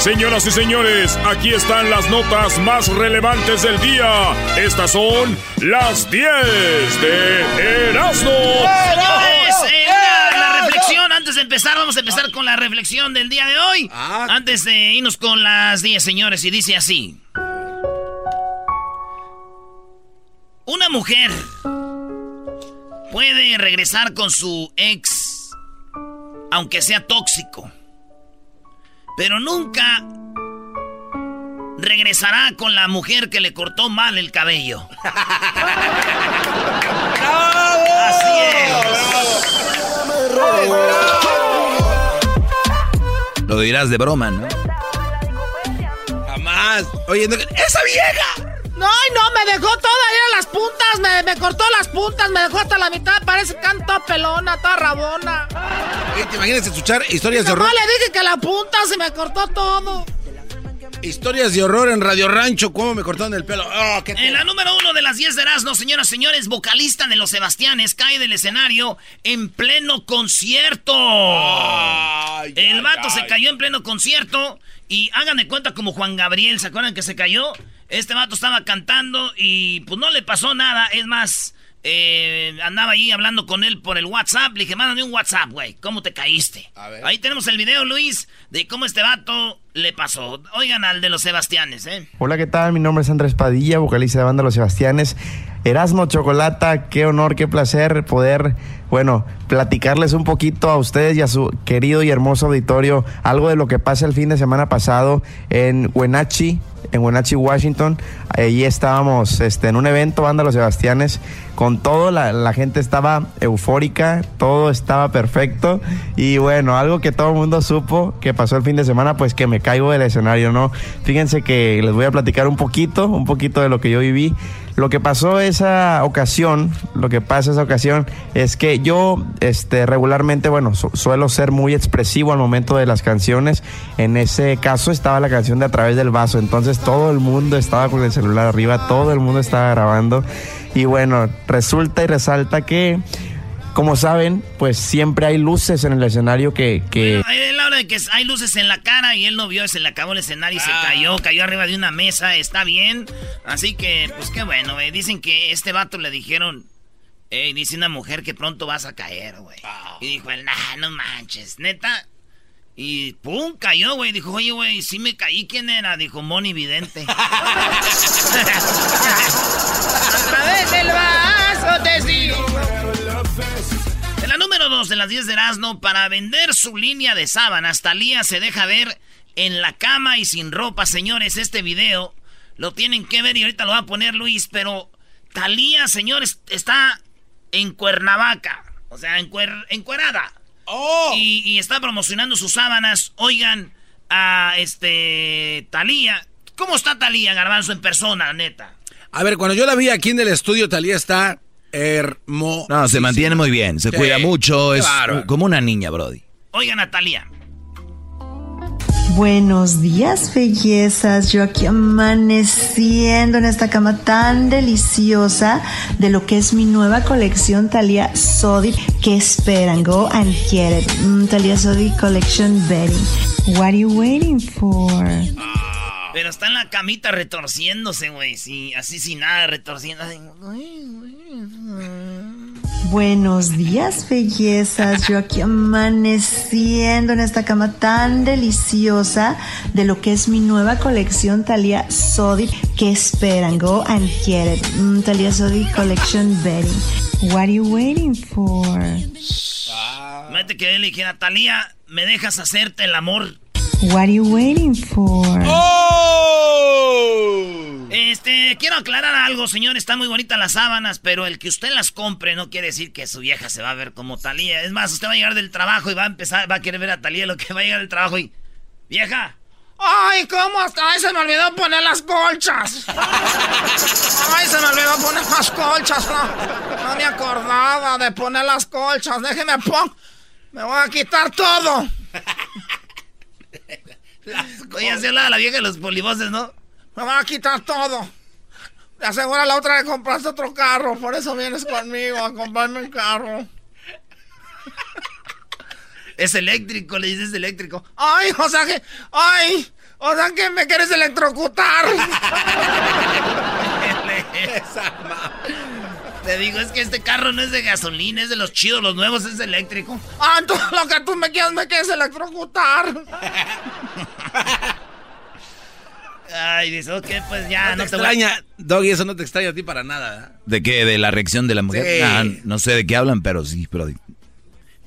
Señoras y señores, aquí están las notas más relevantes del día. Estas son las 10 de Erasmo. Señores, eh, la, reflexión, antes de empezar, vamos a empezar con la reflexión del día de hoy. Ah. Antes de irnos con las 10, señores, y dice así. Una mujer puede regresar con su ex, aunque sea tóxico. Pero nunca regresará con la mujer que le cortó mal el cabello. Así Lo dirás de broma, ¿no? Jamás. Oye, no- ¡esa vieja! No, ay, no, me dejó todavía las puntas, me, me cortó las puntas, me dejó hasta la mitad, parece que anda toda pelona, toda rabona. Oye, ¿Te imaginas escuchar historias de horror? le dije que la punta se me cortó todo. Historias de horror en Radio Rancho, cómo me cortaron el pelo. Oh, qué En la número uno de las 10 de Erasmo, señoras y señores, vocalista de Los Sebastianes cae del escenario en pleno concierto. Ay, El ay, vato se ay. cayó en pleno concierto y hagan de cuenta como Juan Gabriel, ¿se acuerdan que se cayó? Este vato estaba cantando y pues no le pasó nada, es más, eh, andaba ahí hablando con él por el WhatsApp, le dije, mándame un WhatsApp, güey, ¿cómo te caíste? A ver. Ahí tenemos el video, Luis, de cómo este vato le pasó. Oigan al de Los Sebastianes, ¿eh? Hola, ¿qué tal? Mi nombre es Andrés Padilla, vocalista de banda Los Sebastianes. Erasmo Chocolata, qué honor, qué placer poder, bueno, platicarles un poquito a ustedes y a su querido y hermoso auditorio algo de lo que pasa el fin de semana pasado en Wenatchee, en Wenatchee, Washington. Allí estábamos este, en un evento, banda Los Sebastianes, con todo, la, la gente estaba eufórica, todo estaba perfecto. Y bueno, algo que todo el mundo supo que pasó el fin de semana, pues que me caigo del escenario, ¿no? Fíjense que les voy a platicar un poquito, un poquito de lo que yo viví. Lo que pasó esa ocasión, lo que pasa esa ocasión es que yo este, regularmente, bueno, su- suelo ser muy expresivo al momento de las canciones. En ese caso estaba la canción de A través del vaso, entonces todo el mundo estaba con el celular arriba, todo el mundo estaba grabando. Y bueno, resulta y resalta que, como saben, pues siempre hay luces en el escenario que... que Bueno, él habla de que hay luces en la cara y él no vio, se le acabó el escenario y se Ah. cayó, cayó arriba de una mesa, está bien. Así que, pues qué bueno, güey. Dicen que este vato le dijeron, Ey, dice una mujer que pronto vas a caer, güey. Y dijo él, nah, no manches, neta. Y pum, cayó, güey. Dijo, oye, güey, sí me caí, ¿quién era? Dijo, Moni Vidente. A través del vaso te la número 2 de las 10 de Erasmo, para vender su línea de sábanas, Talía se deja ver en la cama y sin ropa. Señores, este video lo tienen que ver y ahorita lo va a poner Luis, pero Talía, señores, está en Cuernavaca. O sea, en cuer- encuerada. ¡Oh! Y, y está promocionando sus sábanas. Oigan a este Talía. ¿Cómo está Talía, Garbanzo, en persona, neta? A ver, cuando yo la vi aquí en el estudio, Talía está hermosa. No, se mantiene muy bien, se Sí, cuida mucho, es como una niña, Brody. Oigan a Talía. Buenos días, bellezas. Yo aquí amaneciendo en esta cama tan deliciosa de lo que es mi nueva colección Thalia Sodi. ¿Qué esperan? Go and get it. Mm, Thalia Sodi Collection Bedding. What are you waiting for? Pero está en la camita retorciéndose, güey. Sí, así sin nada, retorciendo. así. Buenos días, bellezas. Yo aquí amaneciendo en esta cama tan deliciosa de lo que es mi nueva colección Thalia Sodi. ¿Qué esperan? Go and get it. Mm, Thalia Sodi Collection Bedding. What are you waiting for? Mete que él dijera, Talía, ¿me dejas hacerte el amor? What are you waiting for? ¡Oh! Este, quiero aclarar algo, señor. Están muy bonitas las sábanas, pero el que usted las compre no quiere decir que su vieja se va a ver como Talía. Es más, usted va a llegar del trabajo y va a empezar, va a querer ver a Talía lo que va a llegar del trabajo y. ¡Vieja! Ay, ¿cómo hasta? Ay, se me olvidó poner las colchas. Ay, se me olvidó poner las colchas. No, no me acordaba de poner las colchas. Déjeme pon. Me voy a quitar todo. Oye, así hablaba la vieja de los polivoces, ¿no? Me voy a quitar todo. Le asegura la otra que compraste otro carro. Por eso vienes conmigo a comprarme un carro. Es eléctrico, le dices eléctrico. Ay, o sea que. Ay, o sea que me quieres electrocutar. Te digo, es que este carro no es de gasolina, es de los chidos, los nuevos es eléctrico. Ah, tú, lo que tú me quieres, me quieres electrocutar. Ay, dice, ok, pues ya, no, te, extraña, Doggy, eso no te extraña a ti para nada. ¿eh? ¿De qué? ¿De la reacción de la mujer? no sé de qué hablan, pero sí, pero...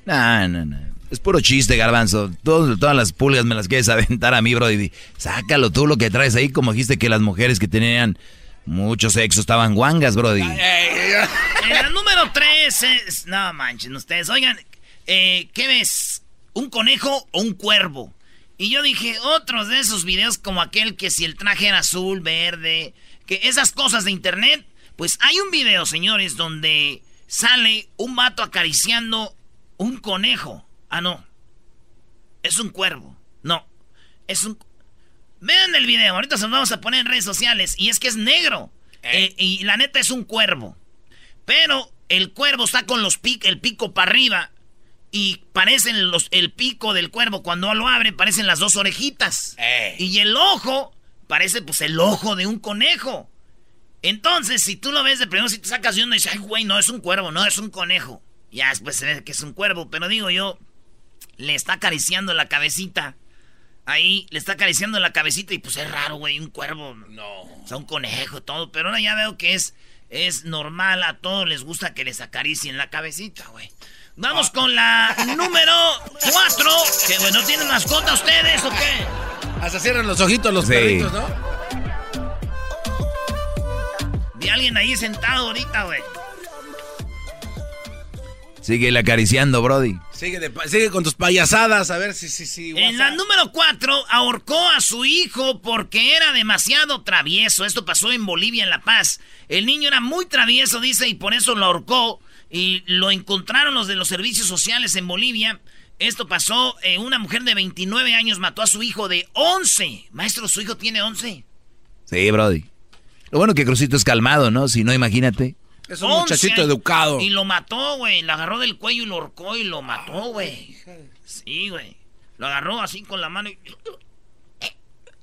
No, no, no. Es puro chiste, garbanzo. todas las pulgas me las quieres aventar a mí, bro. Y sácalo tú lo que traes ahí, como dijiste que las mujeres que tenían mucho sexo estaban guangas, Brody. En la número 3 es... No manchen ustedes. Oigan, eh, ¿qué ves? ¿Un conejo o un cuervo? Y yo dije, otros de esos videos como aquel que si el traje era azul, verde, que esas cosas de internet, pues hay un video, señores, donde sale un vato acariciando un conejo. Ah, no. Es un cuervo. No. Es un... Vean el video, ahorita se lo vamos a poner en redes sociales. Y es que es negro. Eh. Eh, y la neta es un cuervo. Pero el cuervo está con los pic, el pico para arriba y parecen los, el pico del cuervo. Cuando lo abre, parecen las dos orejitas. Y el ojo parece pues el ojo de un conejo. Entonces, si tú lo ves de primero, si te sacas de uno y dices, ay, güey, no es un cuervo, no es un conejo. Ya después se ve que es un cuervo, pero digo yo, le está acariciando la cabecita. Ahí le está acariciando la cabecita y pues es raro, güey, un cuervo. No. O sea, un conejo, todo. Pero ahora ya veo que es, es normal, a todos les gusta que les acaricien la cabecita, güey. Vamos con la número 4. Que bueno, ¿tienen mascota ustedes o qué? Hasta cierran los ojitos los perritos, ¿no? Vi a alguien ahí sentado ahorita, güey. Sigue acariciando, Brody. Sigue, sigue, con tus payasadas, a ver si... si, si en la número 4, ahorcó a su hijo porque era demasiado travieso. Esto pasó en Bolivia, en La Paz. El niño era muy travieso, dice, y por eso lo ahorcó. Y lo encontraron los de los servicios sociales en Bolivia. Esto pasó, eh, una mujer de 29 años mató a su hijo de 11. Maestro, su hijo tiene 11. Sí, Brody. Lo bueno que Crucito es calmado, ¿no? Si no, imagínate. Es un muchachito educado. Y lo mató, güey. Lo agarró del cuello y lo ahorcó y lo mató, güey. Sí, güey. Lo agarró así con la mano y...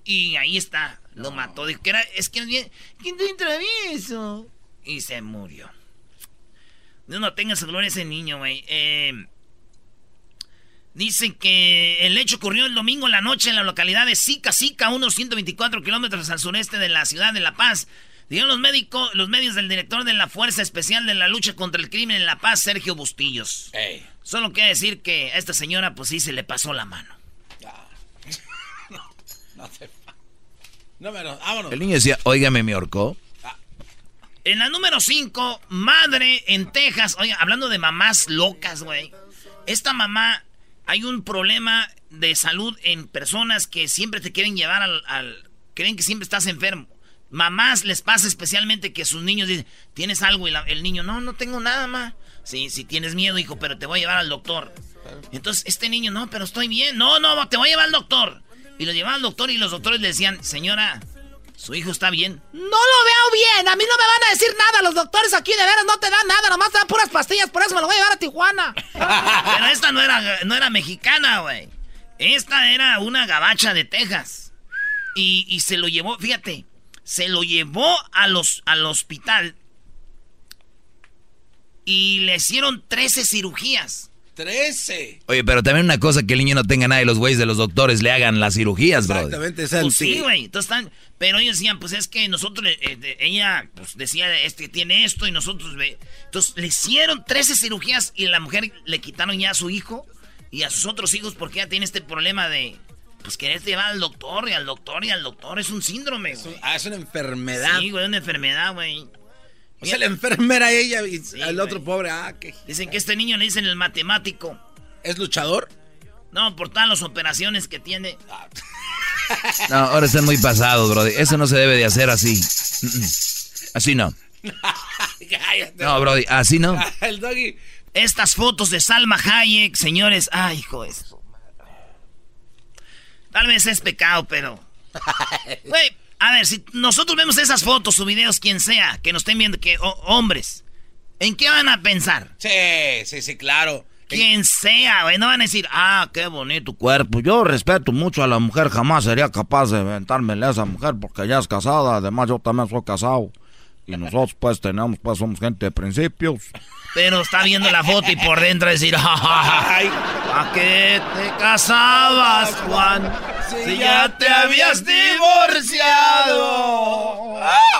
Y ahí está. Lo mató. Dijo que era... Es que es bien... ¿Quién te travieso? Y se murió. No tenga su gloria ese niño, güey. Eh, dicen que el hecho ocurrió el domingo en la noche en la localidad de Sica, Sica, unos 124 kilómetros al sureste de la ciudad de La Paz. Dijeron los, médicos, los medios del director de la Fuerza Especial de la Lucha contra el Crimen en La Paz, Sergio Bustillos. Solo quiere decir que a esta señora, pues sí, se le pasó la mano. no, no No, pero vámonos. El niño decía, óigame, me ahorcó. En la número 5, madre en Texas. Oye, hablando de mamás locas, güey. Esta mamá, hay un problema de salud en personas que siempre te quieren llevar al, creen que siempre estás enfermo. Mamás les pasa especialmente que sus niños dicen, ¿tienes algo? Y el niño, no, no tengo nada, más. Sí, sí tienes miedo, hijo, pero te voy a llevar al doctor. Entonces, este niño, no, pero estoy bien. No, no, te voy a llevar al doctor. Y lo llevaba al doctor y los doctores le decían, señora, su hijo está bien. No lo veo bien. A mí no me van a decir nada. Los doctores aquí de veras no te dan nada. Nomás te dan puras pastillas. Por eso me lo voy a llevar a Tijuana. Pero esta no era, no era mexicana, güey. Esta era una gabacha de Texas. Y, se lo llevó, fíjate, se lo llevó a los, al hospital. Y le hicieron 13 cirugías. 13. Oye, pero también una cosa que el niño no tenga nada y los güeyes de los doctores le hagan las cirugías, bro. Exactamente, es el pues sí, güey. Entonces están. Pero ellos decían, pues es que nosotros, eh, ella, pues decía, este tiene esto y nosotros, ve. Entonces le hicieron 13 cirugías y la mujer le quitaron ya a su hijo y a sus otros hijos porque ya tiene este problema de, pues querer llevar al doctor y al doctor y al doctor. Es un síndrome, güey. Ah, es una enfermedad. Sí, güey, una enfermedad, güey. O sea, la enfermera ella y el otro pobre, ah, que... Dicen que este niño le dicen el matemático. ¿Es luchador? No, por todas las operaciones que tiene. No, ahora están muy pasados, brody. Eso no se debe de hacer así. Así no. No, brody, así no. El doggy. Estas fotos de Salma Hayek, señores. Ay, hijo de Tal vez es pecado, pero. Güey, a ver, si nosotros vemos esas fotos o videos, quien sea, que nos estén viendo, que hombres, ¿en qué van a pensar? Sí, sí, sí, claro. Quien sea, güey, no van a decir, ah, qué bonito cuerpo. Yo respeto mucho a la mujer, jamás sería capaz de inventármele a esa mujer porque ya es casada. Además, yo también soy casado. Y nosotros, pues, tenemos, pues, somos gente de principios. Pero está viendo la foto y por dentro decir, ay, ¿a qué te casabas, Juan? Si ya te habías divorciado.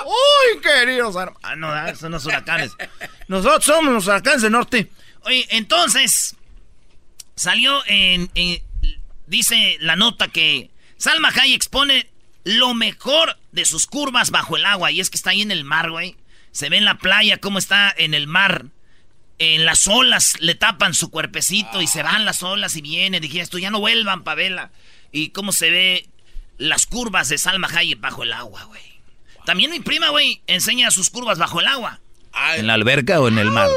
Uy, queridos hermanos. Ah, no, ah, son los huracanes. Nosotros somos los huracanes del norte. Oye, entonces, salió en, dice la nota que Salma Hayek expone lo mejor de sus curvas bajo el agua. Y es que está ahí en el mar, güey. Se ve en la playa cómo está en el mar en las olas le tapan su cuerpecito y se van las olas y viene. Dije, esto ya no vuelvan, Pavela. Y cómo se ve las curvas de Salma Hayek bajo el agua, güey. También mi prima, güey, enseña sus curvas bajo el agua. ¿En la alberca o en el mar?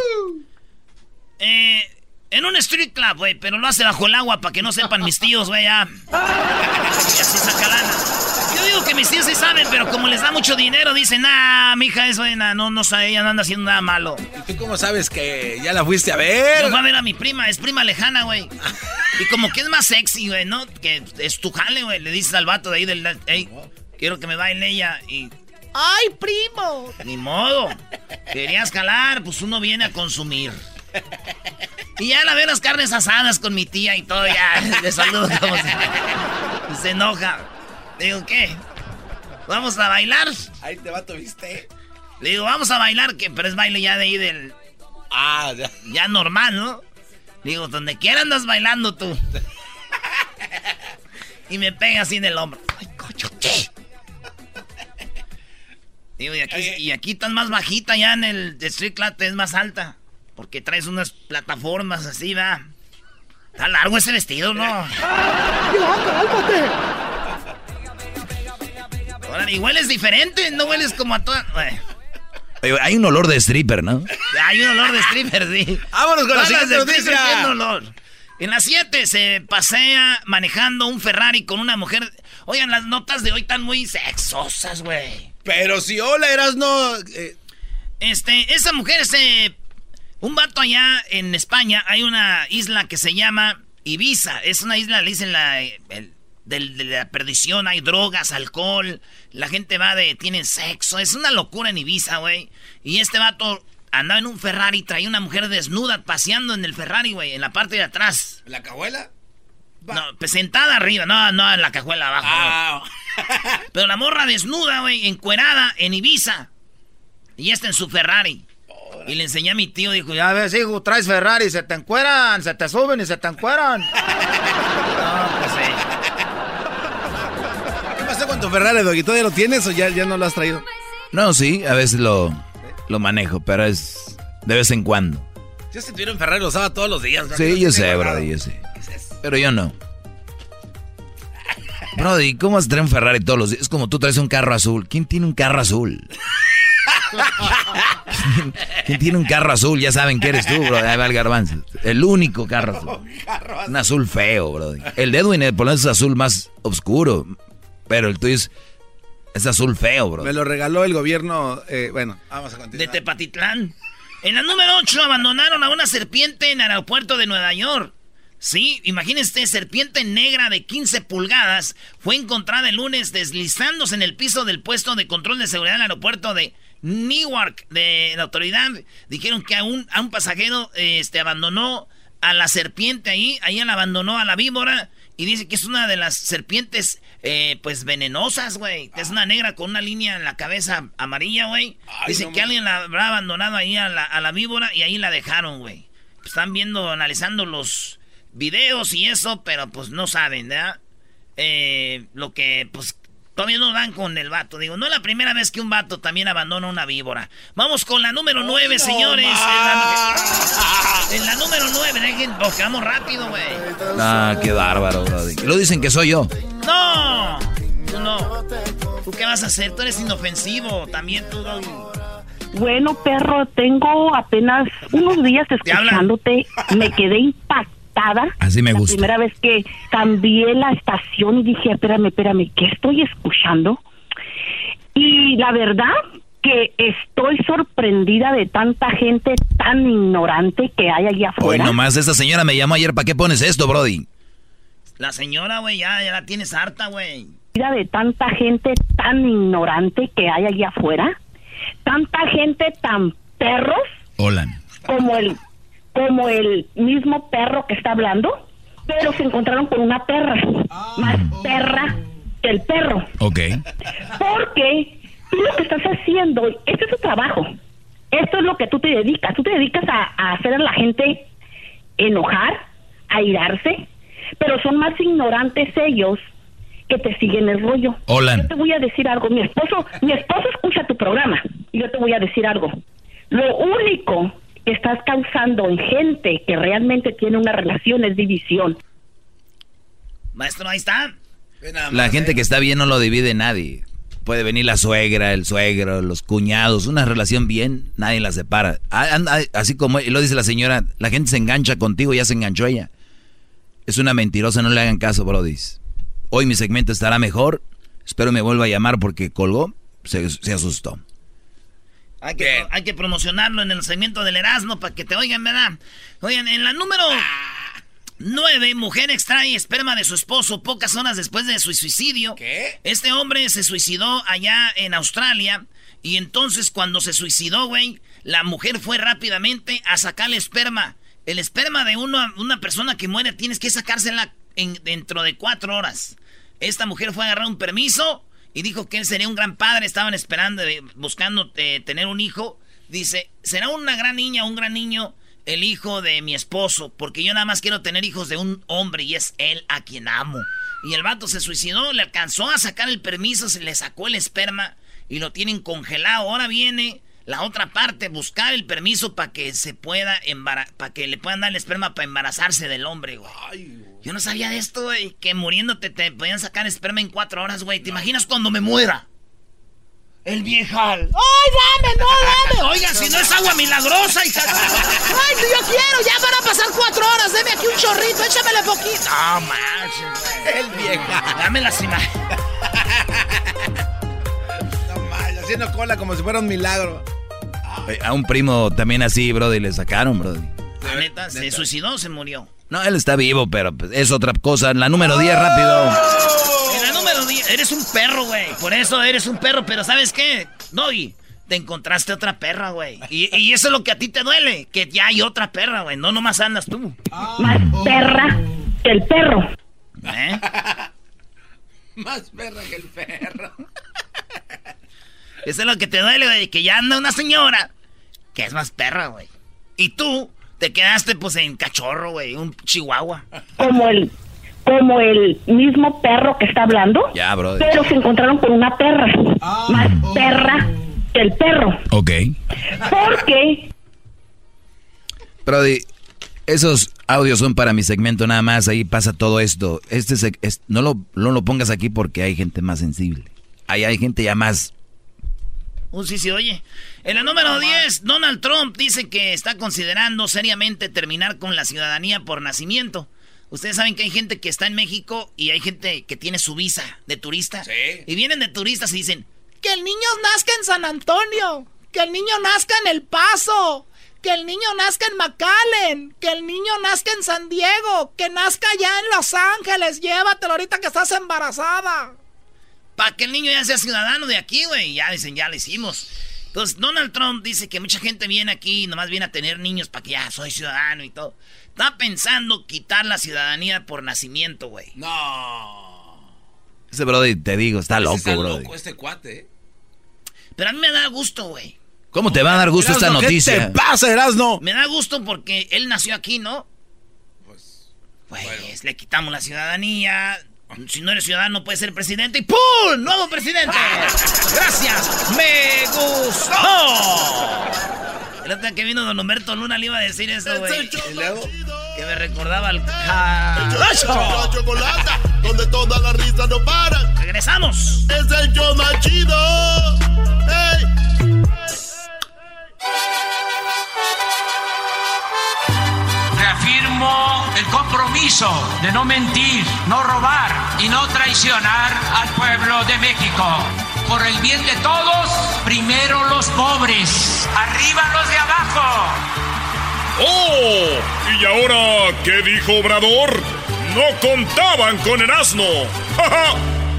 Eh, en un street club, güey, pero lo hace bajo el agua para que no sepan mis tíos, güey, ya. Y así saca lana. Que mis tíos sí saben, pero como les da mucho dinero, dicen, nah, mija, eso no, no sabe, ella no anda haciendo nada malo. ¿Y tú cómo sabes que ya la fuiste a ver? Yo fui a ver a mi prima, es prima lejana, güey. Y como que es más sexy, güey, ¿no? Que es tu jale, güey. Le dices al vato de ahí del, hey, quiero que me baile ella y... ¡Ay, primo! Ni modo. Querías calar, pues uno viene a consumir. Y ya la veo las carnes asadas con mi tía y todo, ya le saludo como se, se enoja. Le digo, ¿qué? ¿Vamos a bailar? Ahí te va, ¿viste? Le digo, vamos a bailar, que pero es baile ya de ahí del. Ah, ya. Ya normal, ¿no? Le digo, donde quiera andas bailando tú. y me pega así en el hombro. Ay, coño, ¿qué? Digo, y aquí, y aquí estás más bajita ya en el Street Club, es más alta. Porque traes unas plataformas así, va. Está largo ese vestido, ¿no? Ahora, y hueles diferente, no hueles como a todas. Hay un olor de stripper, ¿no? Hay un olor de stripper, sí. Vámonos con la siguiente noticia. olor. En las 7 se pasea manejando un Ferrari con una mujer. Oigan, las notas de hoy están muy sexosas, güey. Pero si hola, eras no. Eh. Este, esa mujer se un vato allá en España, hay una isla que se llama Ibiza. Es una isla, le dicen la, de, la perdición, hay drogas, alcohol, la gente va de, tienen sexo. Es una locura en Ibiza, güey. Y este vato andaba en un Ferrari, traía una mujer desnuda paseando en el Ferrari, güey, en la parte de atrás. ¿En la cajuela? No, pues sentada arriba, no, no en la cajuela abajo. Ah. Pero la morra desnuda, güey, encuerada en Ibiza. Y está en su Ferrari. Y le enseñé a mi tío, dijo, ya ves, hijo, traes Ferrari, se te encueran, se te suben y se te encueran. tu Ferrari, Doggy? ¿Todavía lo tienes o ya, ya no lo has traído? No, sí, a veces lo, lo manejo, pero es de vez en cuando. Yo si tuviera un Ferrari lo usaba todos los días. Sí, yo sé, Brody, yo sé. Pero yo no. Brody, ¿cómo vas a traer un Ferrari todos los días? Es como tú traes un carro azul. ¿Quién tiene un carro azul? ¿Quién tiene un carro azul? Ya saben que eres tú, bro. Ahí va el garbanzo. El único carro azul. Un azul feo, bro. El de Edwin, por es azul más oscuro. Pero el tuyo es, azul feo, bro. Me lo regaló el gobierno. Eh, bueno, vamos a continuar. De Tepatitlán. En la número 8 abandonaron a una serpiente en el aeropuerto de Nueva York. Sí, imagínense, serpiente negra de 15 pulgadas fue encontrada el lunes deslizándose en el piso del puesto de control de seguridad del aeropuerto de Newark de la autoridad dijeron que a un, a un pasajero este, abandonó a la serpiente ahí, ahí la abandonó a la víbora y dice que es una de las serpientes eh, pues venenosas, güey. Es una negra con una línea en la cabeza amarilla, güey. Dice que alguien la habrá abandonado ahí a la, a la víbora y ahí la dejaron, güey. Están viendo, analizando los videos y eso, pero pues no saben, ¿verdad? Eh, lo que pues Todavía no dan con el vato. Digo, no es la primera vez que un vato también abandona una víbora. Vamos con la número 9, señores. En la, número 9, dejen, vamos rápido, güey. Ah, qué bárbaro, bro. Lo dicen que soy yo. ¡No! tú no. ¿Tú qué vas a hacer? Tú eres inofensivo. También tú, Doggy. Bueno, perro, tengo apenas unos días escuchándote. Me quedé impactada. Así me la gusta. primera vez que cambié la estación y dije, espérame, espérame, ¿qué estoy escuchando? Y la verdad que estoy sorprendida de tanta gente tan ignorante que hay allá Hoy afuera. nomás esta señora me llamó ayer, ¿para qué pones esto, Brody? La señora, güey, ya, ya la tienes harta, güey. de tanta gente tan ignorante que hay allá afuera, tanta gente tan perros Hola. como el como el mismo perro que está hablando, pero se encontraron con una perra, más perra que el perro, Ok. porque tú lo que estás haciendo, este es tu trabajo, esto es lo que tú te dedicas, tú te dedicas a, a hacer a la gente enojar, a irarse, pero son más ignorantes ellos que te siguen el rollo. Hola. Yo te voy a decir algo, mi esposo, mi esposo escucha tu programa y yo te voy a decir algo. Lo único que estás causando en gente que realmente tiene una relación es división. Maestro, ahí está. La gente que está bien no lo divide nadie. Puede venir la suegra, el suegro, los cuñados, una relación bien, nadie la separa. Ah, Así como y lo dice la señora, la gente se engancha contigo, ya se enganchó ella. Es una mentirosa, no le hagan caso, brodis. Hoy mi segmento estará mejor. Espero me vuelva a llamar porque colgó, se, se asustó. Hay que, hay que promocionarlo en el segmento del Erasmo para que te oigan, ¿verdad? Oigan, en la número 9, mujer extrae esperma de su esposo pocas horas después de su suicidio. ¿Qué? Este hombre se suicidó allá en Australia y entonces cuando se suicidó, güey, la mujer fue rápidamente a sacarle esperma. El esperma de uno, una persona que muere tienes que sacársela en, dentro de cuatro horas. Esta mujer fue a agarrar un permiso y dijo que él sería un gran padre. Estaban esperando, eh, buscando eh, tener un hijo. Dice, será una gran niña, un gran niño, el hijo de mi esposo, porque yo nada más quiero tener hijos de un hombre y es él a quien amo. Y el vato se suicidó, le alcanzó a sacar el permiso, se le sacó el esperma y lo tienen congelado. Ahora viene la otra parte, buscar el permiso para que se pueda embarazar, para que le puedan dar el esperma para embarazarse del hombre, güey. Yo no sabía de esto, güey, que muriéndote te podían sacar esperma en cuatro horas, güey. ¿Te imaginas cuando me muera? El viejal. ¡Ay, dame, no, dame! Oiga, si no es agua milagrosa, hija. ¡Ay, yo quiero! Ya van a pasar cuatro horas. Deme aquí un chorrito, échamele poquito. No, manches, güey. El vieja. Dame las imágenes. No mal, haciendo cola como si fuera un milagro. Eh, A un primo también así, Brody, le sacaron, Brody. La neta, ¿se suicidó o se murió? No, él está vivo, pero pues, es otra cosa. La número 10, rápido. En la número 10, eres un perro, güey. Por eso eres un perro, pero ¿sabes qué? Doggy, te encontraste otra perra, güey. Y, y eso es lo que a ti te duele, que ya hay otra perra, güey. No nomás andas tú. Más perra que el perro. ¿Eh? Más perra que el perro. Eso es lo que te duele, güey, que ya anda una señora que es más perra, güey. Y tú te quedaste, pues, en cachorro, güey, un chihuahua. Como el como el mismo perro que está hablando, Ya, Brody. pero se encontraron con una perra, más perra que el perro, Ok. porque Brody, esos audios son para mi segmento nada más. Ahí pasa todo esto. Este es- no, lo, no lo pongas aquí porque hay gente más sensible. Ahí hay gente ya más. Sí, sí, oye. En la número 10, Donald Trump dice que está considerando seriamente terminar con la ciudadanía por nacimiento. Ustedes saben que hay gente que está en México y hay gente que tiene su visa de turista. Sí. Y vienen de turistas y dicen, Que el niño nazca en San Antonio. Que el niño nazca en El Paso. Que el niño nazca en McAllen. Que el niño nazca en San Diego. Que nazca ya en Los Ángeles. Llévatelo ahorita que estás embarazada. Para que el niño ya sea ciudadano de aquí, güey. Y Ya dicen, ya lo hicimos. Entonces, Donald Trump dice que mucha gente viene aquí y nomás viene a tener niños para que ya soy ciudadano y todo. Está pensando quitar la ciudadanía por nacimiento, güey. No. Ese Brody, te digo, está loco, está Brody. loco este cuate. ¿eh? Pero a mí me da gusto, güey. ¿Cómo te va a dar gusto esta ¿qué noticia? te pasa, Erasno? Me da gusto porque él nació aquí, ¿no? Pues, Pues le quitamos la ciudadanía. Si no eres ciudadano, puedes ser presidente. Y ¡pum! ¡Nuevo presidente! ¡Gracias! ¡Me gustó! El otro día que vino Don Humberto Luna le iba a decir eso, güey. ¿y luego? Que me recordaba al... Chocolata, donde todas las risas no paran. ¡Regresamos! Es el chido. ¡Ey! El compromiso de no mentir, no robar y no traicionar al pueblo de México. Por el bien de todos, primero los pobres, arriba los de abajo. ¡Oh! ¿Y ahora qué dijo Obrador? No contaban con el asno.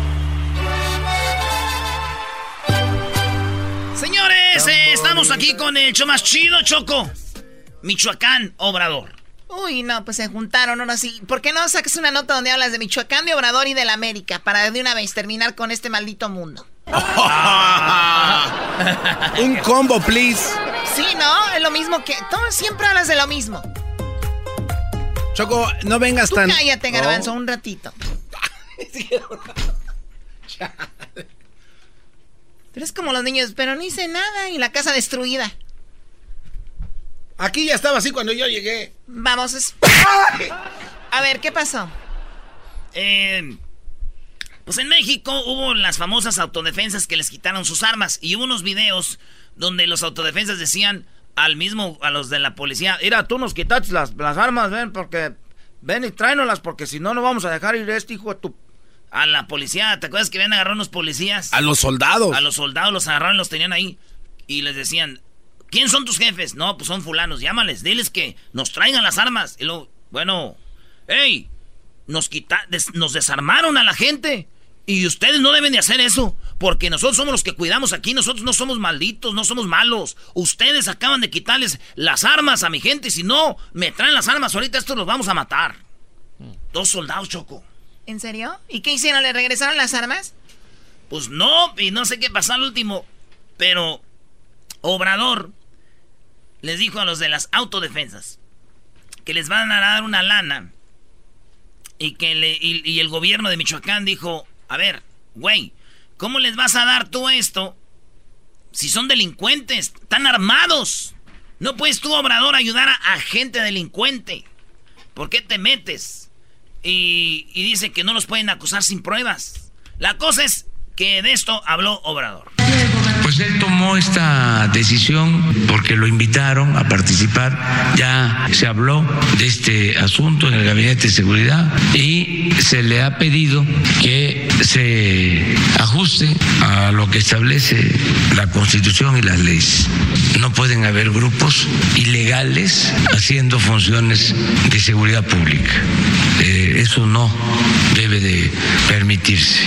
Señores, eh, estamos aquí con el show más chido, Choco. Michoacán, Obrador. Uy, no, pues se juntaron ahora sí. ¿Por qué no sacas una nota donde hablas de Michoacán, de Obrador y de la América? Para de una vez terminar con este maldito mundo. Un combo, please. Sí, ¿no? Es lo mismo que... Tú siempre hablas de lo mismo. Choco, no vengas Tú tan... cállate, garbanzo, Oh. un ratito. Pero es como los niños, pero no hice nada y la casa destruida. Aquí ya estaba así cuando yo llegué. Vamos, es... A ver, ¿qué pasó? Eh, pues en México hubo las famosas autodefensas que les quitaron sus armas y hubo unos videos donde los autodefensas decían al mismo, a los de la policía, mira, tú nos quitaste las, las armas, ven, porque, ven y tráenolas, porque si no, no vamos a dejar ir a este hijo de tu... A la policía, ¿te acuerdas que habían agarrado unos policías? A los soldados. A los soldados los agarraron, los tenían ahí y les decían, ¿quién son tus jefes? No, pues son fulanos, llámales, diles que nos traigan las armas. Y luego, bueno, hey, nos, quita des- nos desarmaron a la gente. Y ustedes no deben de hacer eso, porque nosotros somos los que cuidamos aquí, nosotros no somos malditos, no somos malos. Ustedes acaban de quitarles las armas a mi gente, y si no me traen las armas ahorita, estos los vamos a matar. Dos soldados, Choco. ¿En serio? ¿Y qué hicieron? ¿Le regresaron las armas? Pues no, y no sé qué pasó al último. Pero Obrador les dijo a los de las autodefensas que les van a dar una lana. Y que el gobierno de Michoacán dijo, a ver, güey, ¿cómo les vas a dar tú esto si son delincuentes, están armados? No puedes tú, Obrador, ayudar a, a gente delincuente. ¿Por qué te metes? Y, y dice que no los pueden acusar sin pruebas. La cosa es que de esto habló Obrador. Pues él tomó esta decisión porque lo invitaron a participar. Ya se habló de este asunto en el Gabinete de Seguridad y se le ha pedido que se ajuste a lo que establece la Constitución y las leyes. No pueden haber grupos ilegales haciendo funciones de seguridad pública. Eh, eso no debe de permitirse.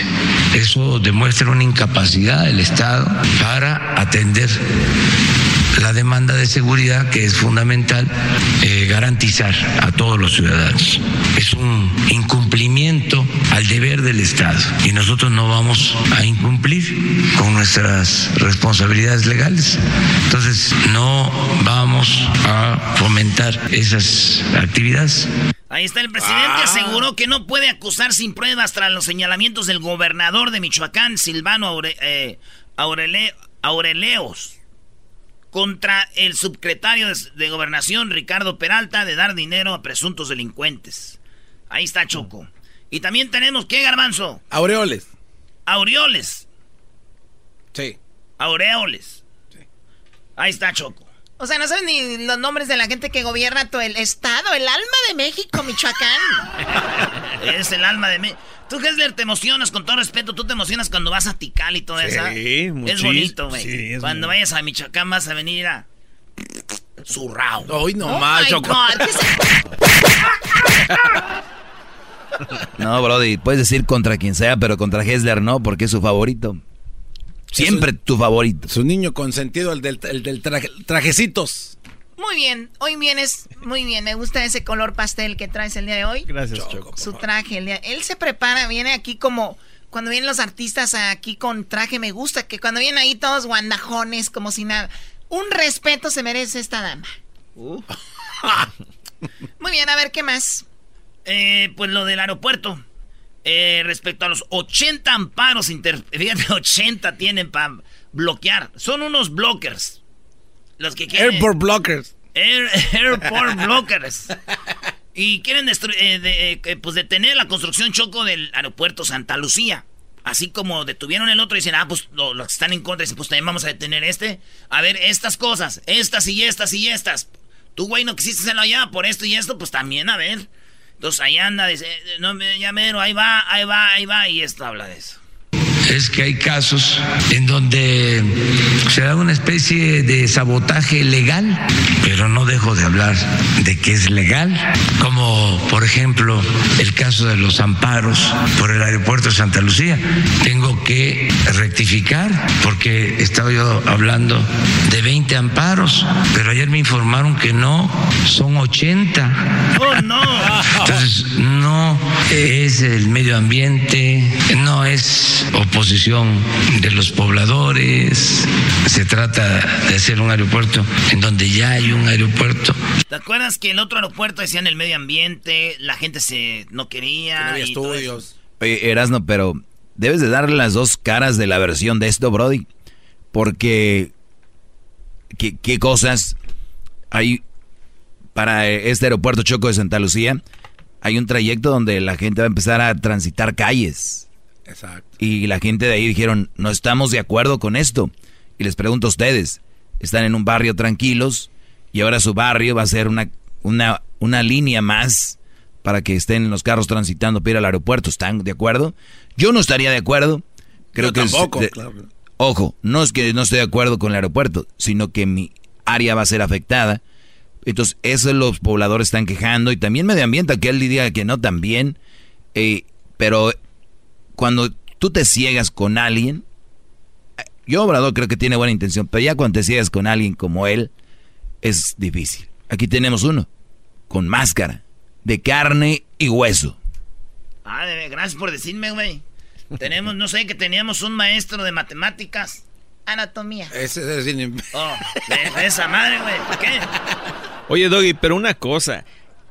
Eso demuestra una incapacidad del Estado para atender la demanda de seguridad que es fundamental eh, garantizar a todos los ciudadanos. Es un incumplimiento al deber del Estado y nosotros no vamos a incumplir con nuestras responsabilidades legales. Entonces no vamos a fomentar esas actividades. Ahí está, el presidente aseguró que no puede acusar sin pruebas tras los señalamientos del gobernador de Michoacán, Silvano Aure- eh, Aurele- Aureleos, contra el subsecretario de, Gobernación, Ricardo Peralta, de dar dinero a presuntos delincuentes. Ahí está Choco. Y también tenemos, ¿qué, Garbanzo? Aureoles. Aureoles. Sí. Aureoles. Ahí está Choco. O sea, no saben ni los nombres de la gente que gobierna todo el estado, el alma de México, Michoacán. Es el alma de mí. Tú, Hessler, te emocionas, con todo respeto, tú te emocionas cuando vas a Tikal y todo Sí, eso. Es bonito, güey. sí, es cuando muy- vayas a Michoacán vas a venir a... Zurrao. Hoy no Oh más, my Choco. God, ¿qué es No, Brody, puedes decir contra quien sea, pero contra Hessler no, porque es su favorito. Siempre tu favorito. Su niño consentido, el del, el del traje- trajecitos. Muy bien, hoy vienes muy bien. Me gusta ese color pastel que traes el día de hoy. Gracias, Choco. Su traje. el día- Él se prepara, viene aquí como cuando vienen los artistas aquí con traje. Me gusta que cuando vienen ahí todos guandajones, como si nada. Un respeto se merece esta dama. Uh. Muy bien, a ver qué más. Eh, pues lo del aeropuerto. Eh, respecto a los 80 amparos, inter... fíjate, 80 tienen para bloquear. Son unos blockers. Los que quieren... Airport Blockers. Air- airport blockers. Y quieren eh, eh, pues detener la construcción choco del aeropuerto Santa Lucía. Así como detuvieron el otro y dicen, ah, pues los que están en contra, dicen, pues también vamos a detener este. A ver, estas cosas, estas y estas y estas. Tú, güey, no quisiste hacerlo allá por esto y esto, pues también, a ver. Entonces ahí anda, dice, no, ya mero, ahí va, ahí va, ahí va, y esto habla de eso es que hay casos en donde se da una especie de sabotaje legal, pero no dejo de hablar de que es legal, como por ejemplo el caso de los amparos por el aeropuerto de Santa Lucía. Tengo que rectificar porque estaba yo hablando de 20 amparos, pero ayer me informaron que no, son 80. Oh, no. Entonces, no es el medio ambiente, no es oposición de los pobladores. Se trata de hacer un aeropuerto en donde ya hay un aeropuerto. ¿Te acuerdas que el otro aeropuerto decían el medio ambiente, la gente se no quería? No había estudios. Oye, Erasno, pero debes de darle las dos caras de la versión de esto, Brody. Porque, ¿qué, qué cosas hay para este aeropuerto Choco de Santa Lucía? Hay un trayecto donde la gente va a empezar a transitar calles Exacto. Y la gente de ahí dijeron, no estamos de acuerdo con esto. Y les pregunto a ustedes, están en un barrio tranquilos y ahora su barrio va a ser una, una, una línea más para que estén los carros transitando para ir al aeropuerto. ¿Están de acuerdo? Yo no estaría de acuerdo. Creo que tampoco, Ojo, no es que no esté de acuerdo con el aeropuerto, sino que mi área va a ser afectada. Entonces, eso los pobladores están quejando y también medio ambiente, que él diga que no también. Eh, pero cuando tú te ciegas con alguien, yo Obrador creo que tiene buena intención, pero ya cuando te ciegas con alguien como él, es difícil. Aquí tenemos uno, con máscara, de carne y hueso. Ah, gracias por decirme, güey. tenemos, no sé, que teníamos un maestro de matemáticas. Anatomía. Ese es Oh, esa madre, güey. ¿Por qué? Oye, Doggy, pero una cosa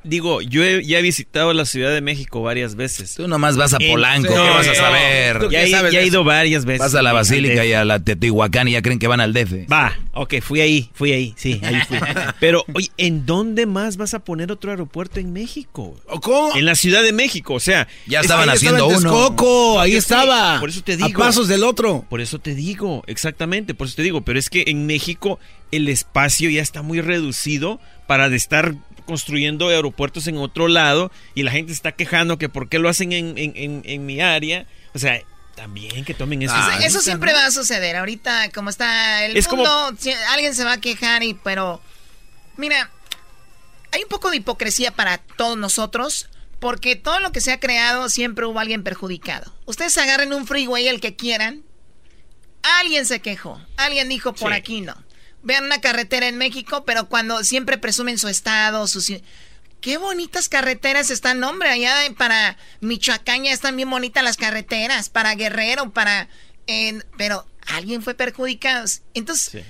digo, yo ya he visitado la Ciudad de México varias veces. Tú nomás vas a Polanco, ¿qué vas a saber? Ya, he ido varias veces. Vas a la Basílica y a la Teotihuacán y ya creen que van al DF. Va, ok, fui ahí, fui ahí, sí, ahí fui. Pero, oye, ¿en dónde más vas a poner otro aeropuerto en México? ¿Cómo? En la Ciudad de México, o sea. Ya estaban haciendo uno. Coco, ahí estaba. por eso te digo. A pasos del otro. Por eso te digo, exactamente, por eso te digo. Pero es que en México el espacio ya está muy reducido para de estar construyendo aeropuertos en otro lado y la gente está quejando que por qué lo hacen en, en, en, mi área. O sea, también que tomen eso. Ah, eso siempre va a suceder. Ahorita, como está el mundo, como... alguien se va a quejar y, pero, mira, hay un poco de hipocresía para todos nosotros. Porque todo lo que se ha creado siempre hubo alguien perjudicado. Ustedes agarren un freeway el que quieran. Alguien se quejó. Alguien dijo por aquí no vean una carretera en México, pero cuando siempre presumen su estado, sus... Qué bonitas carreteras están, hombre, allá para Michoacán ya están bien bonitas las carreteras, para Guerrero, para... pero alguien fue perjudicado. Entonces,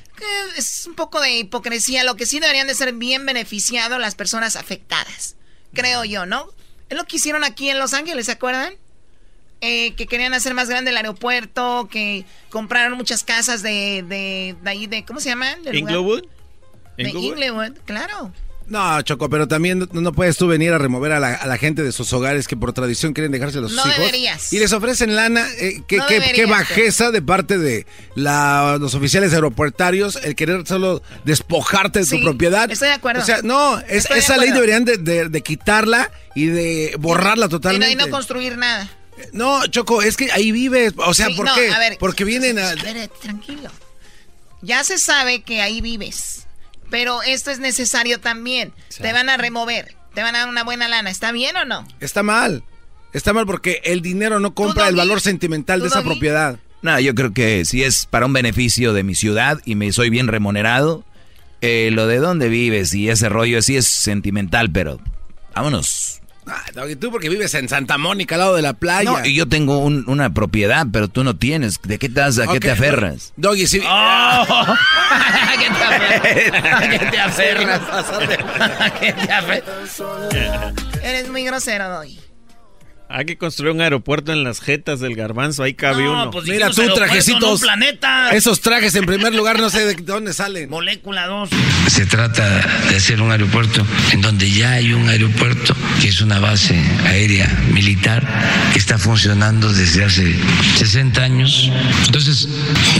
es un poco de hipocresía. Lo que sí deberían de ser bien beneficiados las personas afectadas, creo yo, ¿no? Es lo que hicieron aquí en Los Ángeles, ¿se acuerdan? Eh, que querían hacer más grande el aeropuerto, que compraron muchas casas de, de, de ahí, de, ¿cómo se llama? Inglewood. De Inglewood, claro. No, Choco, pero también no puedes tú venir a remover a la, gente de sus hogares que por tradición quieren dejarse los no hijos. Deberías. Y les ofrecen lana. Eh, qué, bajeza de parte de los oficiales aeropuertarios el querer solo despojarte de tu propiedad. Estoy de acuerdo. O sea, no, esa ley deberían de, quitarla y de borrarla totalmente. Y no, y no construir nada. No, Choco, es que ahí vives. O sea, ¿por qué? Porque vienen a. tranquilo. Ya se sabe que ahí vives. Pero esto es necesario también. Te van a remover. Te van a dar una buena lana. ¿Está bien o no? Está mal. Está mal porque el dinero no compra el valor sentimental de esa propiedad. No, yo creo que si es para un beneficio de mi ciudad y me soy bien remunerado, eh, lo de dónde vives y ese rollo sí es sentimental, pero vámonos. Ah, tú porque vives en Santa Mónica, al lado de la playa. No, y yo tengo una propiedad, pero tú no tienes. ¿De qué te, a qué te aferras? Doggy, sí. Oh. ¿A qué te aferras? ¿A qué te aferras? ¿A qué te aferras? Eres muy grosero, Doggy. Hay que construir un aeropuerto en las jetas del garbanzo, ahí cabe uno. Pues Mira tú, trajecitos. planeta. Esos trajes en primer lugar no sé de dónde salen. Molécula 2. Se trata de hacer un aeropuerto en donde ya hay un aeropuerto que es una base aérea militar que está funcionando desde hace 60 años. Entonces,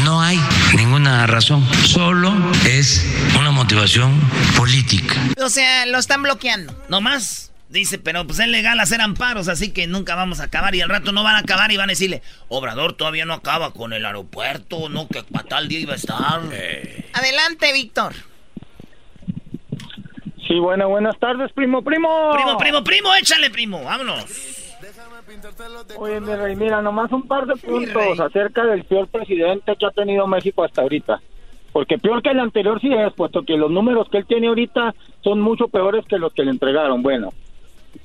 no hay ninguna razón, solo es una motivación política. O sea, lo están bloqueando. No más. Dice, pero pues es legal hacer amparos, así que nunca vamos a acabar. Y al rato no van a acabar y van a decirle, Obrador todavía no acaba con el aeropuerto, no, que para tal día iba a estar. Adelante, Víctor. Sí, bueno, buenas tardes, primo, primo. Primo, primo, primo, échale, primo, vámonos. Oye, mi rey, mira, nomás un par de puntos acerca del peor presidente que ha tenido México hasta ahorita. Porque peor que el anterior sí es, puesto que los números que él tiene ahorita son mucho peores que los que le entregaron. Bueno,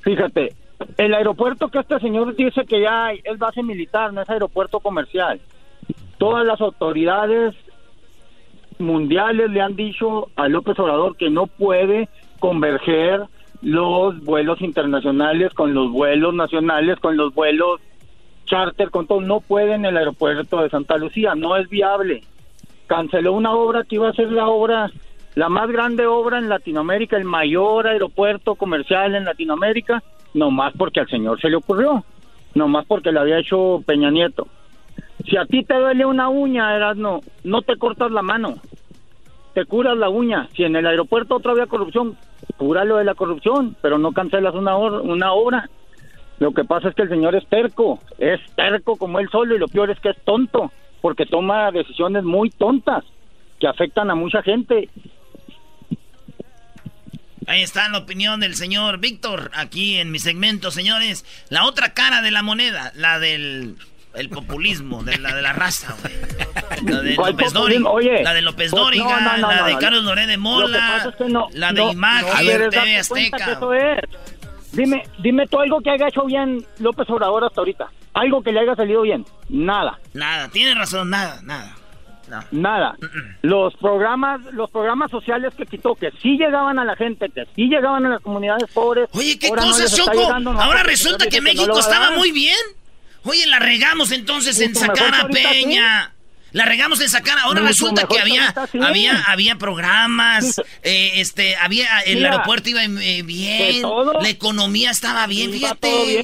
Fíjate, el aeropuerto que este señor dice que ya es base militar, no es aeropuerto comercial. Todas las autoridades mundiales le han dicho a López Obrador que no puede converger los vuelos internacionales con los vuelos nacionales, con los vuelos charter, con todo. No puede en el aeropuerto de Santa Lucía, no es viable. Canceló una obra que iba a ser la obra la más grande obra en Latinoamérica, el mayor aeropuerto comercial en Latinoamérica, nomás porque al señor se le ocurrió, nomás porque le había hecho Peña Nieto. Si a ti te duele una uña, Erasno, no te cortas la mano, te curas la uña. Si en el aeropuerto otra había corrupción, cúralo de la corrupción, pero no cancelas una, una obra. Lo que pasa es que el señor es terco, es terco como él solo y lo peor es que es tonto, porque toma decisiones muy tontas que afectan a mucha gente Ahí está la opinión del señor Víctor, aquí en mi segmento, señores. La otra cara de la moneda, la del el populismo, de la de la raza, güey. La de López Dóriga, la de López Dóriga, la de Carlos Loré de Mola, la de Imagen, TV Azteca. Dime, dime tú algo que haya hecho bien López Obrador hasta ahorita. Algo que le haya salido bien. Nada. Nada, tiene razón, nada, nada. Nada. Los programas, los programas sociales que quitó, que sí llegaban a la gente, que sí llegaban a las comunidades pobres. Oye, ¿qué cosas, Choco? Ahora resulta que, México estaba muy bien. Oye, la regamos entonces en sacar a Peña. La regamos en sacar. Ahora resulta que había, había, había programas, eh, este, había, el aeropuerto iba eh, bien, la economía estaba bien, fíjate.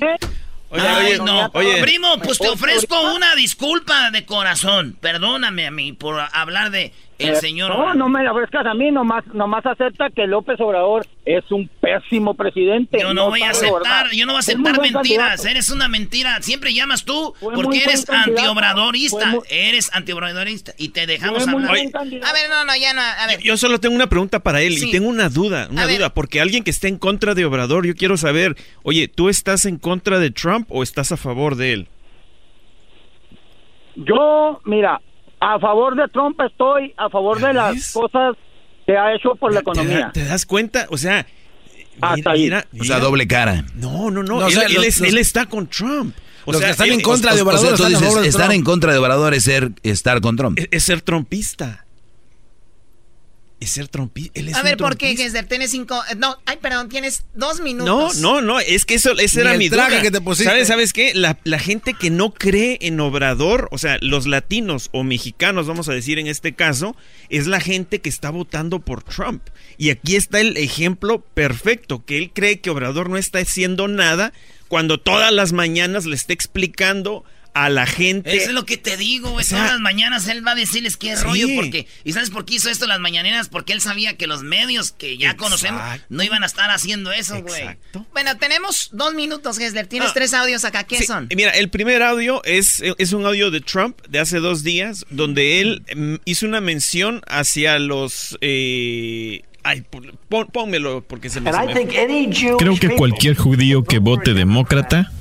Oye, no. Oye. Primo, pues te ofrezco una disculpa de corazón. Perdóname a mí por hablar de el eh, señor. No, no me la ofrezcas a mí, nomás, nomás acepta que López Obrador es un pésimo presidente. Yo no, voy a aceptar, yo no voy a aceptar mentiras. Eres una mentira. Siempre llamas tú porque eres antiobradorista. Eres antiobradorista y te dejamos hablar. a ver, no, no, ya no. A ver. Yo, solo tengo una pregunta para él y tengo una duda, una duda, porque alguien que esté en contra de Obrador, yo quiero saber, oye, ¿tú estás en contra de Trump o estás a favor de él? Yo, mira, a favor de Trump estoy, a favor de las cosas que ha hecho por la economía. ¿Te, das cuenta? O sea, hasta ahí. o sea, doble cara. No, no, no. él, está con Trump. O sea, están en contra de Obrador. estar en contra de Obrador es ser, estar con Trump. es ser trumpista es ser trompista. A ver, ¿por qué, Gessler? Tienes cinco. No, ay, perdón, tienes dos minutos. No, no, no, es que eso ese era mi duda. Que te ¿Sabes, ¿Sabes qué? La, la, gente que no cree en Obrador, o sea, los latinos o mexicanos, vamos a decir en este caso, es la gente que está votando por Trump. Y aquí está el ejemplo perfecto, que él cree que Obrador no está haciendo nada cuando todas las mañanas le está explicando a la gente. Eso es lo que te digo, güey. Todas las mañanas él va a decirles qué rollo, porque. ¿Y sabes por qué hizo esto las mañaneras? Porque él sabía que los medios que ya conocemos no iban a estar haciendo eso, güey. Bueno, tenemos dos minutos, Gessler. Tienes ah. tres audios acá. ¿Qué son? Mira, el primer audio es, es un audio de Trump de hace dos días, donde él mm, hizo una mención hacia los. Eh, Ay, pónmelo porque se me, Creo que cualquier judío que vote demócrata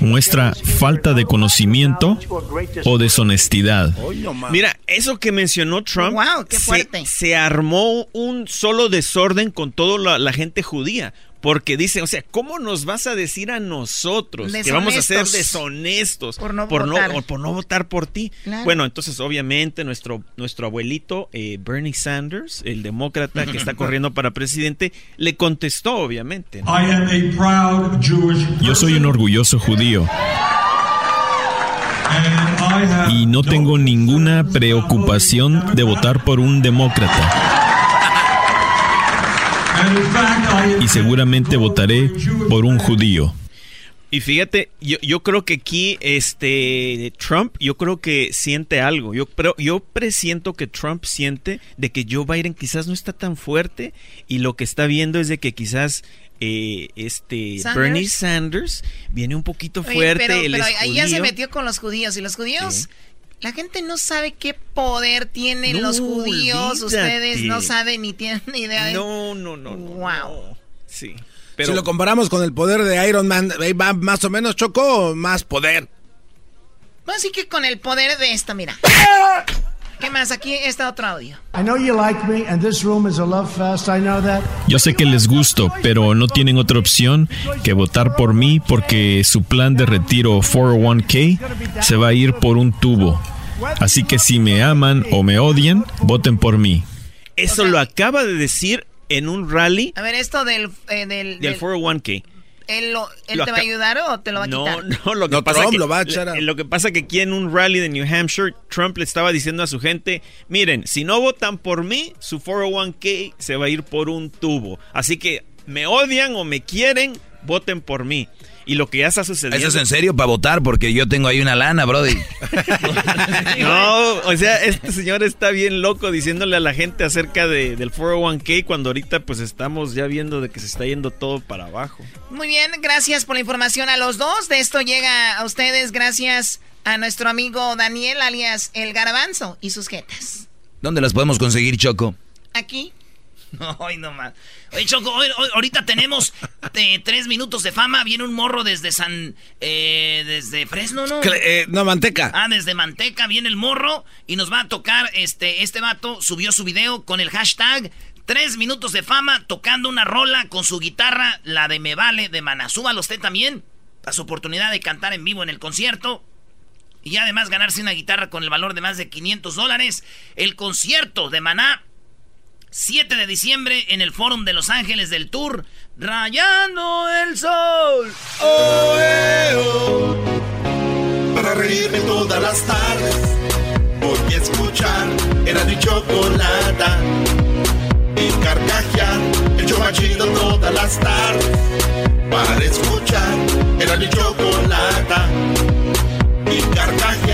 muestra falta de conocimiento o deshonestidad. Mira, eso que mencionó Trump, wow, qué se, se, armó un solo desorden con toda la, gente judía. Porque dice, o sea, ¿cómo nos vas a decir a nosotros que vamos a ser deshonestos por no, votar. por no votar por ti? Bueno, entonces obviamente nuestro, nuestro abuelito eh, Bernie Sanders, el demócrata que está corriendo para presidente, le contestó obviamente. Yo soy un orgulloso judío. Y no tengo ninguna preocupación de votar por un demócrata. Y seguramente votaré por un judío. Y fíjate, yo, yo creo que aquí este Trump, yo creo que siente algo. Yo, pero yo presiento que Trump siente de que Joe Biden quizás no está tan fuerte y lo que está viendo es de que quizás eh, este Bernie Sanders viene un poquito fuerte. pero, ahí ya se metió con los judíos y los judíos. La gente no sabe qué poder tienen los judíos. Ustedes no saben ni tienen ni idea de. No, no, no. Wow. Sí. Pero... Si lo comparamos con el poder de Iron Man, va más o menos choco más poder. Así que con el poder de esto, mira. ¿Qué más? Aquí está otro audio. Yo sé que les gusto, pero no tienen otra opción que votar por mí porque su plan de retiro 401k se va a ir por un tubo. Así que si me aman o me odian, voten por mí. Eso lo acaba de decir en un rally. A ver, esto del, eh, del, del 401k. ¿Él, te va a ayudar o te lo va a quitar? No, lo que pasa que, lo va a echar Lo que pasa que aquí en un rally de New Hampshire, Trump le estaba diciendo a su gente, miren, si no votan por mí, su 401k se va a ir por un tubo. Así que me odian o me quieren, voten por mí y lo que ya está sucediendo. Eso es en serio para votar, porque yo tengo ahí una lana, Brody. no, o sea, este señor está bien loco diciéndole a la gente acerca de, del 401k cuando ahorita pues estamos ya viendo de que se está yendo todo para abajo. Muy bien, gracias por la información a los dos. De esto llega a ustedes gracias a nuestro amigo Daniel, alias El Garbanzo, y sus jetas. ¿Dónde las podemos conseguir, Choco? Aquí. Ay, no más. Oye, Choco, ahorita tenemos eh, tres minutos de fama. Viene un morro desde San. Eh, desde Fresno, ¿no? Eh, no, Manteca. Ah, desde Manteca viene el morro y nos va a tocar. Este, este vato subió su video con el hashtag Tres minutos de fama tocando una rola con su guitarra, la de Me Vale de Maná. Súbalo usted también. A su oportunidad de cantar en vivo en el concierto. Y además ganarse una guitarra con el valor de más de 500 dólares. El concierto de Maná 7 de diciembre en el Fórum de Los Ángeles del Tour, Rayando el Sol. Oh, eh, oh. Para reírme todas las tardes, voy a escuchar era mi chocolata. Y carcajear, el chomachido todas las tardes. Para escuchar era mi chocolata. Y carcajear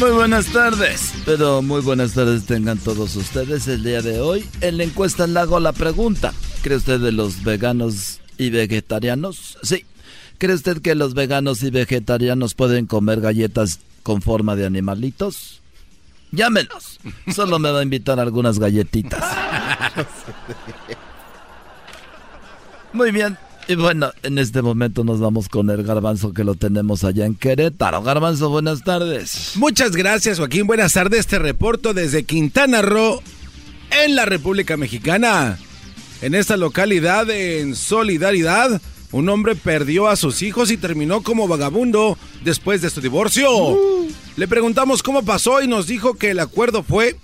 Muy buenas tardes, pero muy buenas tardes tengan todos ustedes el día de hoy. En la encuesta le hago la pregunta, ¿cree usted de los veganos y vegetarianos? Sí. ¿Cree usted que los veganos y vegetarianos pueden comer galletas con forma de animalitos? Llámenos. Solo me va a invitar algunas galletitas. Muy bien, y bueno, en este momento nos vamos con el garbanzo que lo tenemos allá en Querétaro. Garbanzo, buenas tardes. Muchas gracias, Joaquín. Buenas tardes. Te reporto desde Quintana Roo, en la República Mexicana. En esta localidad, en solidaridad, un hombre perdió a sus hijos y terminó como vagabundo después de su divorcio. Uh. Le preguntamos cómo pasó y nos dijo que el acuerdo fue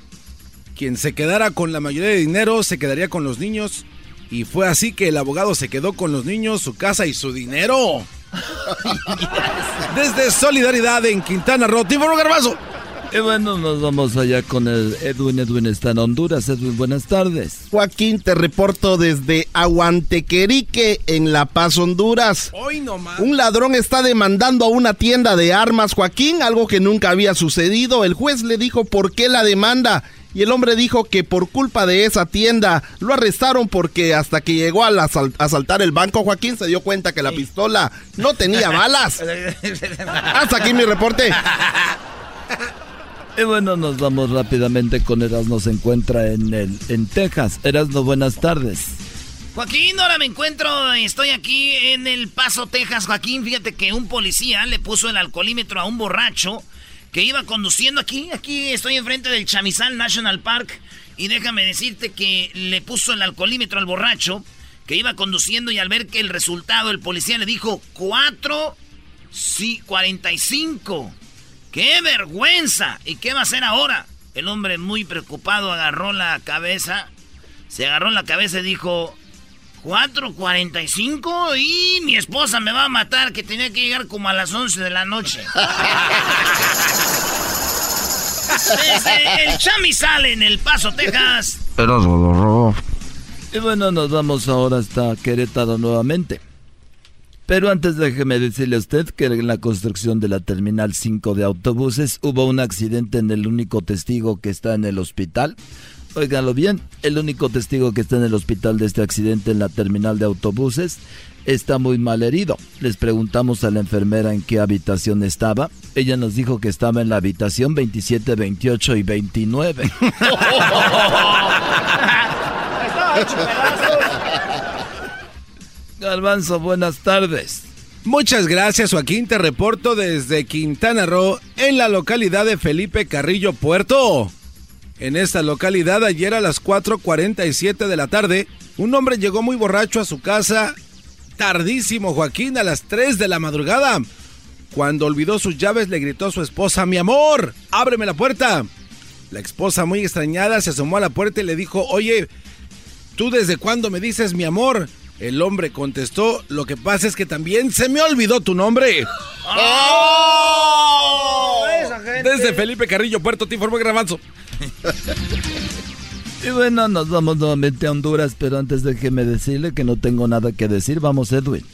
quien se quedara con la mayoría de dinero se quedaría con los niños y fue así que el abogado se quedó con los niños, su casa y su dinero. Desde Solidaridad en Quintana Roo, Tíforo Garbazo. Y bueno, nos vamos allá con el Edwin. Edwin está en Honduras. Edwin, buenas tardes. Joaquín, te reporto desde Aguantequerique, en La Paz, Honduras. Hoy nomás. Un ladrón está demandando a una tienda de armas, Joaquín, algo que nunca había sucedido. El juez le dijo por qué la demanda y el hombre dijo que por culpa de esa tienda lo arrestaron porque hasta que llegó a asaltar el banco, Joaquín se dio cuenta que la pistola no tenía balas. Hasta aquí mi reporte. Y bueno, nos vamos rápidamente con Erasmo. Se encuentra en, el, en Texas. Erasmo, buenas tardes. Joaquín, ahora me encuentro, estoy aquí en El Paso, Texas. Joaquín, fíjate que un policía le puso el alcoholímetro a un borracho que iba conduciendo aquí. Aquí estoy enfrente del Chamizal National Park. Y déjame decirte que le puso el alcoholímetro al borracho que iba conduciendo y al ver que el resultado, el policía le dijo 4, sí, 45. ¡Qué vergüenza! ¿Y qué va a hacer ahora? El hombre muy preocupado agarró la cabeza, se agarró la cabeza y dijo, 4.45 y mi esposa me va a matar que tenía que llegar como a las 11 de la noche. el Chami sale en El Paso, Texas. Y bueno, nos vamos ahora hasta Querétaro nuevamente. Pero antes déjeme decirle a usted que en la construcción de la Terminal 5 de autobuses hubo un accidente en el único testigo que está en el hospital. Óiganlo bien, el único testigo que está en el hospital de este accidente en la terminal de autobuses está muy mal herido. Les preguntamos a la enfermera en qué habitación estaba. Ella nos dijo que estaba en la habitación 27, 28 y 29. Garbanzo, buenas tardes. Muchas gracias, Joaquín. Te reporto desde Quintana Roo, en la localidad de Felipe Carrillo Puerto. En esta localidad, ayer a las 4:47 de la tarde, un hombre llegó muy borracho a su casa, tardísimo, Joaquín, a las 3 de la madrugada. Cuando olvidó sus llaves, le gritó a su esposa: Mi amor, ábreme la puerta. La esposa, muy extrañada, se asomó a la puerta y le dijo: Oye, ¿tú desde cuándo me dices mi amor? El hombre contestó, lo que pasa es que también se me olvidó tu nombre. ¡Oh! Desde Felipe Carrillo, Puerto, te informó Grabanzo. y bueno, nos vamos nuevamente a Honduras, pero antes déjeme decirle que no tengo nada que decir. Vamos, Edwin.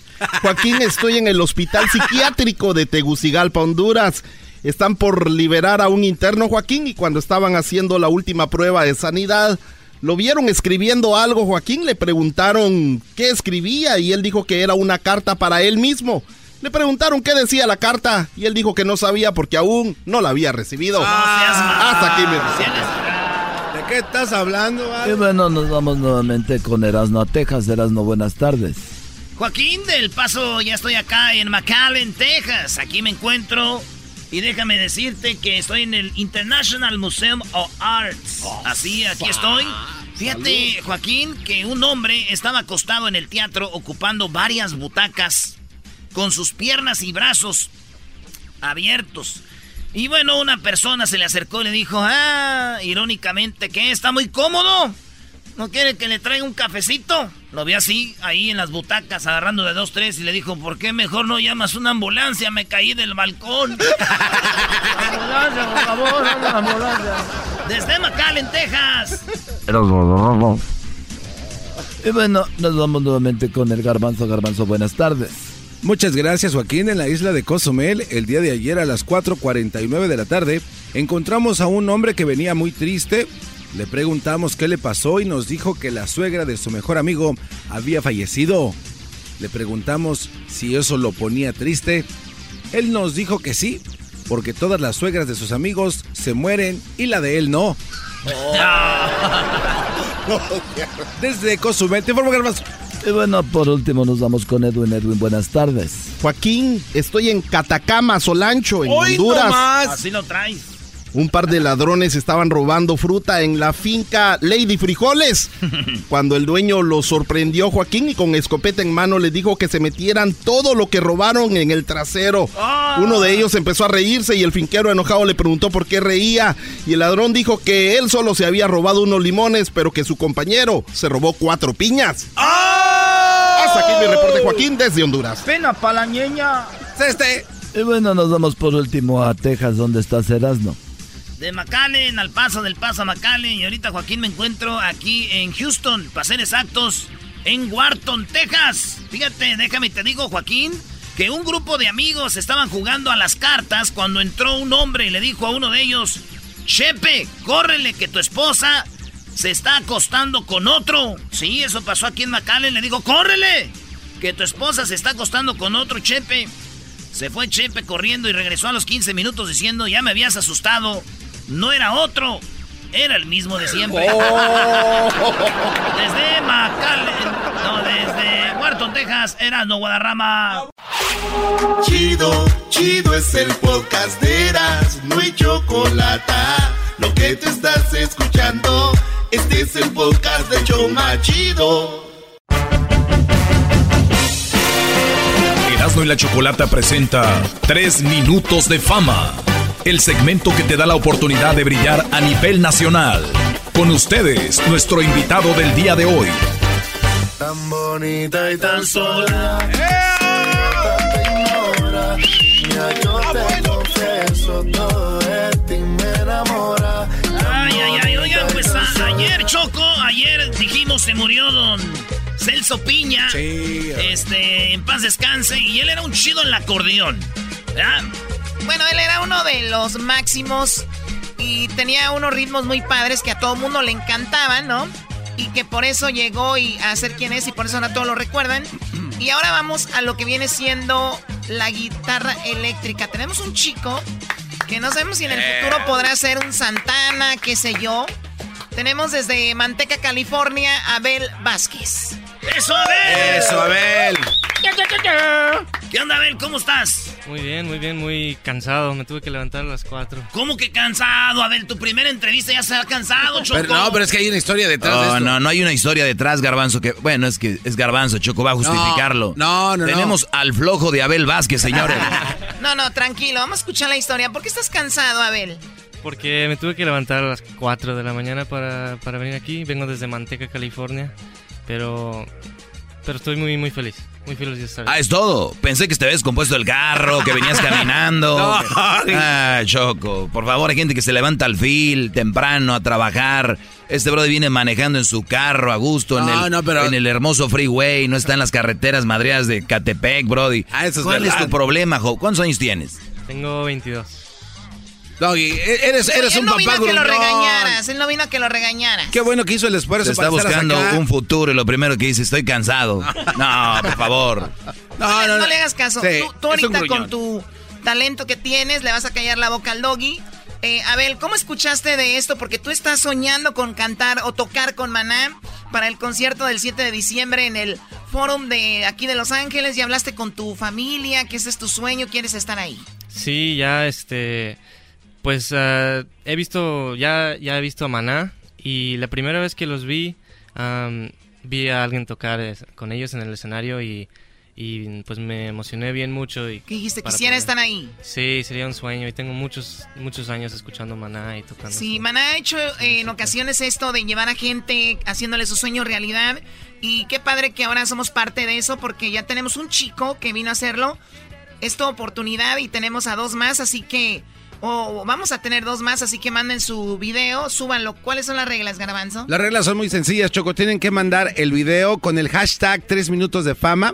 Joaquín, estoy en el hospital psiquiátrico de Tegucigalpa, Honduras. Están por liberar a un interno, Joaquín, y cuando estaban haciendo la última prueba de sanidad, lo vieron escribiendo algo, Joaquín, le preguntaron qué escribía y él dijo que era una carta para él mismo. Le preguntaron qué decía la carta y él dijo que no sabía porque aún no la había recibido. Hasta aquí, mi ¿De qué estás hablando, Y bueno, nos vamos nuevamente con Erasmo a Texas. Erasmo, buenas tardes. Joaquín del Paso, ya estoy acá en McAllen, Texas. Aquí me encuentro y déjame decirte que estoy en el International Museum of Arts. Oh, Así, aquí estoy. Fíjate, Joaquín, que un hombre estaba acostado en el teatro ocupando varias butacas con sus piernas y brazos abiertos. Y bueno, una persona se le acercó y le dijo, ah, irónicamente, que está muy cómodo. ¿No quiere que le traiga un cafecito? Lo vi así, ahí en las butacas, agarrando de dos, tres, y le dijo, ¿por qué mejor no llamas una ambulancia? Me caí del balcón. ambulancia, por favor, ambulancia. Desde McAllen, Texas. Y bueno, nos vamos nuevamente con el Garbanzo. Garbanzo, buenas tardes. Muchas gracias Joaquín. En la isla de Cozumel, el día de ayer a las 4.49 de la tarde, encontramos a un hombre que venía muy triste le preguntamos qué le pasó y nos dijo que la suegra de su mejor amigo había fallecido. Le preguntamos si eso lo ponía triste. Él nos dijo que sí, porque todas las suegras de sus amigos se mueren y la de él no. Desde Cozumel, te más. Y bueno, por último nos vamos con Edwin. Edwin, buenas tardes. Joaquín, estoy en Catacama, Solancho, en Honduras. Así lo traes. Un par de ladrones estaban robando fruta en la finca Lady Frijoles. Cuando el dueño los sorprendió, Joaquín, y con escopeta en mano le dijo que se metieran todo lo que robaron en el trasero. Ah. Uno de ellos empezó a reírse y el finquero enojado le preguntó por qué reía. Y el ladrón dijo que él solo se había robado unos limones, pero que su compañero se robó cuatro piñas. ¡Ah! Hasta aquí mi reporte, Joaquín, desde Honduras. Pena para la ñeña. Este. Y bueno, nos vamos por último a Texas, donde está Serasno de McAllen al paso del paso a McAllen. Y ahorita, Joaquín, me encuentro aquí en Houston, para ser exactos, en Wharton, Texas. Fíjate, déjame te digo, Joaquín, que un grupo de amigos estaban jugando a las cartas cuando entró un hombre y le dijo a uno de ellos: Chepe, córrele que tu esposa se está acostando con otro. Sí, eso pasó aquí en McAllen. Le digo, córrele, que tu esposa se está acostando con otro, Chepe. Se fue Chepe corriendo y regresó a los 15 minutos diciendo, ya me habías asustado. No era otro, era el mismo de siempre. Oh. Desde McAllen, no, desde Wharton, Texas, era no Guadarrama. Chido, chido es el podcast de Eras, no hay chocolate. Lo que te estás escuchando, este es el podcast de Choma Chido. Erasmo y la Chocolata presenta 3 minutos de fama el segmento que te da la oportunidad de brillar a nivel nacional. Con ustedes, nuestro invitado del día de hoy. Tan bonita y tan sola. Ay, ay, ay, oigan, pues ayer, Choco, ayer dijimos se murió don Celso Piña. Sí. Este, en paz descanse. Y él era un chido en el acordeón. ¿verdad? Bueno, él era uno de los máximos y tenía unos ritmos muy padres que a todo mundo le encantaban, ¿no? Y que por eso llegó y a ser quien es y por eso ahora todos lo recuerdan. Y ahora vamos a lo que viene siendo la guitarra eléctrica. Tenemos un chico que no sabemos si en el eh. futuro podrá ser un Santana, qué sé yo. Tenemos desde Manteca, California, Abel Vázquez. ¡Eso, Abel! ¡Eso, Abel! ¿Qué onda, Abel? ¿Cómo estás? Muy bien, muy bien, muy cansado. Me tuve que levantar a las 4. ¿Cómo que cansado? Abel, tu primera entrevista ya se ha cansado, Choco. Pero no, pero es que hay una historia detrás de esto. No, no hay una historia detrás, Garbanzo, que... Bueno, es que es Garbanzo, Choco, va a justificarlo. No, no, no. Tenemos al flojo de Abel Vázquez, señores. no, no, tranquilo, vamos a escuchar la historia. ¿Por qué estás cansado, Abel? Porque me tuve que levantar a las 4 de la mañana para, para venir aquí. Vengo desde Manteca, California. Pero, pero estoy muy, muy feliz. Muy feliz de estar Ah, es todo. Pensé que te habías compuesto el carro, que venías caminando. Ah, Choco. Por favor, hay gente que se levanta al fil temprano a trabajar. Este brother viene manejando en su carro a gusto en, el, en el hermoso freeway. No está en las carreteras madreadas de Catepec, Brody. Ah, eso es ¿Cuál es tu problema, Jo? ¿Cuántos años tienes? Tengo 22. Doggy, e-, eres, eres él un no papá vino a que lo regañaras, él no vino a que lo regañaras. Qué bueno que hizo el esfuerzo Se está para estar buscando acá. un futuro y lo primero que dice, estoy cansado. No, por favor. No, no, le hagas caso. Sí, tú, ahorita con tu talento que tienes le vas a callar la boca al doggy. Eh, Abel, ¿cómo escuchaste de esto? Porque tú estás soñando con cantar o tocar con Maná para el concierto del 7 de diciembre en el Forum de aquí de Los Ángeles. Ya hablaste con tu familia, que ese es tu sueño, quieres estar ahí. Sí, ya este. Pues ah, he visto. Ya, ya he visto a Maná. Y la primera vez que los vi. am, vi a alguien tocar con ellos en el escenario y. Y pues me emocioné bien mucho. Y ¿Qué dijiste? Quisiera estar ahí. Sí, sería un sueño. Y tengo muchos, muchos años escuchando Maná y tocando. Sí, Maná ha hecho eh, en ocasiones esto de llevar a gente haciéndole su sueño realidad. Y qué padre que ahora somos parte de eso porque ya tenemos un chico que vino a hacerlo. Es tu oportunidad y tenemos a dos más, así que... O vamos a tener dos más, así que manden su video, súbanlo. ¿Cuáles son las reglas, Garbanzo? Las reglas son muy sencillas, Choco. Tienen que mandar el video con el hashtag 3 minutos de fama.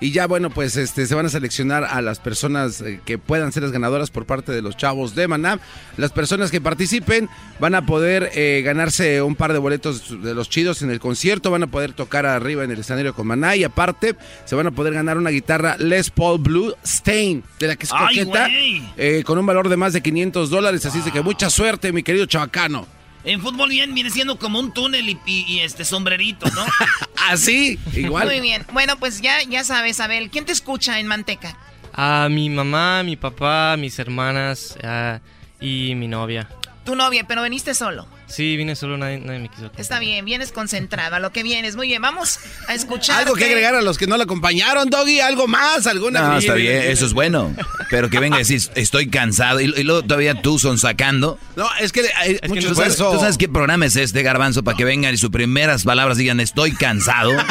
Y ya, bueno, pues este, se van a seleccionar a las personas eh, que puedan ser las ganadoras por parte de los chavos de Maná. Las personas que participen van a poder eh, ganarse un par de boletos de los chidos en el concierto. Van a poder tocar arriba en el escenario con Maná. Y aparte, se van a poder ganar una guitarra Les Paul Blue Stain, de la que es ¡Ay, coqueta, eh, con un valor de más de 500 dólares. Así es de que mucha suerte, mi querido chavacano. En fútbol bien viene siendo como un túnel y, y- y este sombrerito, ¿no? Así, igual. Muy bien. Bueno, pues ya, ya sabes, Abel. ¿Quién te escucha en Manteca? A mi mamá, mi papá, mis hermanas ah, y mi novia. Tu novia, pero veniste solo. Sí, vine solo, nadie, nadie me quiso. Está bien, vienes concentrado a lo que vienes. Muy bien, vamos a escuchar. Algo que agregar a los que no la acompañaron, Doggy, algo más, alguna. No, está bien, eso es bueno. Pero que venga a decir, estoy cansado. Y, y luego todavía tú son sacando. No, es que hay mucho ¿Tú sabes, esfuerzo. tú sabes qué programa es este, Garbanzo? Para que vengan y sus primeras palabras digan, estoy cansado.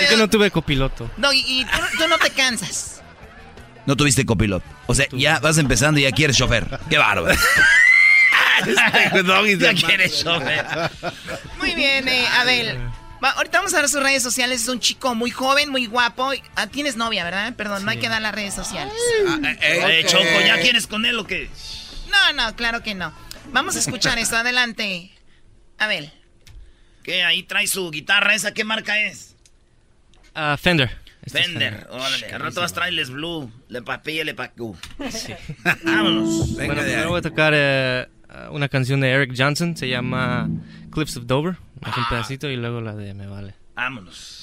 Es que no tuve copiloto. No, y, y tú, tú no te cansas. No tuviste copiloto. O sea, ya vas empezando y ya quieres chofer. Qué bárbaro. ya quieres chofer. Muy bien, eh, Abel. Va, ahorita vamos a ver sus redes sociales. Es un chico muy joven, muy guapo. Ah, tienes novia, ¿verdad? Perdón, no hay que dar las redes sociales. Eh, Choco, ¿ya quieres con él o qué? No, no, claro que no. Vamos a escuchar esto, adelante. A ver. ¿Qué? Ahí trae su guitarra esa, ¿qué marca es? Uh, Fender. Este Fender, órale. Al rato vas a traerles Blue, le papilla, le pacú. Sí. Vámonos. Venga bueno, primero voy a tocar eh, una canción de Eric Johnson, se llama Cliffs of Dover. Ah. Un pedacito y luego la de Me Vale. Vámonos.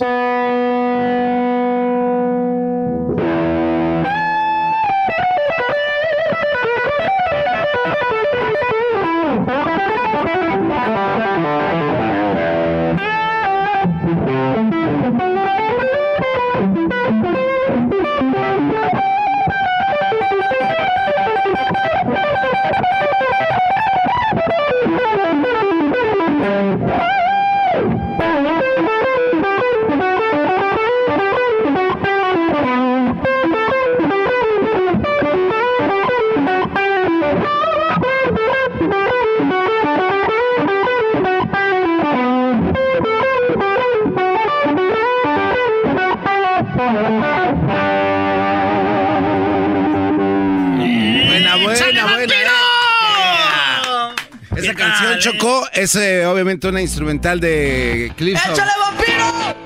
Es eh, obviamente una instrumental de Cliffs of,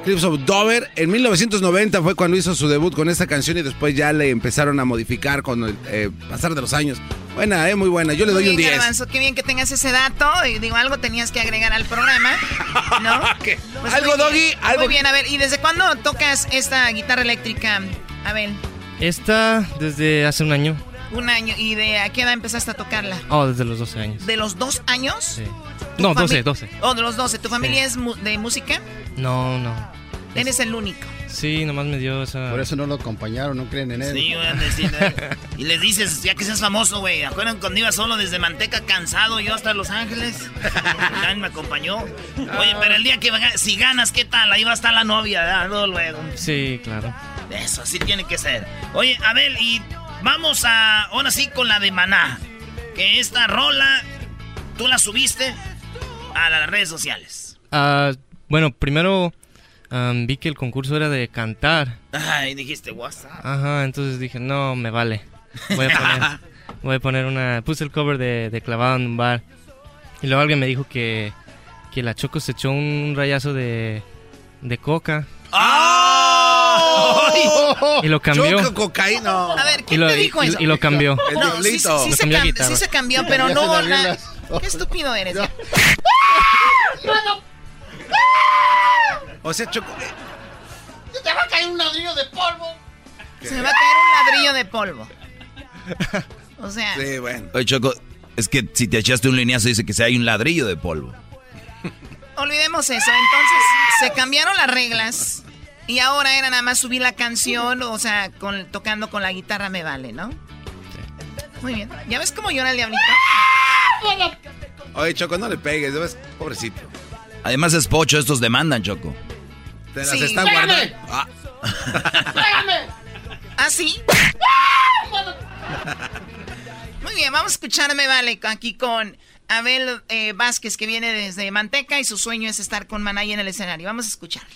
Cliffs of Dover. En 1990 fue cuando hizo su debut con esta canción y después ya le empezaron a modificar con el eh, pasar de los años. Buena, eh, muy buena. Yo le doy un 10. qué bien que tengas ese dato. Y digo, algo tenías que agregar al programa, ¿no? Pues algo, Doggy. Algo... Muy bien, a ver, ¿y desde cuándo tocas esta guitarra eléctrica? A ver. Esta desde hace un año. Un año. ¿Y de a qué edad empezaste a tocarla? Oh, desde los 12 años. ¿De los dos años? Sí. No, 12, 12. Oh, de los 12. ¿Tu familia es de música? No, no. Eres el único. Sí, nomás me dio esa... Por eso no lo acompañaron, no creen en él. Sí, voy a decir. y les dices, ya que seas famoso, güey. ¿Acuerdan cuando iba solo desde Manteca, cansado, yo hasta Los Ángeles? Dan me acompañó. Oye, pero el día que si ganas, ¿qué tal? Ahí va a estar la novia, ¿verdad? Luego. Sí, claro. Eso, así tiene que ser. Oye, Abel, y Vamos a, ahora sí, con la de Maná. Que esta rola, tú la subiste a las redes sociales. Ah, bueno, primero vi que el concurso era de cantar. Ay, dijiste WhatsApp. Ajá, entonces dije, no, me vale. Voy a poner, voy a poner una... Puse el cover de, de Clavado en un bar. Y luego alguien me dijo que, que la Choco se echó un rayazo de, de coca. ¡Ah! Y lo cambió. Choco, cocaína. A ver, ¿quién te dijo eso? Y, lo cambió. No, sí, sí, sí, se cambió sí, se cambió, pero no... La... Qué estúpido eres. o sea, Choco... Se te va a caer un ladrillo de polvo. Se me va a caer un ladrillo de polvo. O sea... Sí, bueno. Oye, Choco, es que si te echaste un lineazo dice que se hay un ladrillo de polvo. Olvidemos eso. Entonces, se cambiaron las reglas. Y ahora era nada más subir la canción, o sea, con, tocando con la guitarra me vale, ¿no? Muy bien. ¿Ya ves cómo llora el diablito? Oye, Choco, no le pegues, ves? Pobrecito. Además es pocho, estos demandan, Choco. Te las están guardando. Ah. ¿Ah, sí? Muy bien, vamos a escucharme, vale, aquí con Abel eh, Vázquez, que viene desde Manteca y su sueño es estar con Manay en el escenario. Vamos a escucharle.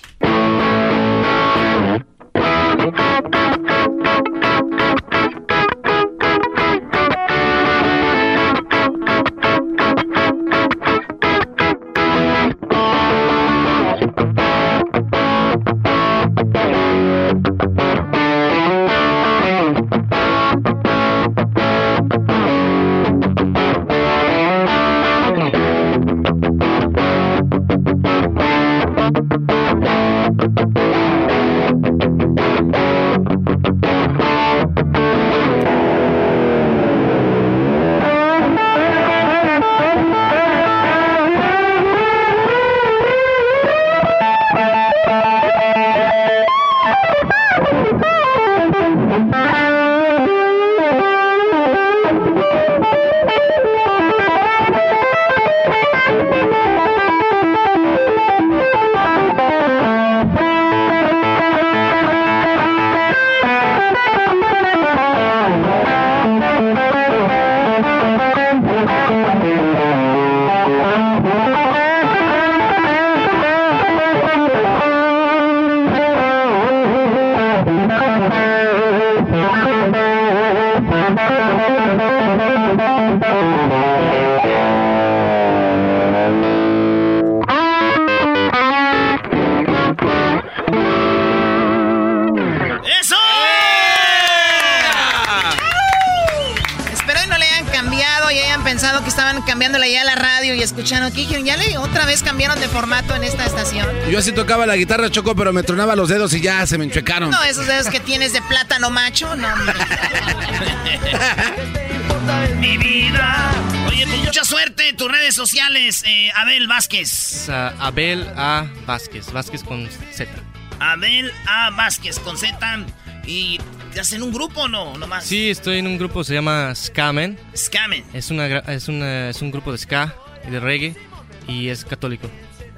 Cambiaron de formato en esta estación. Yo así tocaba la guitarra, Choco, pero me tronaba los dedos y ya se me enchuecaron. No, esos dedos que tienes de plátano macho, no, Mi vida. Oye, pues mucha suerte en tus redes sociales, eh, Abel Vázquez. Abel A. Vázquez, Vázquez con Z. Abel A. Vázquez con Z. Y ¿Estás en un grupo o no? Nomás. Sí, estoy en un grupo, se llama Skamen. Skamen. Es, una, es, una, es un grupo de ska y de reggae y es católico.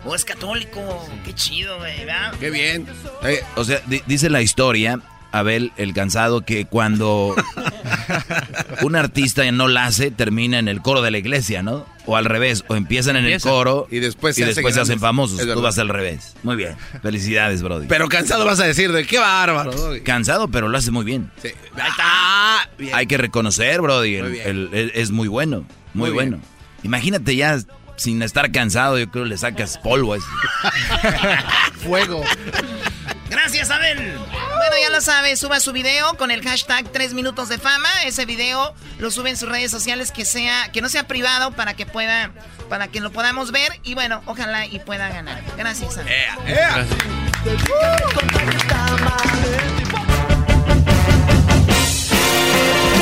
Oh, es católico. Qué chido, güey, Qué bien. Eh, o sea, dice la historia Abel el cansado que cuando un artista no la hace, termina en el coro de la iglesia, ¿no? O al revés, o empiezan en el coro y después se, después se hacen famosos. Tú vas al revés. Muy bien. Felicidades, Brody. Pero cansado vas a decir, de qué bárbaro. Cansado, pero lo hace muy bien. Sí. Ah, Hay que reconocer, Brody. es muy bueno. Muy, bueno. Imagínate ya sin estar cansado, yo creo que le sacas polvo a Fuego. Gracias, Abel. Bueno, ya lo sabe, suba su video con el hashtag 3 minutos de fama. Ese video lo sube en sus redes sociales que sea, que no sea privado para que pueda, para que lo podamos ver y bueno, ojalá y pueda ganar. Gracias, Abel.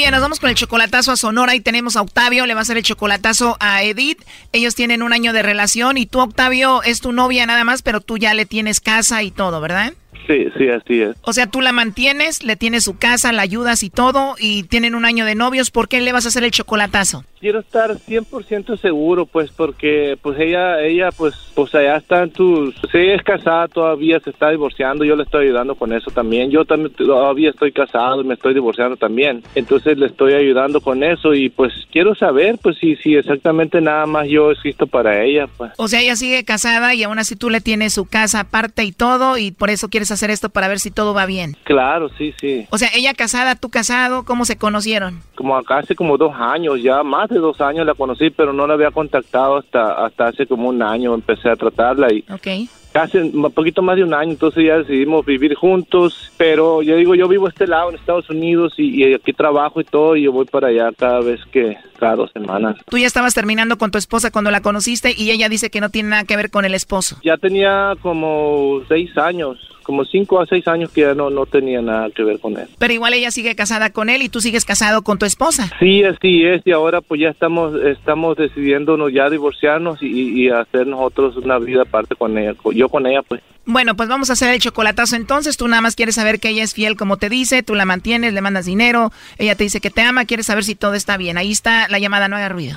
bien, nos vamos con el chocolatazo a Sonora y tenemos a Octavio, le va a hacer el chocolatazo a Edith. Ellos tienen un año de relación y tú, Octavio, es tu novia nada más, pero tú ya le tienes casa y todo, ¿verdad? Sí, sí, así es. O sea, tú la mantienes, le tienes su casa, la ayudas y todo, y tienen un año de novios. ¿Por qué le vas a hacer el chocolatazo? Quiero estar 100% seguro, pues, porque, pues, ella, ella, pues, pues, allá está en tus... Si ella es casada todavía, se está divorciando, yo le estoy ayudando con eso también. Yo también todavía estoy casado me estoy divorciando también. Entonces, le estoy ayudando con eso y, pues, quiero saber, pues, si, si exactamente nada más yo existo para ella, pues. O sea, ella sigue casada y aún así tú le tienes su casa aparte y todo, y por eso quieres hacer esto para ver si todo va bien. Claro, sí, sí. O sea, ella casada, tú casado, ¿cómo se conocieron? Como acá hace como dos años, ya más de dos años la conocí, pero no la había contactado hasta, hasta hace como un año, empecé a tratarla y... Ok casi un poquito más de un año, entonces ya decidimos vivir juntos, pero yo digo, yo vivo este lado en Estados Unidos y, aquí trabajo y todo, y yo voy para allá cada vez que, cada dos semanas. Tú ya estabas terminando con tu esposa cuando la conociste y ella dice que no tiene nada que ver con el esposo. Ya tenía como seis años como cinco a seis años que ya no, no tenía nada que ver con él. Pero igual ella sigue casada con él y tú sigues casado con tu esposa. Sí, así es, y ahora pues ya estamos, estamos decidiéndonos ya divorciarnos y, y hacer nosotros una vida aparte con ella, yo con ella pues. Bueno, pues vamos a hacer el chocolatazo entonces. Tú nada más quieres saber que ella es fiel como te dice, tú la mantienes, le mandas dinero, ella te dice que te ama, quieres saber si todo está bien. Ahí está la llamada, no haga ruido.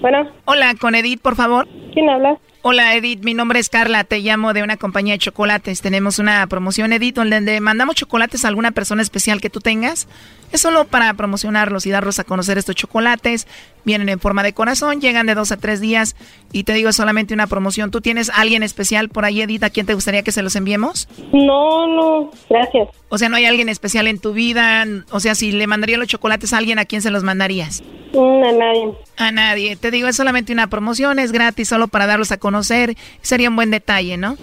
Bueno. Hola, con Edith, por favor. Hola Edith, mi nombre es Carla, te llamo de una compañía de chocolates. Tenemos una promoción Edith donde mandamos chocolates a alguna persona especial que tú tengas. Es solo para promocionarlos y darlos a conocer estos chocolates. Vienen en forma de corazón, llegan de dos a tres días y te digo es solamente una promoción. ¿Tú tienes alguien especial por ahí Edith a quién te gustaría que se los enviemos? No, no, gracias. O sea, no hay alguien especial en tu vida. O sea, si le mandaría los chocolates a alguien, ¿a quién se los mandarías? Mm, a nadie. A nadie. Te digo, es solamente una promoción, es gratis, solo para darlos a conocer. Sería un buen detalle, ¿no?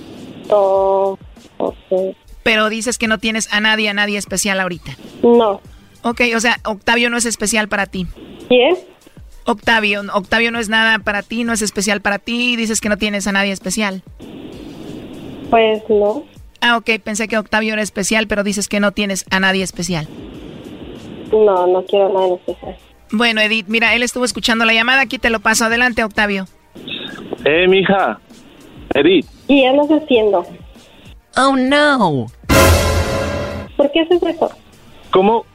Oh, Pero dices que no tienes a nadie, a nadie especial ahorita. No. Ok, o sea, Octavio no es especial para ti. ¿Quién? Octavio, Octavio no es nada para ti, no es especial para ti, dices que no tienes a nadie especial. Pues no. Ah, ok, pensé que Octavio era especial, pero dices que no tienes a nadie especial. No, no quiero a nadie especial. Bueno, Edith, mira, él estuvo escuchando la llamada, aquí te lo paso. Adelante, Octavio. Eh, mija. Edith. ¿Y qué andas haciendo? Oh no. ¿Por qué haces eso? ¿Cómo?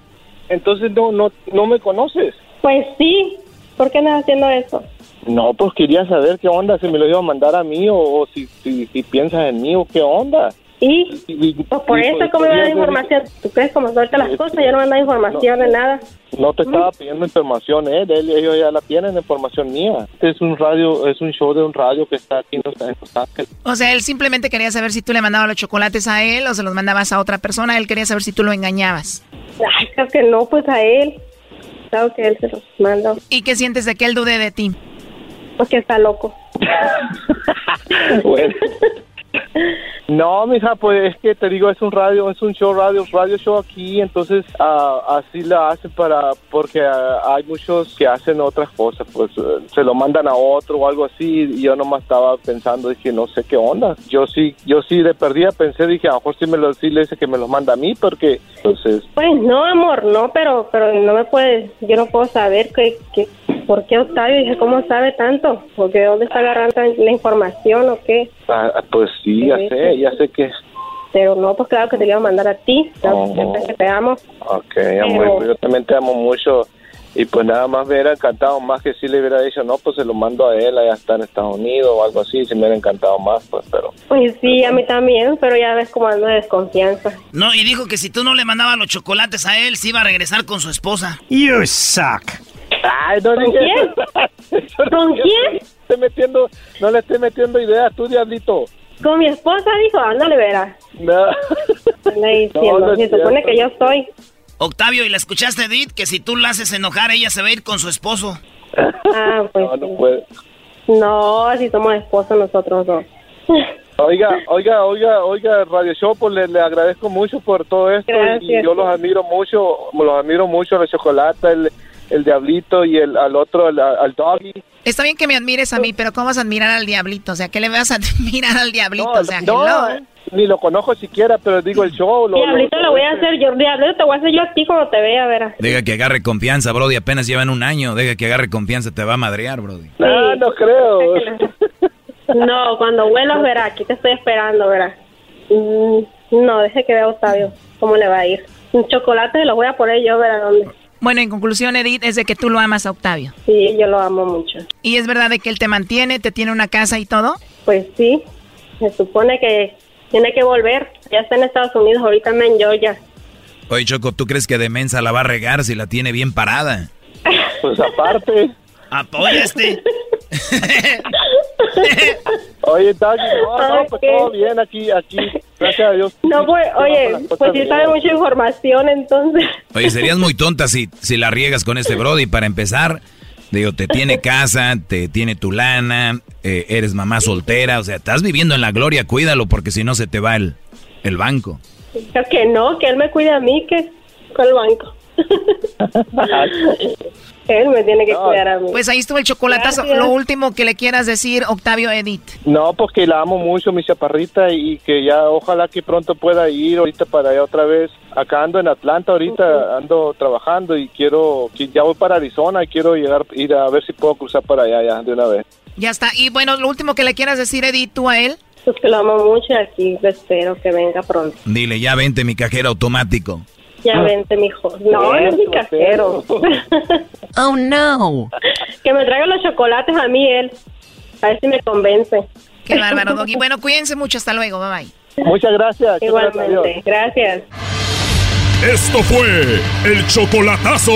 Entonces no, no, no me conoces. Pues sí. ¿Por qué andas haciendo eso? No, pues quería saber qué onda, si me lo iba a mandar a mí o, o si, si, si piensas en mí o qué onda. ¿Y? Pues por y eso, pues, ¿cómo me quería información? ¿Tú crees cómo son ahorita las cosas? Ya no me dan información de nada. No te estaba pidiendo información, ¿eh? De él, ellos ya la tienen, información mía. Este es un radio, es un show de un radio que está aquí en Los en Los Ángeles. O sea, él simplemente quería saber si tú le mandabas los chocolates a él o se los mandabas a otra persona. Él quería saber si tú lo engañabas. Ay, creo que no, pues a él. Claro que él se los manda. ¿Y qué sientes de que él dude de ti? Porque está loco. Bueno. No, mija, pues es que te digo, es un radio, es un show radio, radio show aquí, entonces ah, así la hacen para, porque ah, hay muchos que hacen otras cosas, pues se lo mandan a otro o algo así, y yo nomás estaba pensando, dije, no sé qué onda, yo sí, yo sí de perdida pensé, dije, a lo mejor me lo, que me los manda a mí, porque, entonces, Pues no, amor, no, pero pero no me puedes, yo no puedo saber que, que por qué Octavio, dije, ¿cómo sabe tanto? Porque ¿de dónde está agarrando la información o qué? ah, pues sí, ya sé, ya sé que, Pero no, pues claro que te iba a mandar a ti, claro, Oh. siempre que te amo. ok, amor, pues yo también te amo mucho, y pues nada más me hubiera encantado más que si le hubiera dicho, no, pues se lo mando a él, allá está en Estados Unidos o algo así, si me hubiera encantado más, pues, pero... Pues sí, a mí también, pero ya ves cómo ando de desconfianza. No, y dijo que si tú no le mandabas los chocolates a él, se iba a regresar con su esposa. You suck. Ay, no ¿Con quién? ¿Con quién? Estoy metiendo, no le estoy metiendo ideas, tú, diablito. Con mi esposa dijo, ándale, verás. No. Diciendo, No, no se supone que yo soy. Octavio, ¿y la escuchaste, Edith? Que si tú la haces enojar, ella se va a ir con su esposo. Ah, pues No, no puede. no, si somos esposos nosotros dos. Oiga, oiga, oiga, oiga, Radio Show, pues le, le agradezco mucho por todo esto y Gracias. yo los admiro mucho, los admiro mucho, la chocolate, el, el diablito y el al otro, el- al doggy. Está bien que me admires a mí, pero ¿cómo vas a admirar al diablito? O sea, ¿qué le vas a admirar al diablito? o sea, no, hello. ni lo conozco siquiera, pero digo el show. Lo, Diablito lo voy a hacer yo, Diablito te voy a hacer yo a ti cuando te vea, verás. Deja que agarre confianza, Brody. Apenas llevan un año. Deja que agarre confianza, te va a madrear, Brody. Ah, no creo. No, cuando vuelas, verás, aquí te estoy esperando, verás. Mm, no, deje que vea a Octavio cómo le va a ir. Un chocolate se lo voy a poner yo, verás dónde. Bueno, en conclusión, Edith, es de que tú lo amas a Octavio. Sí, yo lo amo mucho. ¿Y es verdad de que él te mantiene, te tiene una casa y todo? Pues sí, se supone que tiene que volver. Ya está en Estados Unidos, ahorita anda en Georgia. Oye, Choco, ¿tú crees que de mensa la va a regar si la tiene bien parada? Pues aparte. Apoya este. Oye, Doggy, no, no, pues todo bien aquí, aquí, gracias a Dios. No, pues, oye, pues sí sabe mucha información, entonces. Oye, serías muy tonta si, si la riegas con este Brody. Para empezar, digo, te tiene casa, te tiene tu lana, eh, eres mamá soltera. O sea, estás viviendo en la gloria, cuídalo porque si no se te va el, el banco. Que no, que él me cuida a mí, que con el banco. él me tiene que cuidar a mí. Pues ahí estuvo el chocolatazo. Gracias. Lo último que le quieras decir, Octavio Edith. No, porque la amo mucho, mi chaparrita, y que ya ojalá que pronto pueda ir ahorita para allá otra vez. Acá ando en Atlanta ahorita, ando trabajando y quiero, que ya voy para Arizona y quiero llegar, ir a ver si puedo cruzar para allá ya de una vez. Ya está. Y bueno, lo último que le quieras decir, Edith, tú a él. Pues que lo amo mucho y aquí espero que venga pronto. Dile, ya vente mi cajero automático. Ya vente, mijo. No, no es mi cajero. oh, no. que me traiga los chocolates a mí él. A ver si me convence. Qué bárbaro, Doggy. Bueno, cuídense mucho. Hasta luego. Bye bye. Muchas gracias. Igualmente. Gracias. Esto fue el chocolatazo.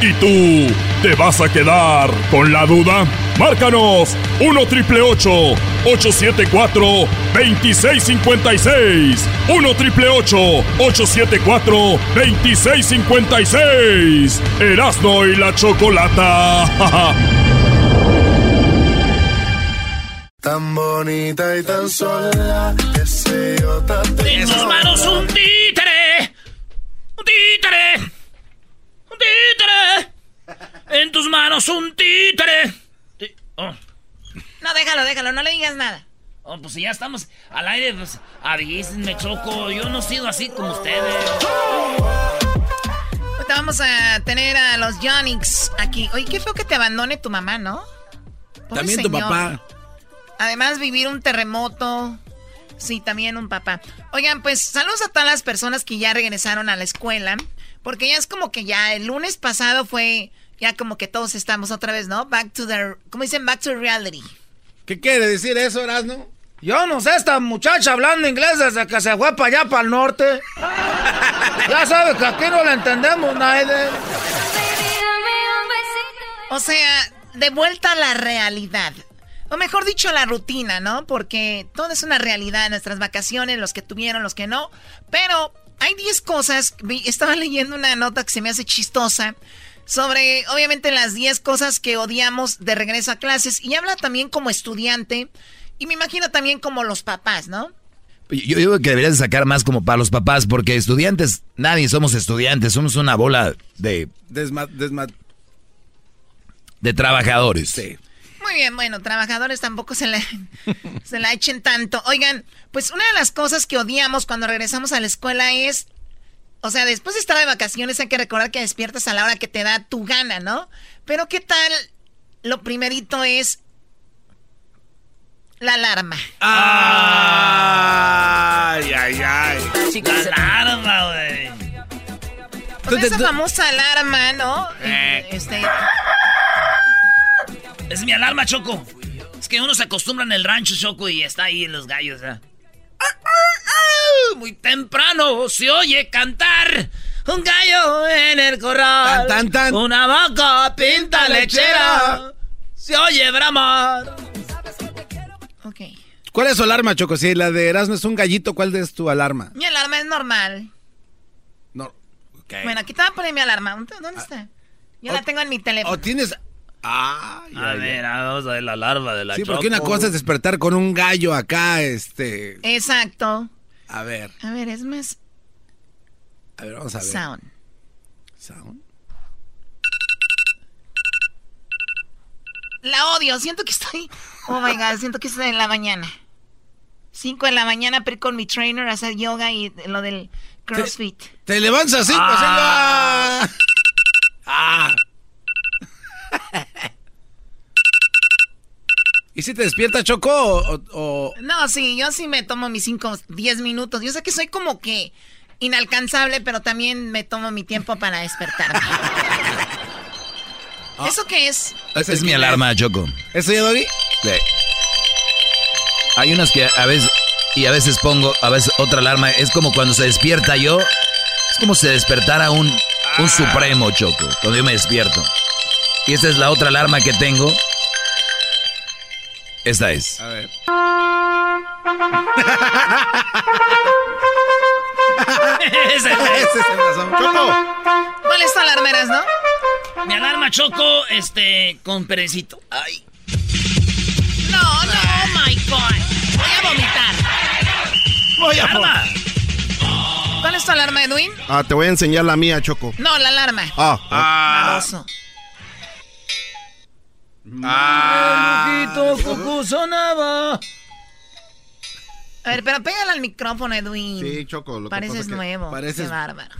¿Y tú te vas a quedar con la duda? Márcanos 1 triple 874 2656. 1 triple 874 2656. Erasno y la chocolata. Tan bonita y tan sola, que sé yo tus manos un títere. Un títere. Un títere. En tus manos un títere. Tí- oh. No, déjalo, déjalo. No le digas nada. Oh, pues si ya estamos al aire, pues avísenme, Choco. Yo no he sido así como ustedes. Ahorita vamos a tener a los Yonix aquí. Oye, qué feo que te abandone tu mamá, ¿no? Pobre También tu papá. Además, vivir un terremoto, Sí, también un papá. Oigan, pues saludos a todas las personas que ya regresaron a la escuela, porque ya es como que ya el lunes pasado fue ya como que todos estamos otra vez, ¿no? Back to the, ¿cómo dicen? Back to reality. ¿Qué quiere decir eso, Erasno? Yo no sé, esta muchacha hablando inglés desde que se fue para allá, para el norte. ya sabes que aquí no la entendemos, nadie. O sea, de vuelta a la realidad. O mejor dicho, la rutina, ¿no? Porque todo es una realidad, nuestras vacaciones, los que tuvieron, los que no. Pero hay 10 cosas. Estaba leyendo una nota que se me hace chistosa sobre, obviamente, las 10 cosas que odiamos de regreso a clases. Y habla también como estudiante. Y me imagino también como los papás, ¿no? Yo digo que deberías sacar más como para los papás, porque estudiantes, nadie somos estudiantes, somos una bola de... de trabajadores. Sí. Muy bien, bueno, trabajadores tampoco se le, se la echen tanto. Oigan, pues una de las cosas que odiamos cuando regresamos a la escuela es, o sea, después de estar de vacaciones hay que recordar que despiertas a la hora que te da tu gana, ¿no? Pero ¿qué tal? Lo primerito es la alarma. Ay, ay, ay. la alarma, güey. Pues esa famosa alarma, ¿no? Eh. Este es mi alarma, Choco. Es que uno se acostumbra en el rancho, Choco, y está ahí en los gallos, ¿eh? Muy temprano se oye cantar un gallo en el corral. Tan, tan, Una vaca pinta lechera. Se oye bramar. Ok. ¿Cuál es su alarma, Choco? Si la de Erasmo es un gallito, ¿cuál es tu alarma? Mi alarma es normal. No. Bueno, aquí te voy a poner mi alarma. ¿Dónde está? Yo la tengo en mi teléfono. ¿O tienes Ay, a ver, vamos a ver la larva de la Sí, porque una cosa es despertar con un gallo acá, este. Exacto. A ver. A ver, es más. A ver, vamos a ver. Sound. Sound. La odio, siento que estoy. Oh my god, siento que estoy en la mañana. Cinco de la mañana, pero con mi trainer a hacer yoga y lo del CrossFit. Te, levantas así, ah. ah. ¿Y si te despierta Choco o, No, sí, yo sí me tomo mis 5, 10 minutos. Yo sé que soy como que inalcanzable, pero también me tomo mi tiempo para despertarme. Ah. ¿Eso qué es? Es, mi alarma, Choco. ¿Eso ya, Doggy? Sí. Hay unas que a veces, y a veces pongo, a veces otra alarma. Es como cuando se despierta yo, es como si despertara un, un ah. supremo, Choco, cuando yo me despierto. Y esta es la otra alarma que tengo. Esta es. A ver. ese, ese es el razón. Choco. ¿Cuál es tu alarma, no? Mi alarma Choco, este, con perecito. Ay. No, no, oh my God. Voy a vomitar. Voy a alarma. ¿Cuál es tu alarma, Edwin? Ah, te voy a enseñar la mía, Choco. No, la alarma. Ah. Ah. Ah. Cucu sonaba. A ver, pero pégale al micrófono, Edwin. Sí, Choco. Lo Pareces que nuevo. Pareces... Qué bárbaro.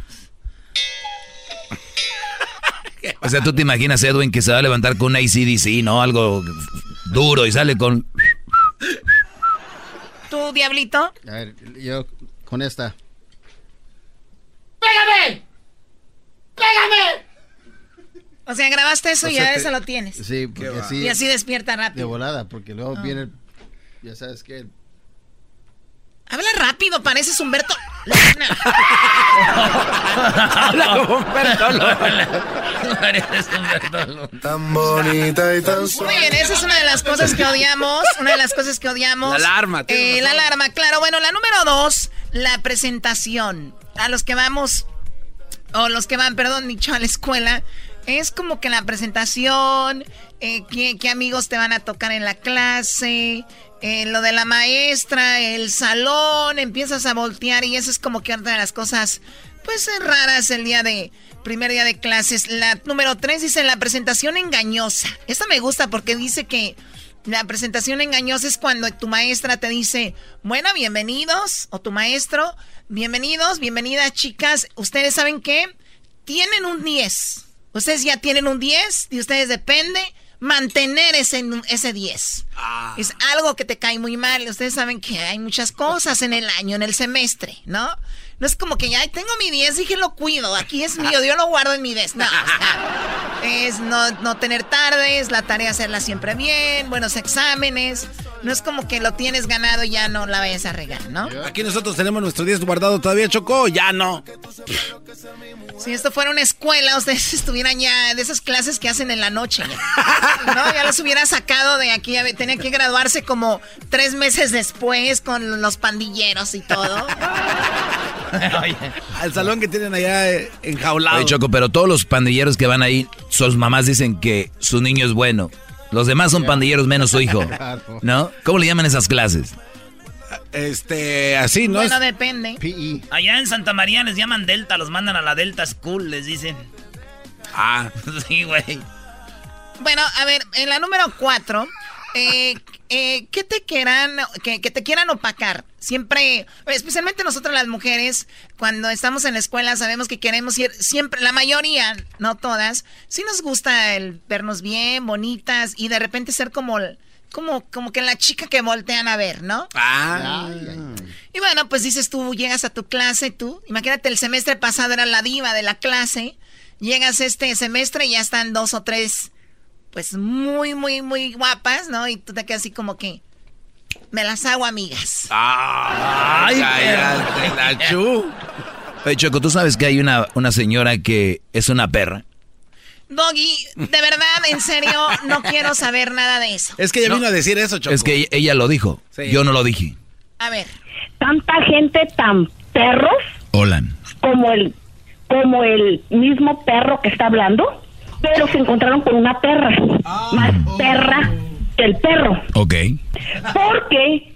o sea, tú te imaginas, Edwin, que se va a levantar con un ACDC, ¿no? Algo duro y sale con... ¿Tú, Diablito? A ver, yo con esta. ¡Pégame! ¡Pégame! O sea, grabaste eso y ya eso lo tienes. Sí, porque así. Y así despierta rápido. De volada, porque luego oh. viene. Ya sabes qué. Habla rápido, pareces Humberto. Habla como Humberto Pareces Humberto Tan bonita y tan Muy bien, esa es una de las cosas que odiamos. Una de las cosas que odiamos. La alarma. Eh, la alarma, claro. Bueno, la número dos, la presentación. A los que vamos, o los que van, perdón, dicho a la escuela, es como que la presentación, eh, qué, amigos te van a tocar en la clase, eh, lo de la maestra, el salón, empiezas a voltear y eso es como que una de las cosas, pues raras el día de, primer día de clases. La número tres dice la presentación engañosa. Esta me gusta porque dice que la presentación engañosa es cuando tu maestra te dice, bueno, bienvenidos, o tu maestro, bienvenidos, bienvenidas chicas, ustedes saben que tienen un 10 Ustedes ya tienen un 10, de ustedes depende. mantener ese, ese 10. Ah. Es algo que te cae muy mal. Ustedes saben que hay muchas cosas en el año, en el semestre, ¿no? No es como que ya tengo mi 10 y que lo cuido. Aquí es mío, yo lo guardo en mi 10. No, es no, no tener tardes, la tarea hacerla siempre bien, buenos exámenes. No es como que lo tienes ganado y ya no la vayas a regar, ¿no? Aquí nosotros tenemos nuestro 10 guardado todavía, Chocó, ya no. Si esto fuera una escuela, ustedes estuvieran ya de esas clases que hacen en la noche. ¿No? Ya los hubiera sacado de aquí. Tenía que graduarse como tres meses después con los pandilleros y todo. Al salón que tienen allá eh, enjaulado. Oye, Choco, pero todos los pandilleros que van ahí, sus mamás dicen que su niño es bueno. Los demás son pandilleros menos su hijo. ¿No? ¿Cómo le llaman esas clases? Este, así, ¿no? Bueno, depende. Allá en Santa María les llaman Delta, los mandan a la Delta School, les dicen. Ah. sí, güey. Bueno, a ver, en la número cuatro, eh, eh, que te quieran, que, te quieran opacar. Siempre, especialmente nosotros las mujeres, cuando estamos en la escuela sabemos que queremos ir, siempre, la mayoría, no todas, sí nos gusta el vernos bien, bonitas y de repente ser como, como, como que la chica que voltean a ver, ¿no? Ah. Y bueno, pues dices tú, llegas a tu clase, tú, imagínate el semestre pasado era la diva de la clase, llegas este semestre y ya están dos o tres pues muy, muy, muy guapas, ¿no? Y tú te quedas así como que me las hago amigas. ¡Ay, la chu! Oye, Choco, ¿tú sabes que hay una, una señora que es una perra? Doggy, de verdad, en serio, no quiero saber nada de eso. Es que ella vino a decir eso, Choco. Es que ella lo dijo. Yo no lo dije. A ver. Tanta gente tan perros. Hola. Como el, como el mismo perro que está hablando pero se encontraron con una perra, ah. más perra que el perro. Ok. Porque...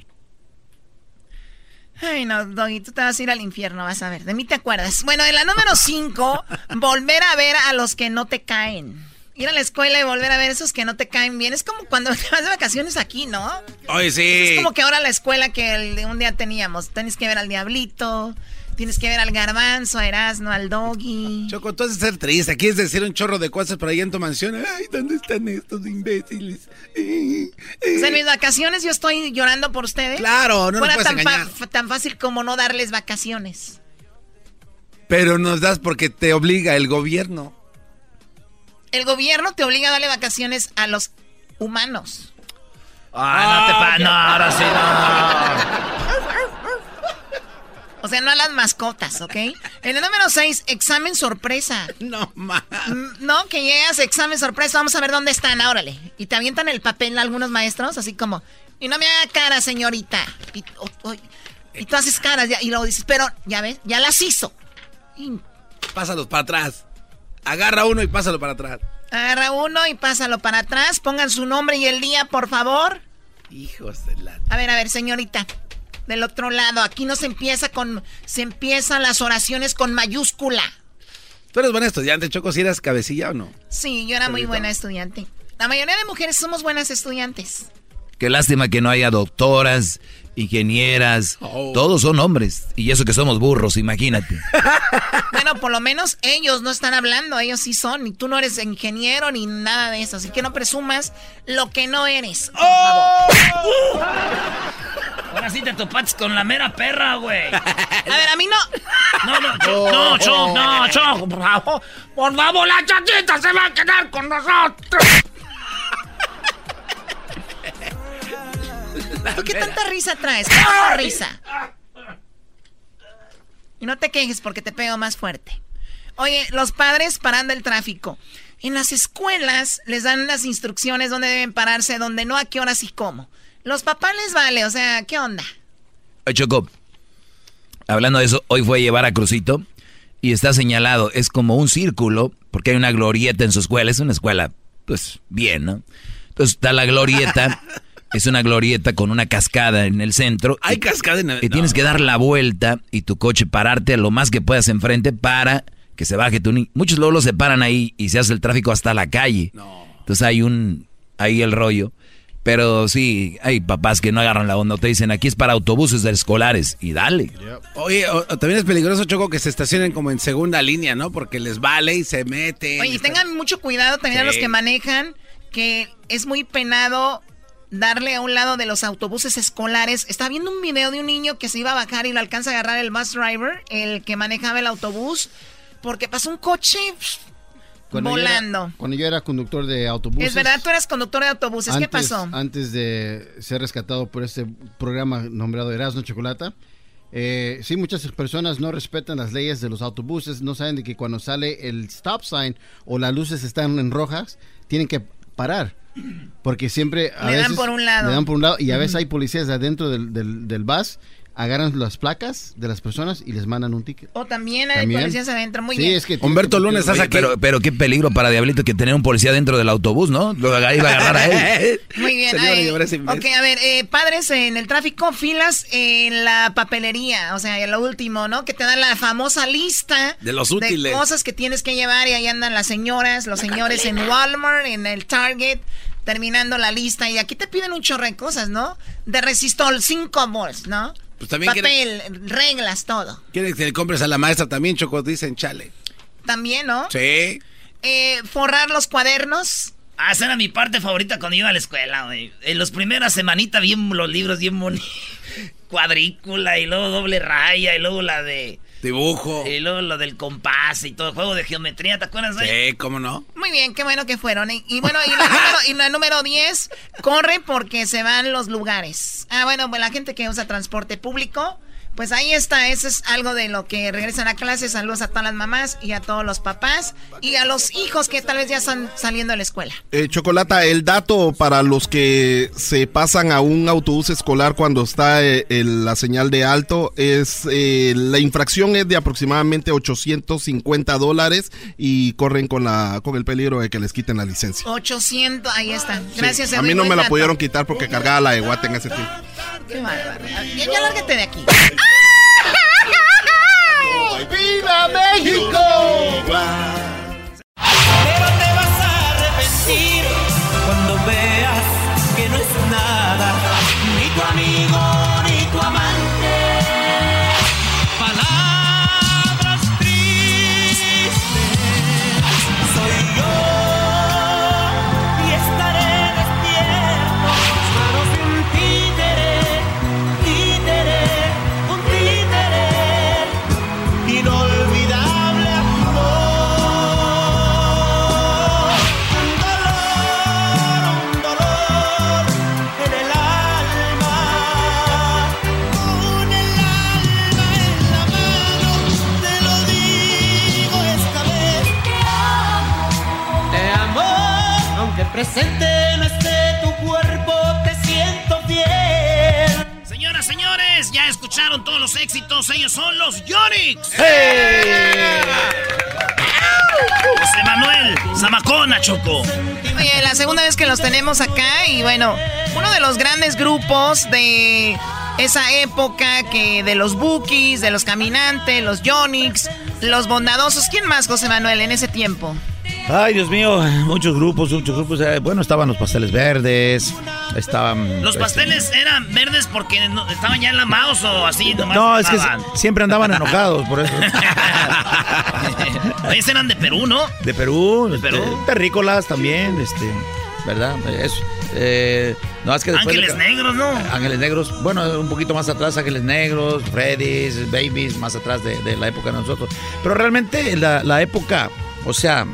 Ay, no, Doggy, tú te vas a ir al infierno, vas a ver. De mí te acuerdas. Bueno, en la número 5, volver a ver a los que no te caen. Ir a la escuela y volver a ver a esos que no te caen bien. Es como cuando te vas de vacaciones aquí, ¿no? Ay, sí. Es como que ahora la escuela que un día teníamos. Tienes que ver al diablito, Tienes que ver al garbanzo, a Erasmo, al doggy. Choco, tú haces ser triste. Quieres decir un chorro de cosas por ahí en tu mansión. Ay, ¿dónde están estos imbéciles? O sea, en mis vacaciones yo estoy llorando por ustedes. Claro, no Fuera nos puedes tan, tan fácil como no darles vacaciones. Pero nos das porque te obliga el gobierno. El gobierno te obliga a darle vacaciones a los humanos. Ah, no te pa... No, ahora sí no. O sea, no a las mascotas, ¿ok? En el número 6, examen sorpresa. No, más. Mm, no, que llegas, examen sorpresa, vamos a ver dónde están, órale. Y te avientan el papel algunos maestros, así como, y no me haga cara, señorita. Y, tú haces caras y luego dices, pero, ya ves, ya las hizo. Pásalos para atrás. Agarra uno y pásalo para atrás. Agarra uno y pásalo para atrás. Pongan su nombre y el día, por favor. Hijos de la... A ver, a ver, señorita del otro lado. Aquí no se empieza con. Se empiezan las oraciones con mayúscula. ¿Tú eres buena estudiante, Choco? ¿Si eras cabecilla o no? Sí, yo era muy buena estudiante. La mayoría de mujeres somos buenas estudiantes. Qué lástima que no haya doctoras, ingenieras. Oh. Todos son hombres. Y eso que somos burros, imagínate. bueno, por lo menos ellos no están hablando, ellos sí son. Y tú no eres ingeniero ni nada de eso. Así que no presumas lo que no eres. Por ¡Oh! Ahora sí te topaste con la mera perra, güey. A ver, a mí no. No, no, no, Choc, no, Choc, por favor. Por favor, la chachita se va a quedar con nosotros. ¿Tú qué tanta risa traes? ¿Qué tanta risa? Y no te quejes porque te pego más fuerte. Oye, los padres parando el tráfico. En las escuelas les dan las instrucciones dónde deben pararse, dónde no, a qué horas y cómo. Los papás les vale, o sea, ¿qué onda? Oye, Choco, hablando de eso, hoy fue a llevar a Crucito y está señalado, es como un círculo, porque hay una glorieta en su escuela, es una escuela, pues, bien, ¿no? Entonces está la glorieta Es una glorieta con una cascada en el centro. Hay cascada en el... Y tienes que dar la vuelta y tu coche pararte a lo más que puedas enfrente para que se baje tu niño. Muchos luego lo se paran ahí y se hace el tráfico hasta la calle. No. Entonces hay un... Ahí el rollo. Pero sí, hay papás que no agarran la onda. Te dicen, aquí es para autobuses escolares. Y dale. Oye, también es peligroso, Choco, que se estacionen como en segunda línea, ¿no? Porque les vale y se meten. Oye, tengan mucho cuidado también a los que manejan que es muy penado darle a un lado de los autobuses escolares. Estaba viendo un video de un niño que se iba a bajar y lo alcanza a agarrar el bus driver, el que manejaba el autobús, porque pasó un coche volando. cuando yo era conductor de autobuses. Es verdad, tú eras conductor de autobuses. ¿Qué pasó? Antes de ser rescatado por este programa nombrado Erasmo Chocolata. Eh, sí, muchas personas no respetan las leyes de los autobuses, no saben de que cuando sale el stop sign o las luces están en rojas, tienen que parar. Porque siempre... le dan por un lado. Le dan por un lado y a veces hay policías adentro del, del, del bus agarran las placas de las personas y les mandan un ticket. O también hay policías adentro, muy bien. Es que Humberto Lunes, estás aquí. Pero, pero qué peligro para Diablito que tener un policía dentro del autobús, ¿no? Lo iba a agarrar a él. muy bien. ok, a ver, eh, padres en el tráfico, filas en la papelería, o sea, lo último, ¿no? Que te dan la famosa lista de los útiles. De cosas que tienes que llevar y ahí andan las señoras, los señores en Walmart, en el Target terminando la lista y aquí te piden un chorro de cosas, ¿no? De resistol, cinco bols, ¿no? Pues Papel, reglas, todo. Quieren que le compres a la maestra también, Choco, dicen chale. También, ¿no? Sí. Eh, forrar los cuadernos. Ah, esa era mi parte favorita cuando iba a la escuela, güey. En las primeras semanitas, bien los libros, bien bonitos. Cuadrícula y luego doble raya y luego la de Dibujo. Y luego lo del compás y todo el juego de geometría, ¿te acuerdas? De? Sí, ¿cómo no? Muy bien, qué bueno que fueron. Y, bueno, y la, número, 10, corre porque se van los lugares. Ah, bueno, pues la gente que usa transporte público pues ahí está, eso es algo de lo que regresan a clase. Saludos a todas las mamás y a todos los papás y a los hijos que tal vez ya están saliendo de la escuela. Eh, Chocolata, el dato para los que se pasan a un autobús escolar cuando está eh, la señal de alto es eh, la infracción es de aproximadamente 850 dólares y corren con la con el peligro de que les quiten la licencia. 800, ahí está. Gracias. A mí no me la pudieron quitar porque cargaba la de Guate en ese tiempo. Qué bárbaro. Ya, ya lárgate de aquí. ¡Viva México! Pero te vas a arrepentir cuando veas que no es nada, ni tu amigo. Presente no esté tu cuerpo, te siento bien. Señoras, señores, ya escucharon todos los éxitos. Ellos son los Yonix. José Manuel, Zamacona, Choco. Oye, la segunda vez que los tenemos acá y bueno, uno de los grandes grupos de esa época que de los Bookies, de los Caminantes, los Yonix, los Bondadosos. ¿Quién más, José Manuel, en ese tiempo? Ay, Dios mío, muchos grupos, muchos grupos. Eh, bueno, estaban los pasteles verdes, estaban... ¿Los este, pasteles eran verdes porque estaban ya enlamados o así nomás? No, es que siempre andaban enojados, por eso. Eran de Perú, ¿no? De Perú, de este, Perú. terrícolas también, este, ¿verdad? Eso. Eh, no, es que Ángeles Negros, ¿no? Ángeles Negros, bueno, un poquito más atrás, Ángeles Negros, Freddy's, Babies, más atrás de, la época de nosotros. Pero realmente la, la época, o sea,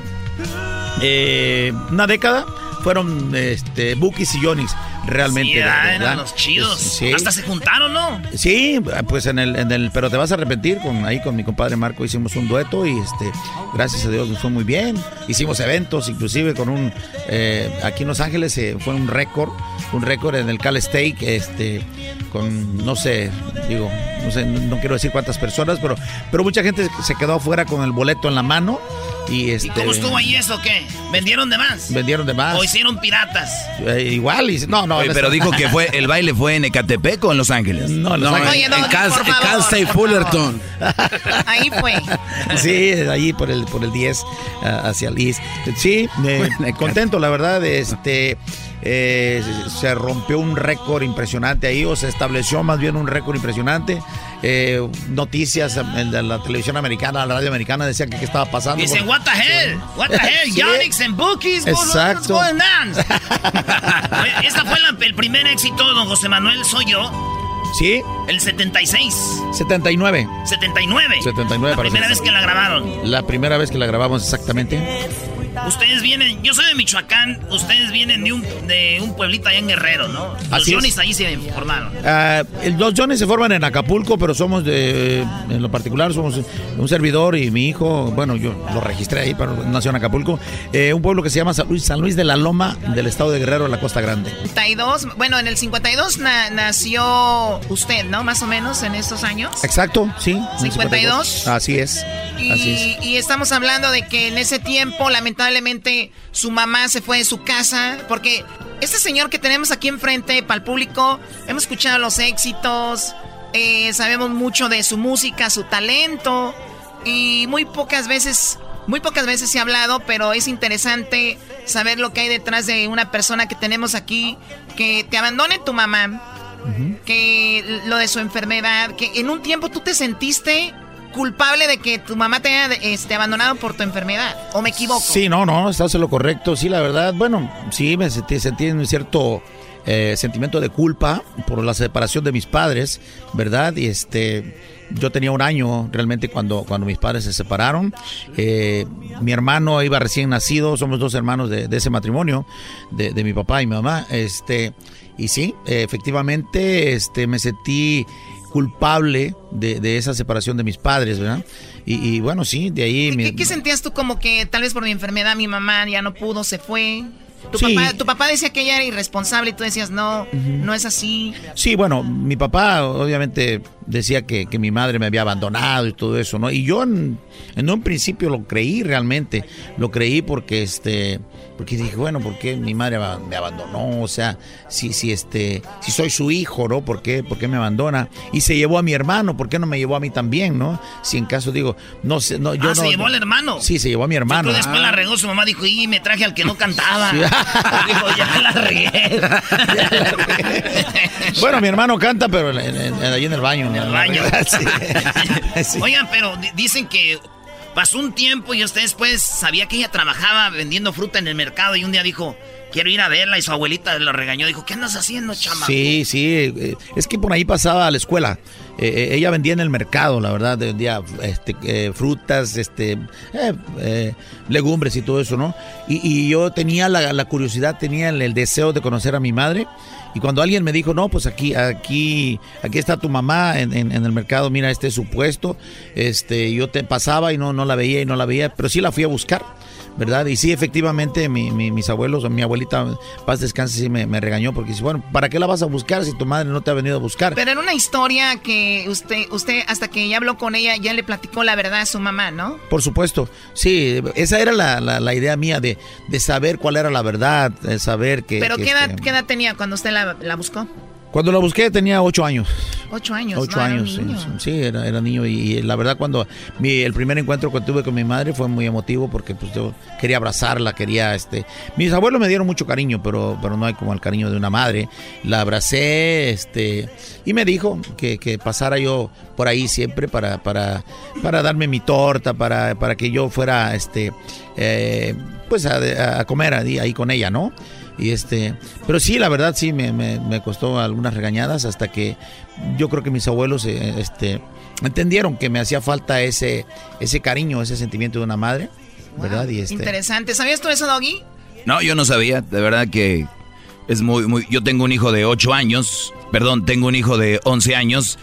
eh, una década fueron este, Bookies y Yonix realmente. Sí, eran los chidos. Hasta se juntaron, ¿no? Sí, pues en el, en el, pero te vas a arrepentir, con ahí con mi compadre Marco hicimos un dueto y este, gracias a Dios nos fue muy bien. Hicimos eventos, inclusive con un, eh, aquí en Los Ángeles eh, fue un récord, un récord en el Cal Steak, este, con, no sé, digo, no sé, no, quiero decir cuántas personas, pero, pero mucha gente se quedó afuera con el boleto en la mano. Y, este, cómo estuvo ahí eso qué? ¿Vendieron de más? Vendieron de más. ¿O hicieron piratas? Eh, igual, y, no, no. pero dijo que fue el baile fue en Ecatepec o en Los Ángeles. No, no, en, Cal, State Fullerton. ahí fue. Sí, ahí por el, por el 10 ah, hacia el East. Sí, contento, la verdad, este... Eh, se rompió un récord impresionante ahí, o se estableció más bien un récord impresionante. Eh, noticias en la, televisión americana, la radio americana, decían que qué estaba pasando. Dicen, what the hell, what the hell, Yonix and Bookies, Exacto. what's going on? Esta fue el primer éxito, don José Manuel, soy yo. ¿Sí? El 76. 79. 79. 79. La primera vez que la grabaron. La primera vez que la grabamos, exactamente. Ustedes vienen, yo soy de Michoacán, ustedes vienen de un, de un pueblito allá en Guerrero, ¿no? Los Johnny's ahí se formaron. Uh, los Johnny's se forman en Acapulco, pero somos de, en lo particular, somos un servidor y mi hijo, bueno, yo lo registré ahí, pero nació en Acapulco, eh, un pueblo que se llama San Luis, San Luis de la Loma, del estado de Guerrero, en la Costa Grande. 52, bueno, en el 52 nació usted, ¿no? Más o menos en estos años. Exacto, sí. 52. Así es. Y, así es. y estamos hablando de que en ese tiempo, lamentablemente, lamentablemente su mamá se fue de su casa porque este señor que tenemos aquí enfrente para el público, hemos escuchado los éxitos, eh, sabemos mucho de su música, su talento y muy pocas veces, muy pocas veces se ha hablado, pero es interesante saber lo que hay detrás de una persona que tenemos aquí, que te abandone tu mamá, que lo de su enfermedad, que en un tiempo tú te sentiste culpable de que tu mamá te haya este, abandonado por tu enfermedad. ¿O me equivoco? Sí, no, no, estás en lo correcto. Sí, la verdad, bueno, sí, me sentí, sentí un cierto eh, sentimiento de culpa por la separación de mis padres, ¿verdad? Y este yo tenía un año realmente cuando, cuando mis padres se separaron. Eh, mi hermano iba recién nacido, somos dos hermanos de, ese matrimonio, de, mi papá y mi mamá. Este, y sí, efectivamente, este, me sentí culpable de, esa separación de mis padres, ¿verdad? Y, bueno, sí, de ahí... ¿Qué, sentías tú como que tal vez por mi enfermedad mi mamá ya no pudo, se fue? Tu, papá, tu papá decía que ella era irresponsable y tú decías, no, no es así. Sí, bueno, mi papá obviamente decía que, que, mi madre me había abandonado y todo eso, ¿no? Y yo en, en un principio lo creí realmente, lo creí porque este porque dije, bueno, ¿por qué mi madre me abandonó? O sea, si, si, este, si soy su hijo, ¿no? ¿Por qué, ¿Por qué me abandona? Y se llevó a mi hermano, ¿por qué no me llevó a mí también, no? Si en caso digo, no sé, no, yo ah, se llevó al hermano. Sí, se llevó a mi hermano. después la regó su mamá, dijo, y me traje al que no cantaba. dijo, ya la regué. bueno, mi hermano canta, pero ahí en el baño. En el baño. Oigan, pero dicen que Pasó un tiempo y usted después sabía que ella trabajaba vendiendo fruta en el mercado y un día dijo, quiero ir a verla y su abuelita lo regañó. Dijo, ¿qué andas haciendo, chama? Sí, sí, eh, es que por ahí pasaba a la escuela. Eh, eh, ella vendía en el mercado, la verdad, vendía este, frutas, este, legumbres y todo eso, ¿no? Y, yo tenía la, curiosidad, tenía el, deseo de conocer a mi madre y cuando alguien me dijo, no, pues aquí, aquí, aquí está tu mamá en, en, el mercado, mira, este es su puesto, este, yo te pasaba y no, no la veía y no la veía, pero sí la fui a buscar. ¿Verdad? Y sí, efectivamente, mi, mis abuelos, mi abuelita, paz descanse, sí me, regañó porque dice, bueno, ¿para qué la vas a buscar si tu madre no te ha venido a buscar? Pero era una historia que usted, usted hasta que ya habló con ella, ya le platicó la verdad a su mamá, ¿no? Por supuesto, sí, esa era la, la, idea mía de, de, saber cuál era la verdad, de saber que... ¿Pero qué, edad, este qué edad tenía cuando usted la, la buscó? Cuando la busqué tenía ocho años. Ocho años. Ocho años, sí, era, era, niño y, la verdad cuando mi, el primer encuentro que tuve con mi madre fue muy emotivo porque pues yo quería abrazarla, quería este, mis abuelos me dieron mucho cariño, pero, pero no hay como el cariño de una madre. La abracé, este, y me dijo que, que pasara yo por ahí siempre para, para, para darme mi torta, para, para que yo fuera, este, eh, pues a, a comer ahí, ahí con ella, ¿no? Y este, pero sí, la verdad sí me, me, costó algunas regañadas hasta que yo creo que mis abuelos eh, este, entendieron que me hacía falta ese, ese cariño, ese sentimiento de una madre, ¿verdad? Y este, Interesante. ¿Sabías tú eso, Doggy? No, yo no sabía. De verdad que es muy, muy. Yo tengo un hijo de 8 años, perdón, tengo un hijo de 11 años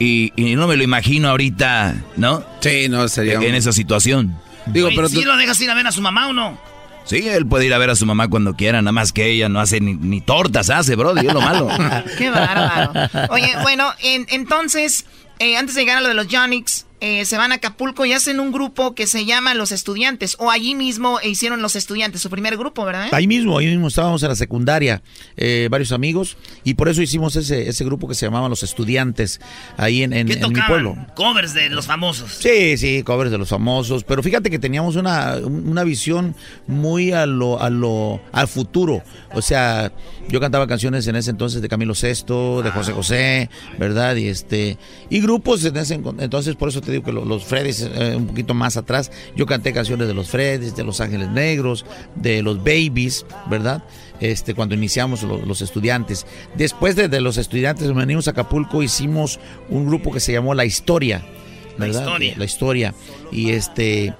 y, no me lo imagino ahorita, ¿no? Sí, no sería. En esa situación. Digo, pero ¿Sí lo dejas ir a ver a su mamá o no? Sí, él puede ir a ver a su mamá cuando quiera, nada más que ella no hace ni, tortas, hace, bro, es lo malo. Qué bárbaro. Oye, bueno, entonces, eh, antes de llegar a lo de los Jonix, eh, se van a Acapulco y hacen un grupo que se llama Los Estudiantes. O allí mismo hicieron Los Estudiantes, su primer grupo, ¿verdad? Ahí mismo, ahí mismo estábamos en la secundaria, eh, varios amigos, y por eso hicimos ese, ese grupo que se llamaba Los Estudiantes, ahí en, en, mi pueblo. Covers de los famosos. Sí, sí, covers de los famosos. Pero fíjate que teníamos una, una visión muy a lo, a lo, al futuro. O sea, yo cantaba canciones en ese entonces de Camilo VI, de José José, ¿verdad? Y este, y grupos en ese entonces, por eso te digo que los, Freddys eh, un poquito más atrás, yo canté canciones de los Freddys, de Los Ángeles Negros, de los Babies, ¿verdad? Este, cuando iniciamos los, estudiantes. Después de, los estudiantes venimos a Acapulco, hicimos un grupo que se llamó La Historia, ¿verdad? La Historia. La Historia. Y este,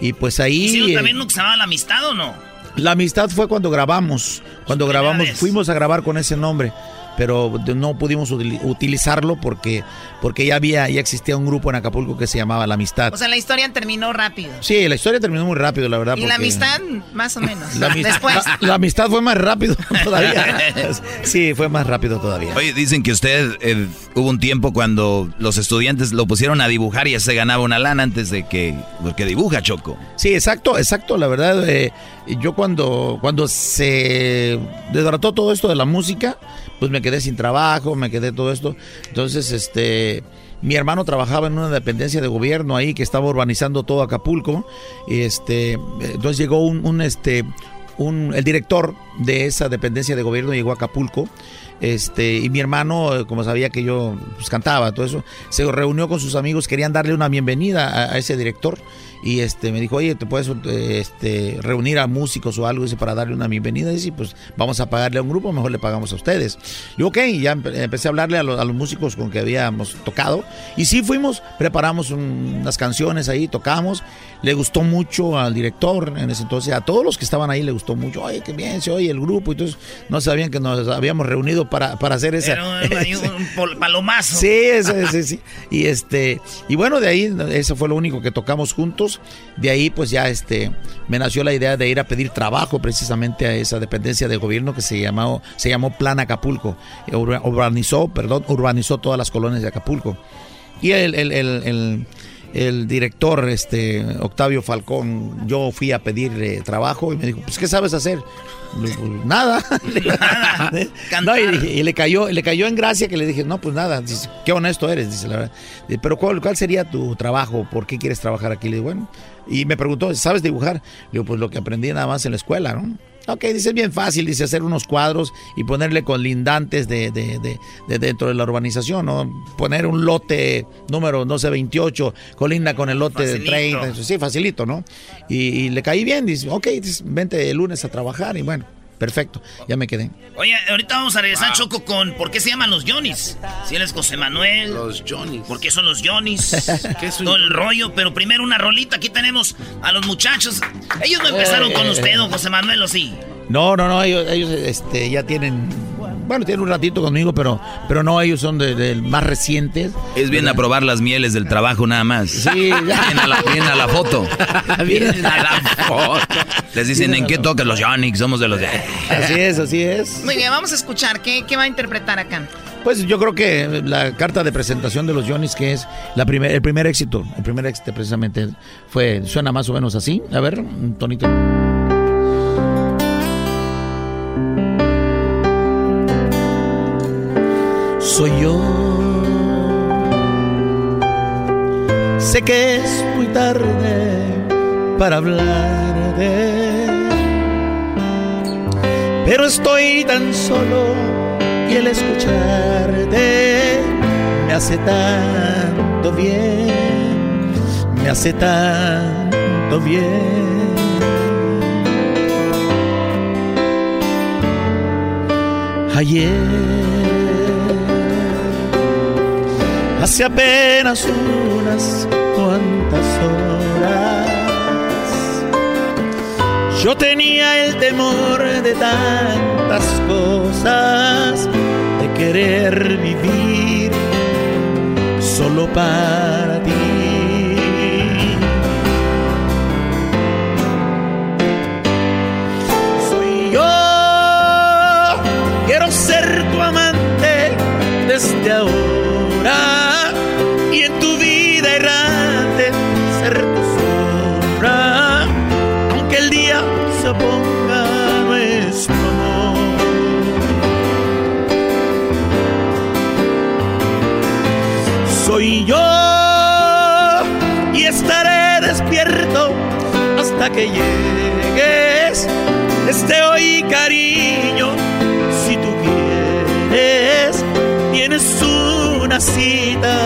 y pues ahí... ¿Y también no se llamaba La Amistad o no? La Amistad fue cuando grabamos, cuando grabamos, fuimos a grabar con ese nombre pero no pudimos utilizarlo porque, porque ya había, ya existía un grupo en Acapulco que se llamaba La Amistad. O sea, la historia terminó rápido. Sí, la historia terminó muy rápido, la verdad. Y la amistad, más o menos. La amistad, Después. La, amistad fue más rápido todavía. sí, fue más rápido todavía. Oye, dicen que usted eh, hubo un tiempo cuando los estudiantes lo pusieron a dibujar y ya se ganaba una lana antes de que, porque dibuja Choco. Sí, exacto, exacto, la verdad. Eh, yo cuando, cuando se desbarató todo esto de la música, pues me quedé sin trabajo, me quedé todo esto. Entonces, este, mi hermano trabajaba en una dependencia de gobierno ahí que estaba urbanizando todo Acapulco. Y este, entonces llegó un, este, un, el director de esa dependencia de gobierno llegó a Acapulco. Este, y mi hermano, como sabía que yo pues, cantaba, todo eso, se reunió con sus amigos, querían darle una bienvenida a ese director y este me dijo, oye, ¿te puedes este, reunir a músicos o algo dice, para darle una bienvenida? Y sí, pues vamos a pagarle a un grupo, mejor le pagamos a ustedes. Y ok, ya empecé a hablarle a los, a los, músicos con que habíamos tocado. Y sí fuimos, preparamos unas canciones ahí, tocamos. Le gustó mucho al director en ese entonces, a todos los que estaban ahí le gustó mucho. Oye, qué bien se oye el grupo. Entonces no sabían que nos habíamos reunido para, para hacer esa... un palomazo. Sí, sí, sí, sí. Y, este, y bueno, de ahí, eso fue lo único que tocamos juntos. De ahí pues ya este, me nació la idea de ir a pedir trabajo precisamente a esa dependencia de gobierno que se llamó, se llamó Plan Acapulco. Urbanizó, perdón, urbanizó todas las colonias de Acapulco. Y el, el, director, este, Octavio Falcón, yo fui a pedir trabajo y me dijo, pues ¿qué sabes hacer? Pues, nada. y, le cayó, le cayó en gracia que le dije, no, pues nada, dice, qué honesto eres, dice la verdad. Pero ¿cuál, ¿cuál sería tu trabajo? ¿Por qué quieres trabajar aquí? Le digo, bueno, y me preguntó, ¿sabes dibujar? Le digo, pues lo que aprendí nada más en la escuela, ¿no? Ok, dice, es bien fácil, dice, hacer unos cuadros y ponerle colindantes de, de, de, dentro de la urbanización, ¿no? Poner un lote número, no sé, 28, colinda con el lote de 30, sí, facilito, ¿no? Y, le caí bien, dice, ok, vente el lunes a trabajar y bueno. Perfecto, ya me quedé. Oye, ahorita vamos a regresar, Choco, con ¿por qué se llaman los Johnnies? Si él es José Manuel. Los Johnnies. ¿Por qué son los Johnnies? ¿Qué es Todo el rollo, pero primero una rolita. Aquí tenemos a los muchachos. Ellos no empezaron con usted, don José Manuel, ¿o sí? No, no, no, ellos, ellos este, ya tienen bueno, tienen un ratito conmigo, pero, pero no, ellos son de, más recientes. Es bien a probar las mieles del trabajo nada más. Sí, ya. Vienen a la, vienen a la foto. vienen a la foto. Les dicen, ¿en qué toques los Yonix? Somos de los de... Así es, así es. Muy bien, vamos a escuchar. ¿Qué, qué va a interpretar acá? Pues yo creo que la carta de presentación de los Johnny's, que es la primer, el primer éxito, el primer éxito precisamente fue, suena más o menos así. A ver, un tonito. Soy yo. Sé que es muy tarde para hablar de pero estoy tan solo y el escucharte me hace tanto bien, me hace tanto bien. Ayer hace apenas unas cuantas horas. Yo tenía el temor de tantas cosas, de querer vivir solo para ti. Que llegues. Este hoy cariño, si tú quieres, tienes una cita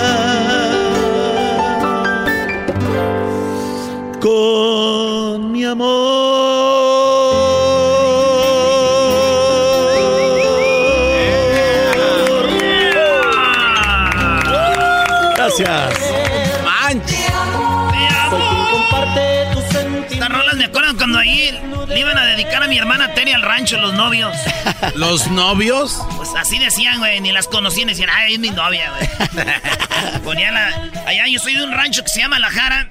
con mi amor. Terry al rancho los novios. ¿Los novios? Pues así decían, güey, ni las conocían, decían, ay, es mi novia, güey. Ponía la... Allá yo soy de un rancho que se llama La Jara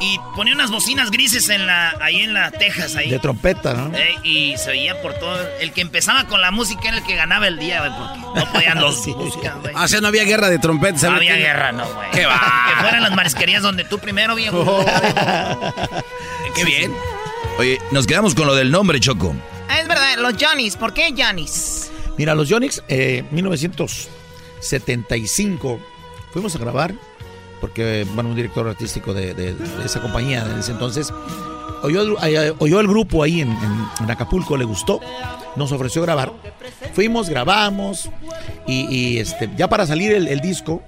y ponía unas bocinas grises en la, ahí en la Texas, ahí. De trompeta, ¿no? Eh, y se oía por todo. El que empezaba con la música era el que ganaba el día, güey, porque no podían los músicas, güey. Ah, o sea, no había guerra de trompetas. No había guerra, no, güey. ¿Qué va? Que fueran las marisquerías donde tú primero, viejo. Qué bien. Oye, nos quedamos con lo del nombre, Choco. Ah, es verdad, los Johnny's. ¿Por qué Johnny's? Mira, los Yonix, eh, 1975, fuimos a grabar, porque, bueno, un director artístico de, de- de esa compañía en ese entonces, oyó, eh, oyó el grupo ahí en, en- en Acapulco, le gustó, nos ofreció grabar. Fuimos, grabamos, y, y, este, ya para salir el, el disco...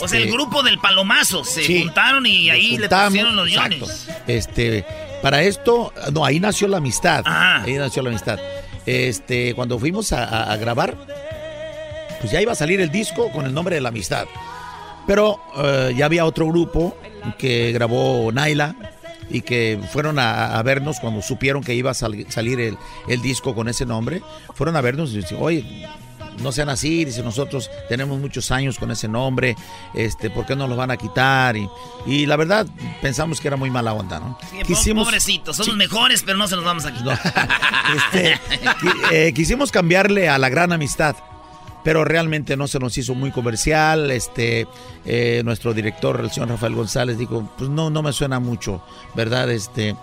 O sea, el este, grupo del palomazo se Sí. juntaron y ahí le pusieron los exacto. Johnny's. Este, para esto, no, ahí nació la amistad. Ajá. Ahí nació la amistad. Este, cuando fuimos a, a- a grabar, pues ya iba a salir el disco con el nombre de la amistad. Pero eh, ya había otro grupo que grabó Naila y que fueron a, a vernos cuando supieron que iba a sal- salir el, el disco con ese nombre. Fueron a vernos y dicen, oye, no sean así, dice nosotros tenemos muchos años con ese nombre, este, ¿por qué no lo van a quitar? Y, y la verdad pensamos que era muy mala onda, ¿no? Sí, po- Pobrecitos, son los mejores, pero no se los vamos a quitar. Este, eh, quisimos cambiarle a la gran amistad, pero realmente no se nos hizo muy comercial. Este, eh, nuestro director, el señor Rafael González, dijo, pues no, no me suena mucho, ¿verdad? Este,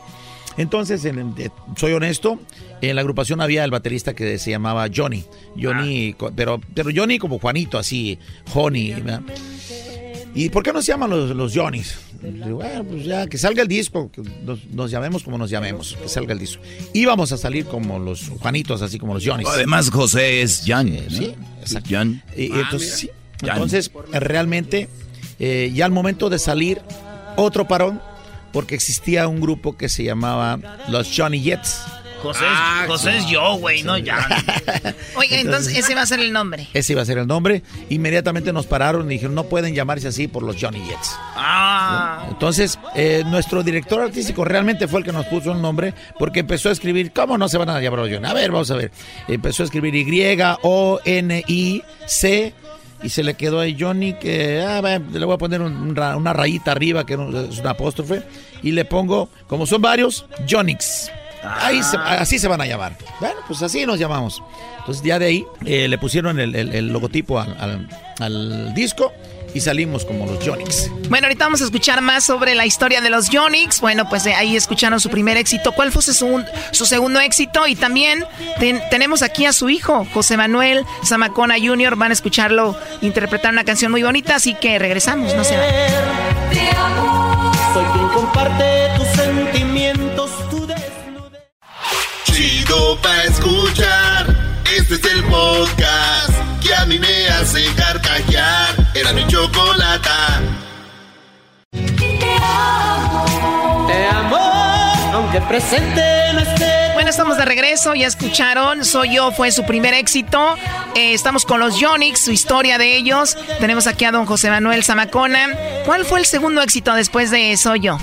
entonces, en- eh, soy honesto, en la agrupación había el baterista que se llamaba Johnny, Johnny, co- pero, pero Johnny como Juanito, así, Honey, ¿verdad? ¿Y por qué no se llaman los, los Johnnys? Bueno, pues ya, que salga el disco, que nos, nos llamemos como nos llamemos, que salga el disco. Íbamos a salir como los Juanitos, así como los Johnnys. Además, José es Jan. ¿no? Sí, exacto. Jan. Y, y entonces, sí. Entonces, realmente, eh, ya al momento de salir, otro parón, porque existía un grupo que se llamaba los Johnny Jets. José, es- José es yo, güey, no ya. Oiga, entonces ese va a ser el nombre. Ese iba a ser el nombre. Inmediatamente nos pararon y dijeron, no pueden llamarse así por los Johnny Jets. Ah. Entonces, eh, nuestro director artístico realmente fue el que nos puso el nombre porque empezó a escribir, ¿cómo no se van a llamar los Johnny? A ver, vamos a ver. Empezó a escribir Y-O-N-I-C y se le quedó ahí Johnny que ah, le voy a poner un- un una rayita arriba que es una apóstrofe y le pongo, como son varios, Johnnyx. Ahí se- así se van a llamar. Bueno, pues así nos llamamos. Entonces ya de ahí eh, le pusieron el, el- el logotipo al, al- al disco y salimos como los Johnnyx. Bueno, ahorita vamos a escuchar más sobre la historia de los Yonix. Bueno, pues eh, ahí escucharon su primer éxito. ¿Cuál fue su, su segundo éxito? Y también ten- tenemos aquí a su hijo, José Manuel Zamacona Jr. Van a escucharlo interpretar una canción muy bonita, así que regresamos, no se vayan. Soy quien comparte tus sentimientos, tu Chido pa' escuchar. Este es el podcast que a mí me hace carcajear. Era mi chocolata. Te amo, aunque presente no esté. Bueno, estamos de regreso, ya escucharon, Soy Yo fue su primer éxito. Eh, estamos con los Yonix, su historia de ellos. Tenemos aquí a don José Manuel Zamacona. ¿Cuál fue el segundo éxito después de Soy Yo?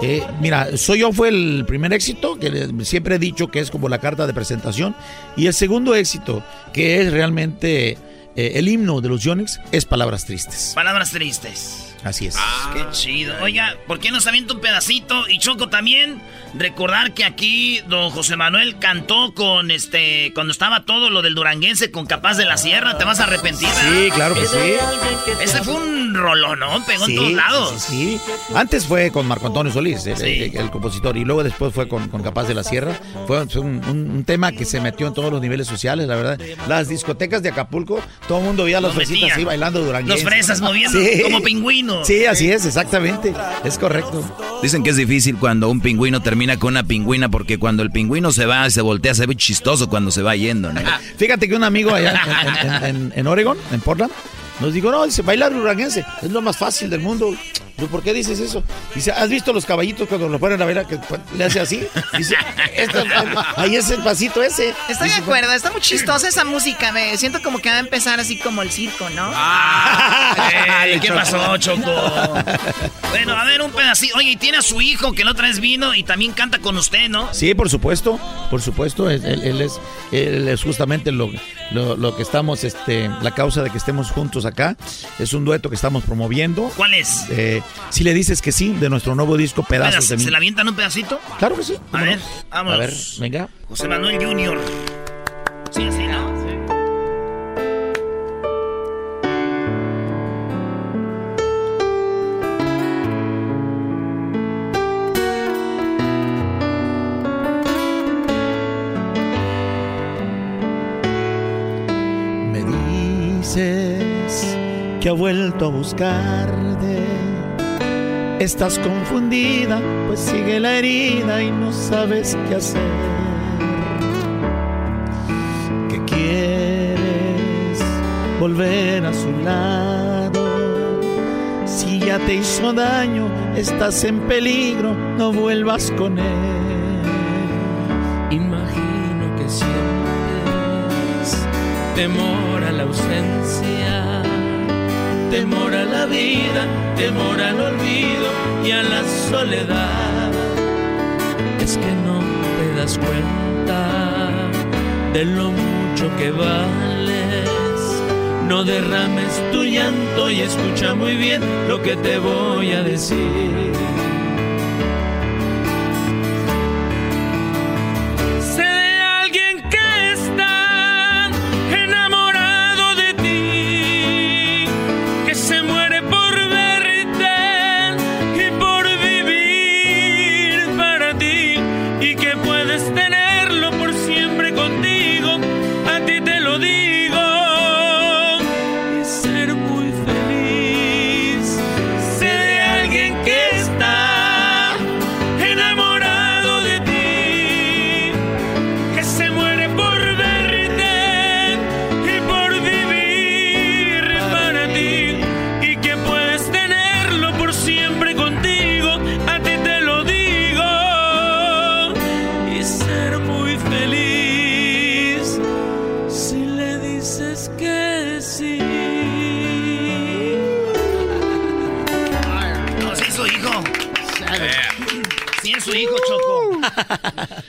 Eh, mira, Soy Yo fue el primer éxito, que siempre he dicho que es como la carta de presentación. Y el segundo éxito, que es realmente eh, el himno de los Yonix, es Palabras Tristes. Palabras tristes. Así es. Qué chido. Oiga, ¿por qué nos avienta un pedacito? Y Choco también, recordar que aquí don José Manuel cantó con este, cuando estaba todo lo del duranguense con Capaz de la Sierra, te vas a arrepentir. ¿verdad? Sí, claro que sí. Ese fue un rolón, ¿no? Pegó en todos lados. Sí, sí, Antes fue con Marco Antonio Solís, el, compositor, y luego después fue con, Capaz de la Sierra. Fue, un, tema que se metió en todos los niveles sociales, la verdad. Las discotecas de Acapulco, todo el mundo veía a los fresitas así bailando durante Los fresas moviendo como pingüinos. Sí, así es, exactamente. Es correcto. Dicen que es difícil cuando un pingüino termina con una pingüina, porque cuando el pingüino se va, se voltea, se ve chistoso cuando se va yendo, ¿no? Fíjate que un amigo allá en, en Oregon, en Portland, nos dijo, no, dice, bailar duranguense es lo más fácil del mundo. ¿Por qué dices eso? Dice, ¿has visto los caballitos cuando lo ponen a bailar que le hace así? Dice, ahí es el pasito ese. Estoy de acuerdo, está muy chistosa esa música. Me siento como que va a empezar así como el circo, ¿no? ¿Qué pasó, Choco? bueno, a ver, un pedacito. Oye, y tiene a su hijo que la otra vez vino y también canta con usted, ¿no? Sí, por supuesto, por supuesto. Él, es, él es justamente lo, lo, que estamos, este, la causa de que estemos juntos acá. Es un dueto que estamos promoviendo. ¿Cuál es? Eh, si le dices que sí, de nuestro nuevo disco Pedazos de mí. ¿Se la avientan un pedacito? Claro que sí. A ver, vamos. A ver, venga. José Manuel Junior. Sí, así, ¿no? Me dices que ha vuelto a buscarte Estás confundida, pues sigue la herida y no sabes qué hacer. ¿Qué quieres? Volver a su lado. Si ya te hizo daño, estás en peligro, no vuelvas con él. Imagino que sientes temor a la ausencia temor a la vida, temor al olvido y a la soledad. Es que no te das cuenta de lo mucho que vales. No derrames tu llanto y escucha muy bien lo que te voy a decir.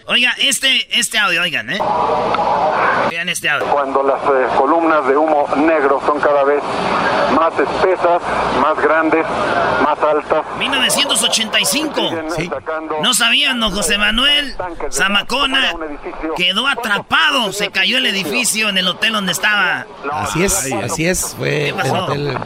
Oiga, este, este audio, oigan, ¿eh? Oigan este audio. Cuando las eh, columnas de humo negro son cada vez más espesas, más grandes, más altas. 1985. No sabían, ¿no, José Manuel? Zamacona quedó atrapado. Se cayó el edificio en el hotel donde estaba. Así es, así es. Fue el hotel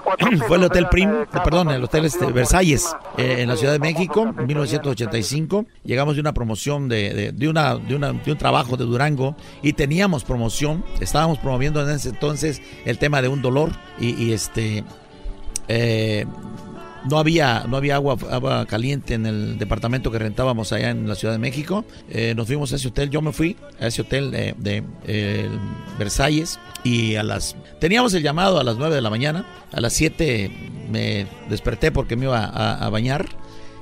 Fue el Hotel Prim, eh, perdón, el Hotel este, Versalles, eh, en la Ciudad de México, en 1985. Llegamos de una promoción, de, de, una, de, una, de un trabajo de Durango y teníamos promoción. Estábamos promoviendo en ese entonces el tema de un dolor y, este... Eh, no había, no había agua, caliente en el departamento que rentábamos allá en la Ciudad de México. Eh, nos fuimos a ese hotel, yo me fui a ese hotel de, Versalles y a las... Teníamos el llamado a las 9 de la mañana, a las 7 me desperté porque me iba a bañar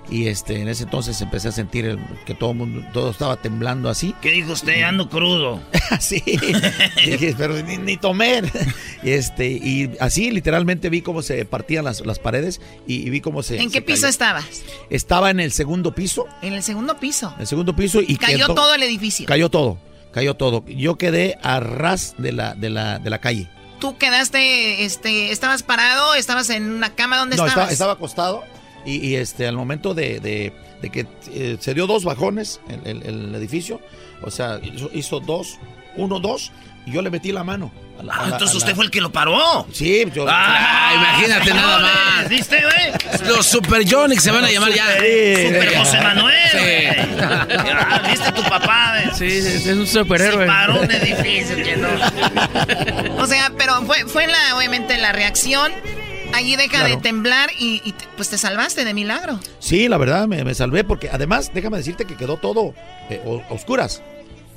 y este en ese entonces empecé a sentir que todo mundo todo estaba temblando así. Qué dijo usted ando crudo. Sí. Pero ni, tomé y este y así literalmente vi cómo se partían las, las paredes y, vi cómo se en qué piso estabas estaba en el segundo piso. En el segundo piso. El segundo piso y cayó todo el edificio. Cayó todo cayó todo. Yo quedé a ras de la de la de la calle. Tú quedaste este estabas parado estabas en una cama donde no, estabas estaba acostado y, este, al momento de, que eh, se dio dos bajones el, el, edificio, o sea, hizo, dos, uno, dos, y yo le metí la mano Ah, entonces usted fue el que lo paró. Sí, yo. Ah, imagínate nada más. ¿Viste, güey? Los Super Johnny se van a llamar ya. Super José Manuel. Ah, ¿Viste tu papá? güey? Sí, es es un superhéroe. Se paró un edificio que no. O sea, pero fue, fue la, obviamente la reacción. Allí deja de temblar y, pues te salvaste de milagro. Sí, la verdad, me, me salvé porque además, déjame decirte que quedó todo eh, oscuras.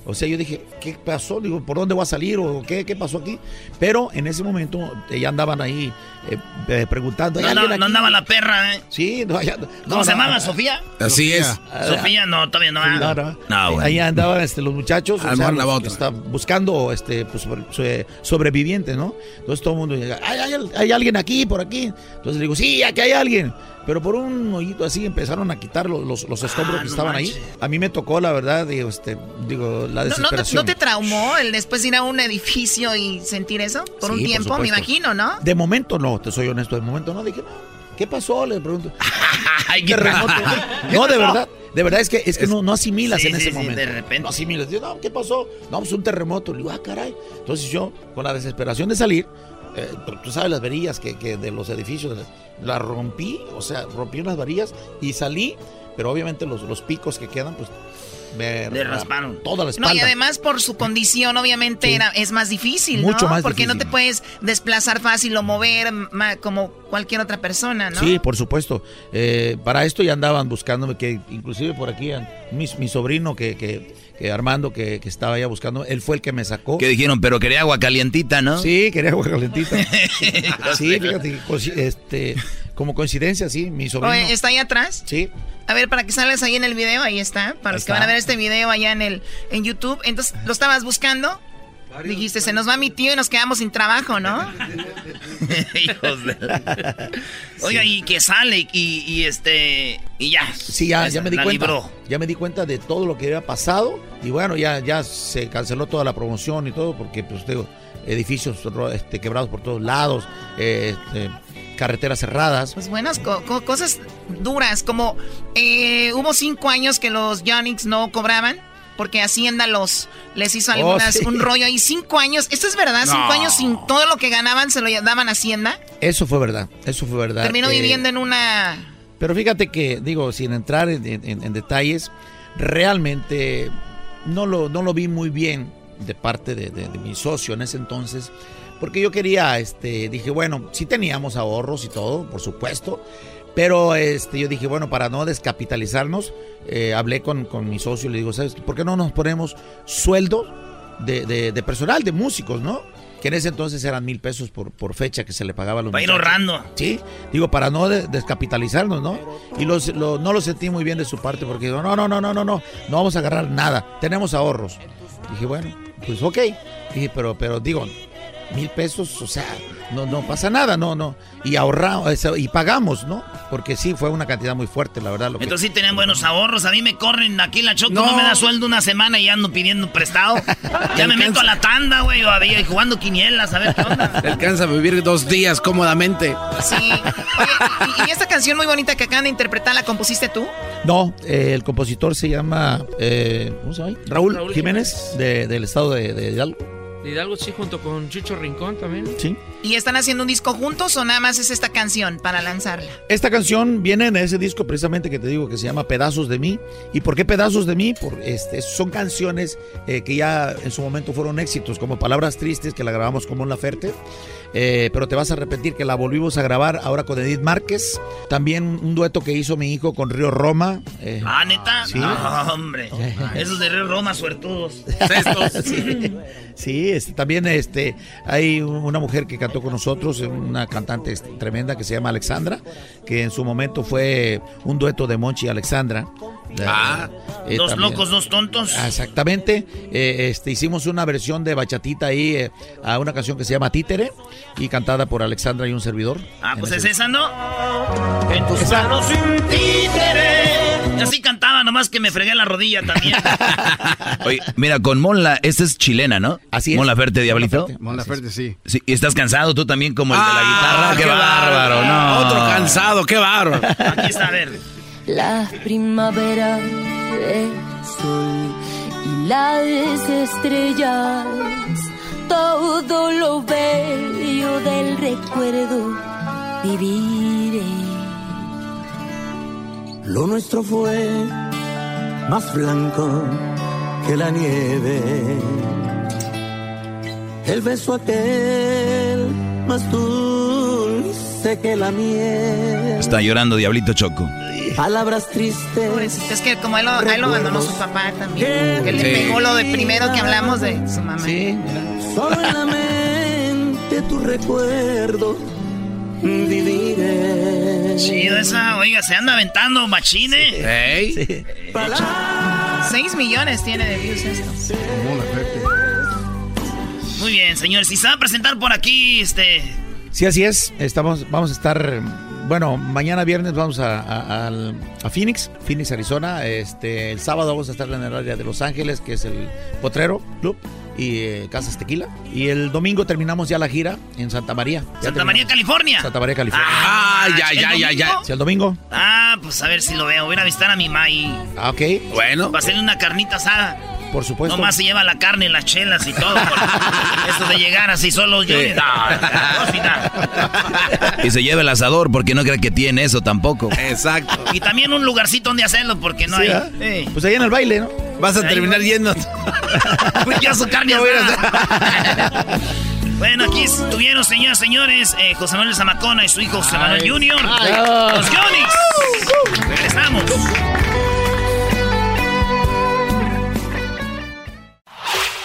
O sea, yo dije, ¿qué pasó? Digo, ¿por dónde voy a salir? ¿O qué, qué pasó aquí? Pero en ese momento ya andaban ahí eh, eh, preguntando. ¿hay No, no, andaba la perra, ¿eh? Sí, no, ya- no, ¿Cómo se no, llamaba? ah, ¿Sofía? Así es. Sofía, no, todavía no. ah. No, no. No, güey. Ahí andaban este, los muchachos, o Al sea, mar la los bota. que están buscando este, pues, sobre- sobre- sobrevivientes, ¿no? Entonces todo el mundo llega, ¿Hay, hay, hay alguien aquí, por aquí? Entonces le digo, sí, aquí hay alguien. Pero por un hoyito así empezaron a quitar los, los, los escombros Ah, que no estaban ahí. A mí me tocó, la verdad, digo, este, digo la ¿No, no, te, desesperación. no te traumó el después de ir a un edificio y sentir eso? Por un Sí, por tiempo, me supuesto. imagino, ¿no? De momento no, te soy honesto, de momento no. Dije, no, ¿qué pasó? Le pregunto. Ay, ¿Qué terremoto? No, de verdad. De verdad es que, es que no, no asimilas Sí, en sí, ese sí, momento. de repente. No asimilas. Digo, no, ¿qué pasó? No, pues un terremoto. Le digo, ah, caray. Entonces yo, con la desesperación de salir, eh, tú- tú sabes las varillas que, que de los edificios, las rompí, o sea, rompí unas varillas y salí, pero obviamente los, los picos que quedan, pues me Le rasparon. toda la espalda. No, y además por su condición, obviamente, Sí. era, es más difícil, ¿no? Mucho más Porque no te puedes desplazar fácil o mover ma- como cualquier otra persona, ¿no? Sí, por supuesto. Eh, para esto ya andaban buscándome, que inclusive por aquí, mi, mi sobrino, que, que, que Armando, que, que estaba ya buscando, él fue el que me sacó. Que dijeron, pero quería agua calientita, ¿no? Sí, quería agua calentita. sí, fíjate, coinci- este, como coincidencia, sí, mi sobrino. Oye, ¿está ahí atrás? Sí. A ver, para que salgas ahí en el video, ahí está. Para Ahí los que van a ver este video allá en el en YouTube. Entonces, ¿lo estabas buscando? Dijiste, se nos va mi tío y nos quedamos sin trabajo, ¿no? Hijos de la- Oiga, y que sale y, y este. Y ya. Sí, ya, ya me di la cuenta. libró. Ya me di cuenta de todo lo que había pasado. Y bueno, ya, ya se canceló toda la promoción y todo, porque pues digo, edificios este, quebrados por todos lados, eh, este, carreteras cerradas. Pues buenas co- co- cosas duras, como eh, hubo cinco años que los Yonix no cobraban. Porque Hacienda los les hizo algunas, Oh, sí. un rollo ahí. Cinco años, ¿esto es verdad? Cinco No. años sin todo lo que ganaban se lo daban a Hacienda. Eso fue verdad, eso fue verdad. Terminó Eh, viviendo en una... Pero fíjate que, digo, sin entrar en, en- en detalles, realmente no lo, no lo vi muy bien de parte de, de- de mi socio en ese entonces, porque yo quería, este, dije, bueno, sí teníamos ahorros y todo, por supuesto, pero este, yo dije, bueno, para no descapitalizarnos, eh, hablé con, con mi socio y le digo, ¿sabes qué? por qué no nos ponemos sueldo de, de- de personal, de músicos, ¿no? Que en ese entonces eran mil pesos por, por fecha que se le pagaba a los Va a ir ahorrando. Sí, digo, para no de- descapitalizarnos, ¿no? Y los, lo- no lo sentí muy bien de su parte porque digo, no, no, no, no, no, no, no vamos a agarrar nada, tenemos ahorros. Dije, bueno, pues ok. Dije, pero, pero digo, mil pesos, o sea, no, no pasa nada, no, no. Y ahorramos, y pagamos, ¿no? Porque sí, fue una cantidad muy fuerte, la verdad. Lo que- Entonces sí tenían buenos ahorros. A mí me corren aquí en la Choco, No. no, me da sueldo una semana y ando pidiendo prestado. ya me meto a la tanda, güey, o jugando quinielas, a ver qué onda. Te alcanza a vivir dos días cómodamente. Sí. Oye, y, y esta canción muy bonita que acaban de interpretar, ¿la compusiste tú? No, eh, el compositor se llama, eh, ¿cómo se llama? Raúl, Jiménez, de- del estado de, de Hidalgo. De Hidalgo sí, junto con Chicho Rincón también. Sí. ¿Y están haciendo un disco juntos o nada más es esta canción para lanzarla? Esta canción viene en ese disco precisamente que te digo que se llama Pedazos de mí. ¿Y por qué Pedazos de mí? Por, este, son canciones eh, que ya en su momento fueron éxitos, como Palabras Tristes, que la grabamos con Mon Laferte. Eh, pero te vas a repetir que la volvimos a grabar ahora con Edith Márquez. También un dueto que hizo mi hijo con Río Roma. eh, Ah, neta. Sí. Ah, hombre. Esos de Río Roma suertudos. sí, sí, este, también este, hay una mujer que cantó con nosotros, una cantante este, tremenda que se llama Alexandra, que en su momento fue un dueto de Monchi y Alexandra. Ah, Eh, dos también- locos, dos tontos. Ah, Exactamente. Eh, este, hicimos una versión de bachatita ahí eh, a una canción que se llama Títere y cantada por Alexandra y un servidor. Ah, pues es esa, ¿no? En tus manos un títere. Yo sí cantaba, nomás que me fregué la rodilla también. Oye, mira, con Monla, esta es chilena, ¿no? Así es. Mon Laferte, Diablito. Mon Laferte, sí. Sí, ¿y estás cansado tú también como el de la Ah, guitarra? ¡Qué, qué bárbaro! bárbaro. No. Otro cansado, qué bárbaro. Aquí está, a ver. La primavera es sol y las estrellas todo lo bello del recuerdo viviré. Lo nuestro fue más blanco que la nieve. El beso aquel más dulce que la miel. Está llorando Diablito Choco. Palabras tristes. Es que como él lo, a él lo abandonó su papá también. Que le pegó lo de primero que hablamos de su mamá. Sí, Solo en la mente tu recuerdo viviré. Chido esa, oiga, se anda aventando machine. Ey. Seis millones tiene de views esto. Muy bien, señores. Y se va a presentar por aquí, este. Sí, así es. Estamos, vamos a estar. Bueno, mañana viernes vamos a, a- Phoenix, Phoenix, Arizona. Este, el sábado vamos a estar en el área de Los Ángeles, que es el Potrero Club y eh, Casas Tequila. Y el domingo terminamos ya la gira en Santa María. Ya Santa terminamos. María, California. Santa María, California. Ah, ya, ya, ya, ya. Sí, el domingo. Ah, pues a ver si lo veo. Voy a visitar a mi ma y. Ah, ok. Bueno. Va a hacerle una carnita asada. Por supuesto. Nomás se lleva la carne, las chelas y todo. Eso de llegar así solo yo. Sí. No. Y se lleva el asador porque no cree que tiene eso tampoco. Exacto. Y también un lugarcito donde hacerlo porque no Sí, hay. ¿ah? Pues ahí en el baile, ¿no? Vas a Ahí terminar va. yendo. Pues ya su carne a asada. Bueno, aquí estuvieron, señoras señores, eh, José Manuel Zamacona y su hijo José Manuel. Jr. Los Yonix. Regresamos.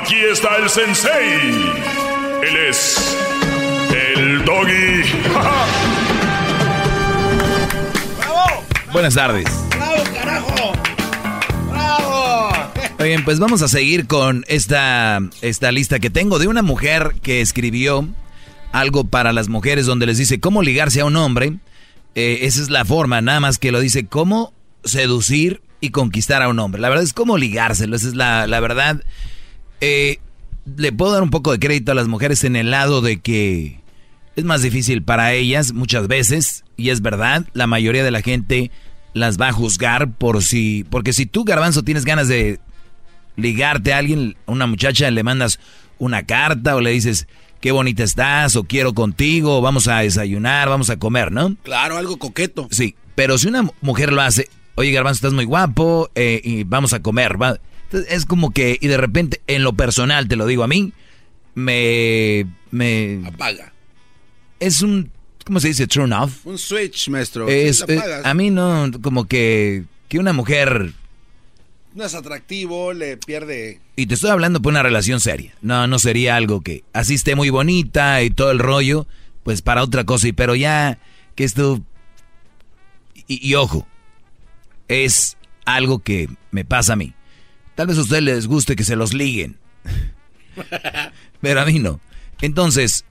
Aquí está el sensei. Él es el doggy. Buenas tardes. ¡Bravo, carajo! ¡Bravo! Oigan, pues vamos a seguir con esta, esta lista que tengo de una mujer que escribió algo para las mujeres donde les dice cómo ligarse a un hombre. Eh, esa es la forma, nada más que lo dice cómo seducir y conquistar a un hombre. La verdad es cómo ligárselo, esa es la, la verdad. Eh, le puedo dar un poco de crédito a las mujeres en el lado de que es más difícil para ellas muchas veces, y es verdad, la mayoría de la gente las va a juzgar por si, porque si tú, garbanzo, tienes ganas de ligarte a alguien, a una muchacha, le mandas una carta o le dices, qué bonita estás, o quiero contigo, o vamos a desayunar, vamos a comer, ¿no? Claro, algo coqueto. Sí, pero si una mujer lo hace, oye, garbanzo, estás muy guapo, eh, y vamos a comer, va. Entonces, es como que, y de repente, en lo personal, te lo digo a mí, me... me Apaga. es un, ¿cómo se dice? Turn off. Un switch, maestro. Es, te eh, a mí no, como que, que una mujer, No es atractivo, le pierde. y te estoy hablando por una relación seria, no, no sería algo que así esté muy bonita y todo el rollo, pues para otra cosa, y pero ya que esto, y, y ojo, es algo que me pasa a mí. Tal vez a ustedes les guste que se los liguen, pero a mí no. Entonces,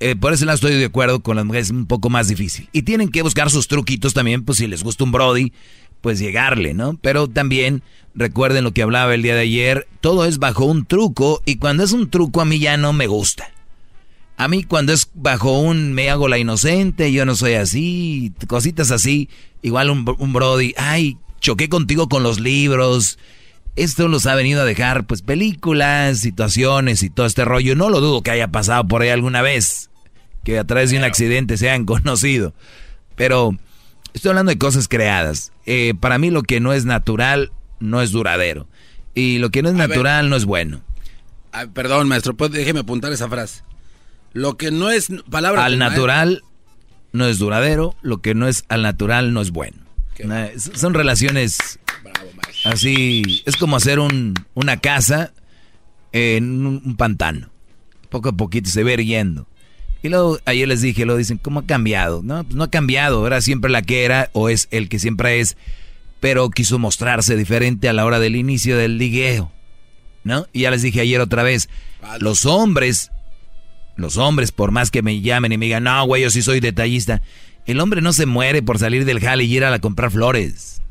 eh, por ese lado estoy de acuerdo con las mujeres, es un poco más difícil. Y tienen que buscar sus truquitos también, pues si les gusta un Brody, pues llegarle, ¿no? Pero también recuerden lo que hablaba el día de ayer, todo es bajo un truco y cuando es un truco a mí ya no me gusta. A mí cuando es bajo un me hago la inocente, yo no soy así, cositas así, igual un, un Brody, ay, choqué contigo con los libros. Esto los ha venido a dejar, pues, películas, situaciones y todo este rollo. No lo dudo que haya pasado por ahí alguna vez, que a través de un accidente se hayan conocido. Pero estoy hablando de cosas creadas. Eh, para mí lo que no es natural no es duradero. Y lo que no es natural no es bueno. Ay, perdón, maestro, pues, déjeme apuntar esa frase. Lo que no es palabra. Al natural no es duradero, lo que no es al natural no es bueno. Son relaciones así, es como hacer un, una casa en un, un pantano. Poco a poquito se va yendo. Y luego ayer les dije, lo dicen, ¿cómo ha cambiado? No, pues no ha cambiado, era siempre la que era o es el que siempre es, pero quiso mostrarse diferente a la hora del inicio del ligueo. ¿No? Y ya les dije ayer otra vez, los hombres Los hombres, por más que me llamen y me digan, no, güey, yo sí soy detallista. El hombre no se muere por salir del jale y ir a, comprar flores.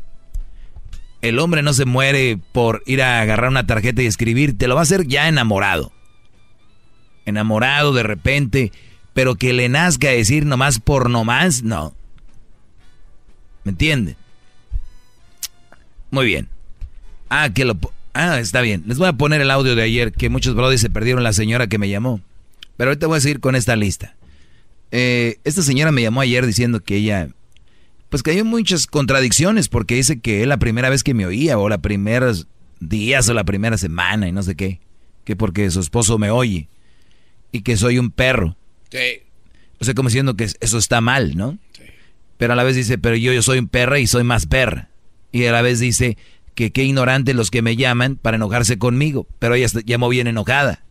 El hombre no se muere por ir a agarrar una tarjeta y escribir. Te lo va a hacer ya enamorado. Enamorado de repente. Pero que le nazca decir nomás por nomás, no. ¿Me entiende? Muy bien. Ah, que lo... Ah, está bien. Les voy a poner el audio de ayer que muchos brothers se perdieron la señora que me llamó. Pero ahorita voy a seguir con esta lista. Eh, esta señora me llamó ayer diciendo que ella, pues que hay muchas contradicciones porque dice que es la primera vez que me oía o la primera días o la primera semana y no sé qué. Que porque su esposo me oye y que soy un perro. Sí. O sea, como diciendo que eso está mal, ¿no? Sí. Pero a la vez dice, pero yo, yo soy un perra y soy más perra. Y a la vez dice que qué ignorante los que me llaman para enojarse conmigo. Pero ella llamó bien enojada.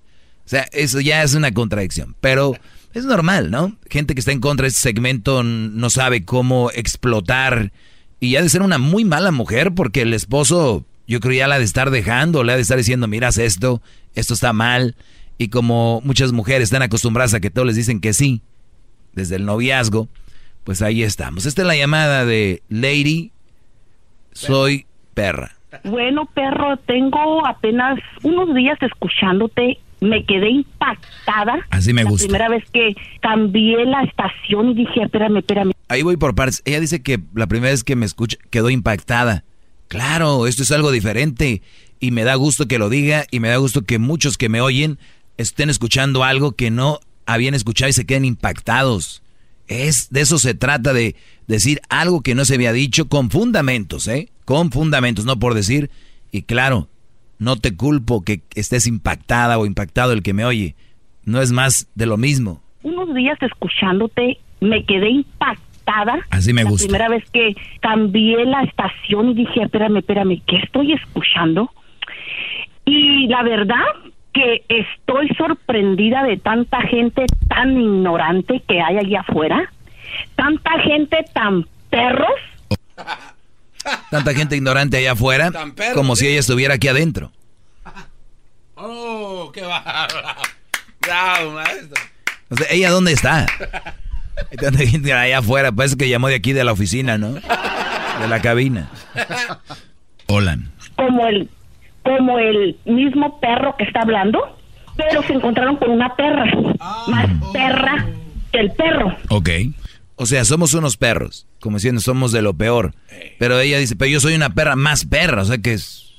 O sea, eso ya es una contradicción. Pero es normal, ¿no? Gente que está en contra de este segmento no sabe cómo explotar. Y ha de ser una muy mala mujer porque el esposo, yo creo ya la de estar dejando, le ha de estar diciendo, miras esto, esto está mal. Y como muchas mujeres están acostumbradas a que todos les dicen que sí, desde el noviazgo, pues ahí estamos. Esta es la llamada de Lady, soy perra. Bueno, perro, tengo apenas unos días escuchándote me quedé impactada. Así me gusta. La primera vez que cambié la estación y dije, espérame, espérame. Ahí voy por partes. Ella dice que la primera vez que me escucha quedó impactada. Claro, esto es algo diferente y me da gusto que lo diga y me da gusto que muchos que me oyen estén escuchando algo que no habían escuchado y se queden impactados. Es de eso se trata de decir algo que no se había dicho con fundamentos, ¿eh? Con fundamentos, no por decir. Y claro, no te culpo que estés impactada o impactado el que me oye. No es más de lo mismo. Unos días escuchándote me quedé impactada. Así me gusta. La primera vez que cambié la estación y dije, espérame, espérame, ¿qué estoy escuchando? Y la verdad que estoy sorprendida de tanta gente tan ignorante que hay allá afuera. Tanta gente tan perros. Tanta gente ignorante allá afuera, como si ella estuviera aquí adentro. Oh, qué Bravo, maestro. O sea, ¿ella dónde está? Hay tanta gente allá afuera, parece que llamó de aquí de la oficina, ¿no? De la cabina. Hola. Como el, como el mismo perro que está hablando, pero se encontraron con una perra. más perra que el perro. Ok. O sea, somos unos perros, como diciendo, somos de lo peor. Pero ella dice, pero yo soy una perra más perra, o sea que es...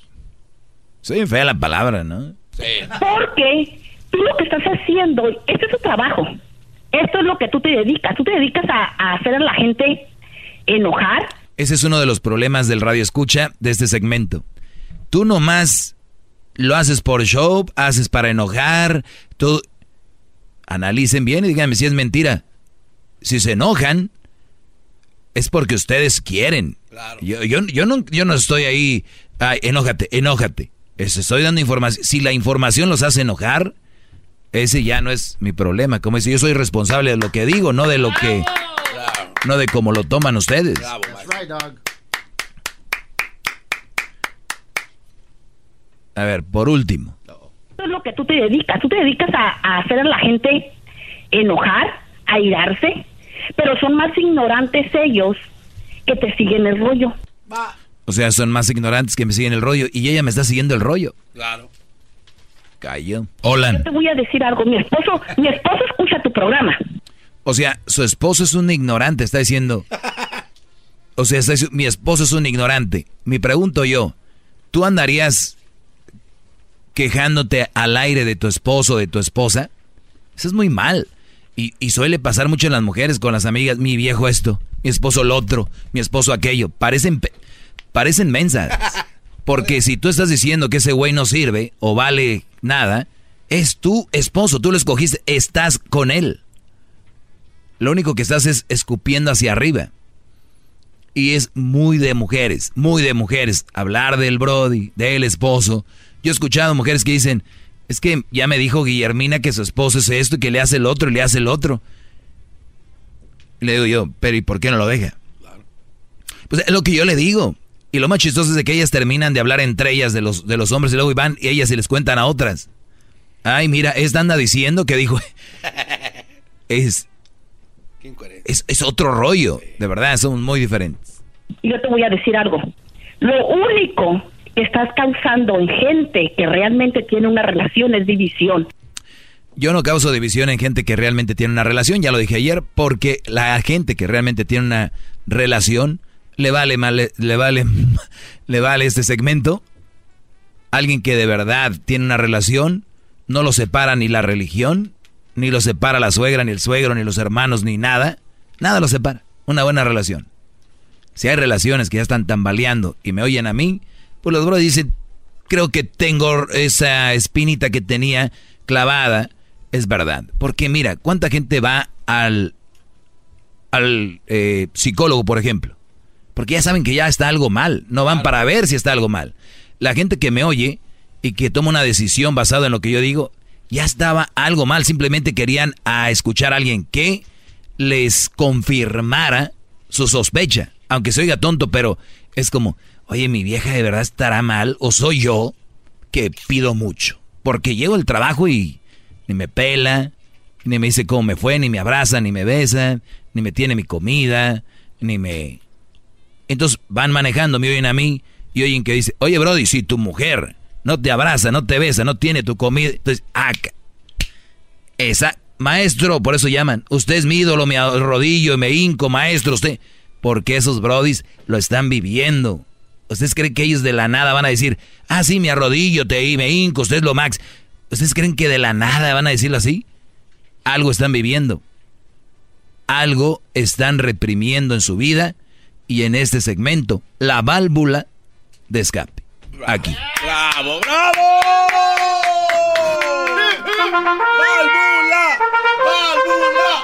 Soy fea la palabra, ¿no? Sí. Porque tú lo que estás haciendo, este es tu trabajo. Esto es lo que tú te dedicas. Tú te dedicas a, hacer a la gente enojar. Ese es uno de los problemas del radio escucha de este segmento. Tú nomás lo haces por show, haces para enojar, tú... Analicen bien y díganme si es mentira si se enojan, es porque ustedes quieren. Yo, yo, yo, no, yo no estoy ahí, ay, enójate, enójate. estoy dando información. Si la información los hace enojar, ese ya no es mi problema. Como dice, yo soy responsable de lo que digo, no de lo que... No de cómo lo toman ustedes. a ver, por último. Eso es lo que tú te dedicas. Tú te dedicas a, a hacer a la gente enojar, a irarse, pero son más ignorantes ellos que te siguen el rollo. O sea, son más ignorantes que me siguen el rollo y ella me está siguiendo el rollo. Claro. Cayó. Hola. Yo te voy a decir algo, mi esposo, mi esposo escucha tu programa. O sea, su esposo es un ignorante, está diciendo. O sea, mi esposo es un ignorante. Me pregunto yo, ¿tú andarías quejándote al aire de tu esposo o de tu esposa? Eso es muy mal. Y, suele pasar mucho en las mujeres con las amigas, mi viejo esto, mi esposo lo otro, mi esposo aquello. Parecen, parecen mensas. Porque si tú estás diciendo que ese güey no sirve o vale nada, es tu esposo, tú lo escogiste, estás con él. Lo único que estás es escupiendo hacia arriba. Y es muy de mujeres, muy de mujeres, hablar del Brody, del esposo. Yo he escuchado mujeres que dicen, es que ya me dijo Guillermina que su esposo es esto y que le hace el otro y le hace el otro. le digo yo, pero ¿y por qué no lo deja? Pues es lo que yo le digo. Y lo más chistoso es de que ellas terminan de hablar entre ellas de los, de los hombres y luego van y ellas se les cuentan a otras. Ay, mira, esta anda diciendo que dijo. es, es, es otro rollo. De verdad, somos muy diferentes. Yo te voy a decir algo. Lo único que estás causando en gente que realmente tiene una relación es división. Yo no causo división en gente que realmente tiene una relación, ya lo dije ayer, porque la gente que realmente tiene una relación le vale mal, le vale le vale este segmento. Alguien que de verdad tiene una relación no lo separa ni la religión, ni lo separa la suegra, ni el suegro, ni los hermanos, ni nada. Nada lo separa. Una buena relación. Si hay relaciones que ya están tambaleando y me oyen a mí, pues los bros dicen, creo que tengo esa espinita que tenía clavada es verdad. Porque mira, ¿cuánta gente va al, al eh, psicólogo, por ejemplo? Porque ya saben que ya está algo mal. No van para ver si está algo mal. La gente que me oye y que toma una decisión basada en lo que yo digo, ya estaba algo mal. Simplemente querían a escuchar a alguien que les confirmara su sospecha. Aunque se oiga tonto, pero es como, oye, mi vieja de verdad estará mal o soy yo que pido mucho. Porque llego al trabajo y ni me pela, ni me dice cómo me fue, ni me abraza, ni me besa, ni me tiene mi comida, ni me... Entonces van manejando, me oyen a mí y oyen que dice, oye Brody, si tu mujer no te abraza, no te besa, no tiene tu comida, entonces, ah, esa, maestro, por eso llaman, usted es mi ídolo, me arrodillo, me hinco, maestro, usted, porque esos Brodis lo están viviendo. ¿Ustedes creen que ellos de la nada van a decir, ah, sí, me arrodillo, te, me hinco, usted es lo max? ¿Ustedes creen que de la nada van a decirlo así? Algo están viviendo. Algo están reprimiendo en su vida y en este segmento, la válvula de escape. Aquí. ¡Bravo, bravo! ¡Válvula! ¡Válvula!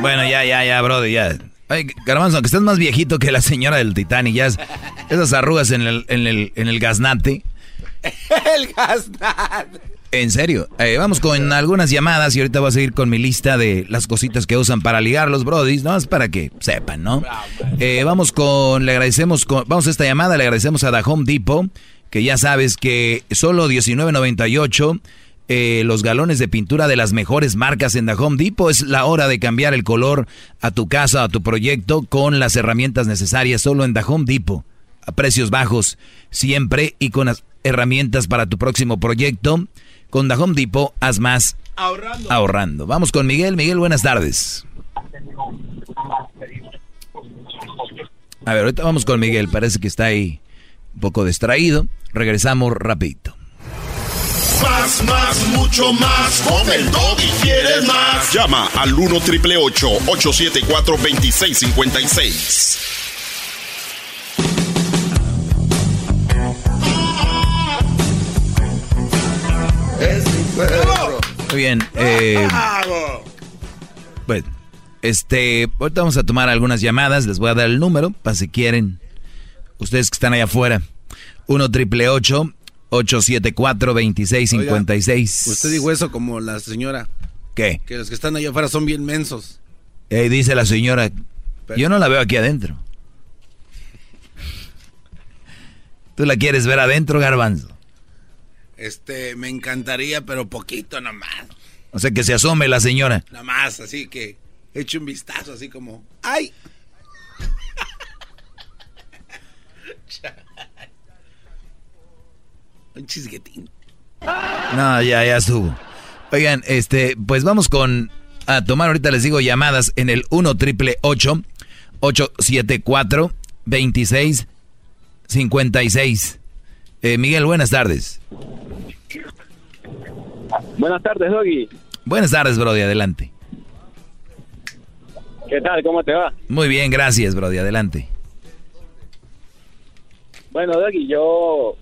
Bueno, ya, ya, ya, brother, ya. Ay, Garbanzo, aunque estés más viejito que la señora del Titanic, ya esas arrugas en el, en el, en el gaznate. el gaznate. En serio, eh, vamos con algunas llamadas y ahorita voy a seguir con mi lista de las cositas que usan para ligar los brodis, ¿no? Es para que sepan, ¿no? Eh, vamos con, le agradecemos, vamos a esta llamada, le agradecemos a The Home Depot, que ya sabes que solo 19.98 eh, los galones de pintura de las mejores marcas en The Home Depot. Es la hora de cambiar el color a tu casa, a tu proyecto, con las herramientas necesarias solo en The Home Depot. A precios bajos, siempre, y con las herramientas para tu próximo proyecto. Con The Home Depot, haz más ahorrando. ahorrando. Vamos con Miguel. Miguel, buenas tardes. A ver, ahorita vamos con Miguel. Parece que está ahí un poco distraído. Regresamos rapidito. Más, más, mucho más. Con el y quieres más. Llama al 1 triple 874 2656. Muy bien. Eh, pues, este, ahorita vamos a tomar algunas llamadas. Les voy a dar el número para si quieren. Ustedes que están allá afuera. 1 triple 874-2656. Usted dijo eso como la señora. ¿Qué? Que los que están allá afuera son bien mensos. Eh, dice la señora. Yo no la veo aquí adentro. ¿Tú la quieres ver adentro, Garbanzo? Este, me encantaría, pero poquito nomás. O sea, que se asome la señora. Nada más, así que eche un vistazo, así como, ¡ay! Un chisguetín. No, ya, ya estuvo. Oigan, este, pues vamos con a tomar ahorita les digo llamadas en el 1 triple 874 2656. Eh, Miguel, buenas tardes. Buenas tardes, Doggy. Buenas tardes, Brody, adelante. ¿Qué tal? ¿Cómo te va? Muy bien, gracias, Brody, adelante. Bueno, Doggy, yo